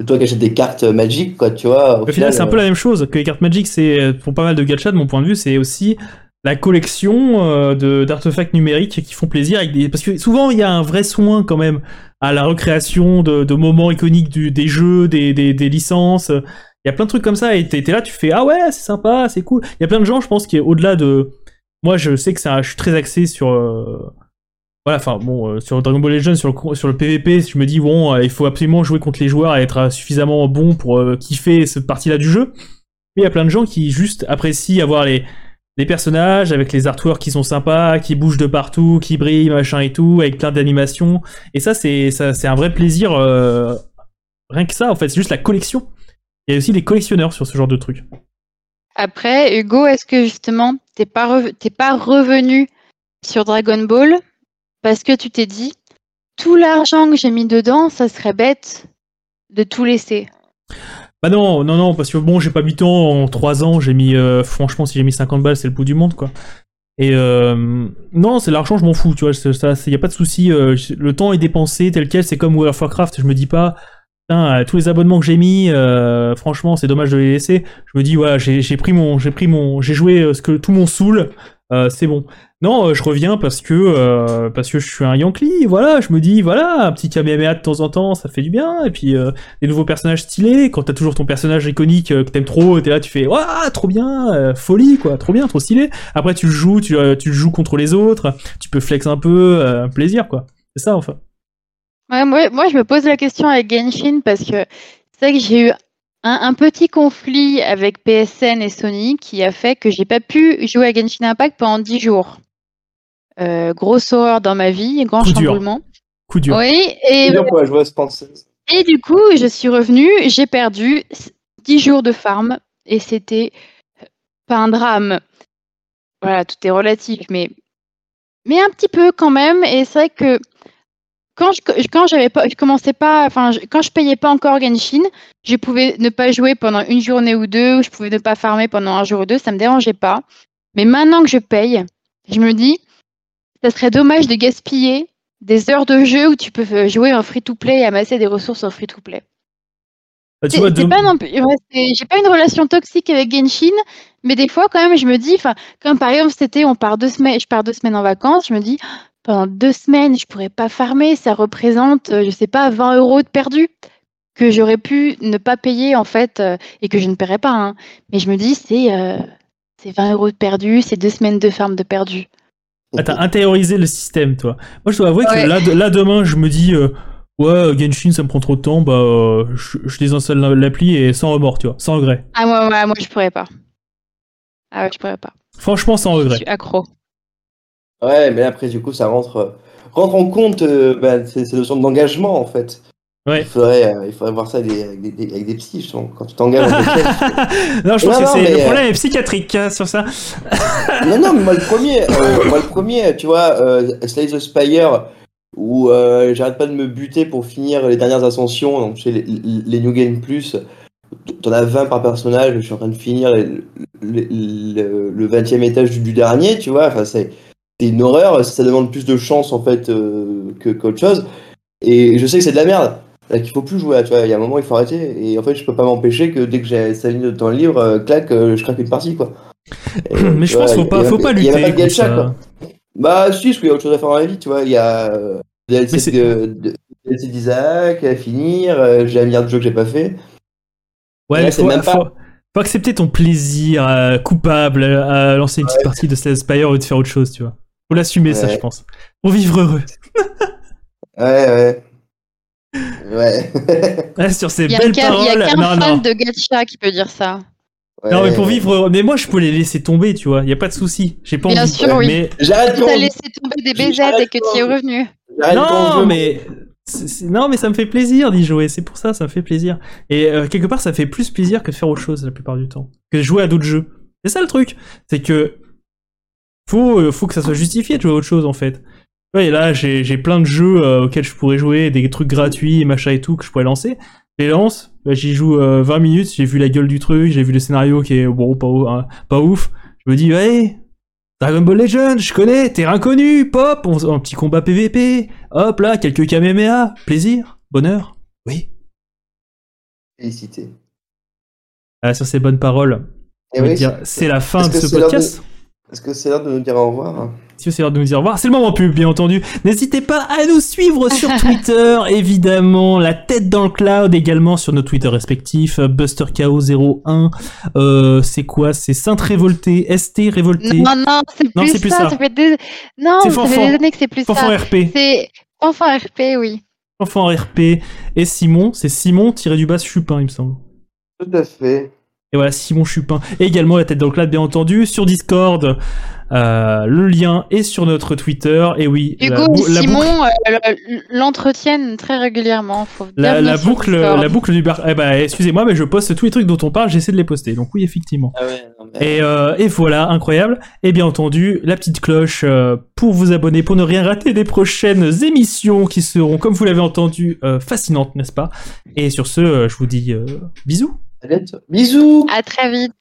toi qui achètes des cartes magiques, quoi, tu vois. Au final, c'est un peu la même chose que les cartes Magic. C'est pour pas mal de gachas, de mon point de vue, c'est aussi la collection euh, d'artefacts numériques qui font plaisir avec des... parce que souvent il y a un vrai soin quand même à la recréation de, de moments iconiques du, des jeux, des, des, des licences. Il y a plein de trucs comme ça et t'es t'es là, tu fais ah ouais c'est sympa, c'est cool. Il y a plein de gens, je pense, qui au-delà de moi, je sais que ça, je suis très axé sur. Voilà, enfin bon, euh, sur Dragon Ball Legends, sur le, sur le PVP, je me dis, bon, euh, il faut absolument jouer contre les joueurs et être euh, suffisamment bon pour kiffer cette partie-là du jeu. Il y a plein de gens qui juste apprécient avoir les, les personnages avec les artworks qui sont sympas, qui bougent de partout, qui brillent, machin et tout, avec plein d'animations. Et ça, c'est un vrai plaisir. rien que ça, en fait, c'est juste la collection. Il y a aussi des collectionneurs sur ce genre de trucs. Après, Hugo, est-ce que justement, t'es pas, pas revenu sur Dragon Ball parce que tu t'es dit, tout l'argent que j'ai mis dedans, ça serait bête de tout laisser. Bah non, non, non, parce que bon, j'ai pas mis tant en 3 ans, j'ai mis, euh, franchement, si j'ai mis 50 balles, c'est le bout du monde, quoi. Et euh, non, c'est l'argent, je m'en fous, tu vois, il y a pas de souci, euh, le temps est dépensé tel quel, c'est comme World of Warcraft, je me dis pas, putain, euh, tous les abonnements que j'ai mis, franchement, c'est dommage de les laisser. Je me dis, voilà, j'ai pris mon, j'ai pris mon, j'ai joué ce que tout mon saoul, euh, c'est bon. Non, euh, je reviens parce que euh, parce que je suis un Yankee, voilà, je me dis, voilà, un petit Kamehameha de temps en temps, ça fait du bien, et puis euh, des nouveaux personnages stylés. Quand t'as toujours ton personnage iconique que t'aimes trop, t'es là, tu fais waouh, trop bien, folie quoi, trop bien, trop stylé. Après tu joues, tu, joues contre les autres, tu peux flex un peu, plaisir quoi. C'est ça enfin. Ouais, moi, moi, je me pose la question avec Genshin parce que c'est vrai que j'ai eu un, un petit conflit avec PSN et Sony qui a fait que j'ai pas pu jouer à Genshin Impact pendant 10 jours. Euh, grosse horreur dans ma vie, grand Coup dur. chamboulement. Coup dur. Oui, C'est et, bien pour la joueuse française. et du coup, je suis revenue, j'ai perdu 10 jours de farm et c'était pas un drame. Voilà, tout est relatif, mais, mais un petit peu quand même. Et c'est vrai que quand je, quand j'avais pas, je commençais pas, enfin, je- quand je payais pas encore Genshin, je pouvais ne pas jouer pendant une journée ou deux, ou je pouvais ne pas farmer pendant un jour ou deux, ça me dérangeait pas. Mais maintenant que je paye, je me dis, ça serait dommage de gaspiller des heures de jeu où tu peux jouer en free-to-play et amasser des ressources en free-to-play. Bah, tu vois, de- pas non plus. ouais, c'est- J'ai pas une relation toxique avec Genshin, mais des fois quand même je me dis, comme par exemple cet été on part deux semaines, je pars deux semaines en vacances, je me dis pendant deux semaines je pourrais pas farmer, ça représente, euh, je sais pas, 20 euros de perdu que j'aurais pu ne pas payer en fait euh, et que je ne paierais pas. hein. Mais je me dis c'est euh, c'est 20 euros de perdu, c'est deux semaines de farm de perdu. Ah, t'as intériorisé le système, toi. Moi, je dois avouer Ouais. que là, de- là, demain, je me dis, euh, ouais, Genshin, ça me prend trop de temps, bah, euh, je, je désinstalle l'appli et sans remords, tu vois, sans regret. Ah moi, moi, moi je pourrais pas. Ah ouais, je pourrais pas. Franchement, sans Je regret. suis accro. Ouais, mais après, du coup, ça rentre, rentre en compte euh, bah, ces, ces notions d'engagement, en fait. Ouais. Il faudrait, euh, il faudrait voir ça des- avec, des, des- avec des psys, justement. Quand tu t'engages *laughs* non, je pense Non, que c'est le euh, problème est psychiatrique hein, sur ça. Non, non, mais moi le premier, euh, moi le premier, tu vois, Slay the Spire, où j'arrête pas de me buter pour finir les dernières ascensions, donc chez les, les New Game Plus, t'en as 20 par personnage, je suis en train de finir les- les- le, le 20 e étage du, du dernier, tu vois, enfin c'est une horreur, ça demande plus de chance en fait que qu'autre chose, et je sais que c'est de la merde. Qu'il faut plus jouer là, tu vois, il y a un moment il faut arrêter, et en fait je peux pas m'empêcher que dès que j'ai 5 minutes de temps libre, euh, clac, euh, je craque une partie quoi. *clears throat* Et, Mais je pense qu'il faut pas, faut pas il y a lutter pas de gacha, ça. quoi. Bah si, parce qu'il y a autre chose à faire dans la vie, tu vois. Il y a euh, DLC c'est- de, de, d'Isaac à finir, euh, j'ai un milliard de jeux que j'ai pas fait. Ouais, Là, faut, même pas- faut, accepter ton plaisir euh, coupable à lancer une petite partie de Slay Spire et de faire autre chose, tu vois. Faut l'assumer, ça, je pense. Pour vivre heureux. Ouais, ouais. *laughs* Ouais. Sur ces Il belles qu'un il y a paroles. qu'un Non, fan non. de gacha qui peut dire ça. Non, mais pour vivre heureux. Mais moi, je peux les laisser tomber, tu vois. Y a pas de souci. J'ai pas Bien envie. sûr, oui. Mais J'arrête Si t'as laissé tomber des BZ et que tu y es revenu. Non, mais non, mais ça me fait plaisir d'y jouer. C'est pour ça, ça me fait plaisir. Et euh, quelque part, ça fait plus plaisir que de faire autre chose la plupart du temps, que de jouer à d'autres jeux. C'est ça le truc, c'est que faut euh, faut que ça soit justifié de jouer à autre chose en fait. Ouais, là, j'ai plein de jeux euh, auxquels je pourrais jouer, des trucs gratuits, machin et tout que je pourrais lancer. Je les lance, bah, j'y joue euh, 20 minutes, j'ai vu la gueule du truc, j'ai vu le scénario qui est bon, pas, hein, pas ouf. Je me dis, ouais, Dragon Ball Legends, je connais, terrain connu, pop, on, un petit combat PVP, hop là, quelques Kamehameha, plaisir, bonheur, oui. Félicité. Ah, sur ces bonnes paroles, oui, dire, c'est la fin de ce podcast. Est-ce que c'est l'heure de nous dire au revoir Si c'est l'heure de nous dire au revoir, c'est le moment pub, bien entendu. N'hésitez pas à nous suivre sur *laughs* Twitter, évidemment. La tête dans le cloud, également sur nos Twitter respectifs. BusterKO01. Euh, c'est quoi? C'est Sainte Révolté, ST Révolté. Non, non, c'est Non, plus, c'est plus ça. ça. ça fait des... Non, C'est ça fait des années que c'est plus Fanfan ça. RP. C'est Enfant RP, oui. Enfant RP. Et Simon, c'est Simon tiré du bas Chupin, il me semble. Tout à fait. Et voilà, Simon Chupin. Et également la tête dans le cloud, bien entendu, sur Discord. Euh, le lien est sur notre Twitter. Et oui, la bou- Simon euh, l'entretiennent très régulièrement. Faut La, boucle, Discord. la boucle du bar. Eh ben, excusez-moi, mais je poste tous les trucs dont on parle, j'essaie de les poster. Donc oui, effectivement. Ah ouais, non, mais... Et, euh, et voilà, incroyable. Et bien entendu, la petite cloche pour vous abonner, pour ne rien rater des prochaines émissions qui seront, comme vous l'avez entendu, fascinantes, n'est-ce pas? Et sur ce, je vous dis euh, bisous. À bientôt. Bisous À très vite.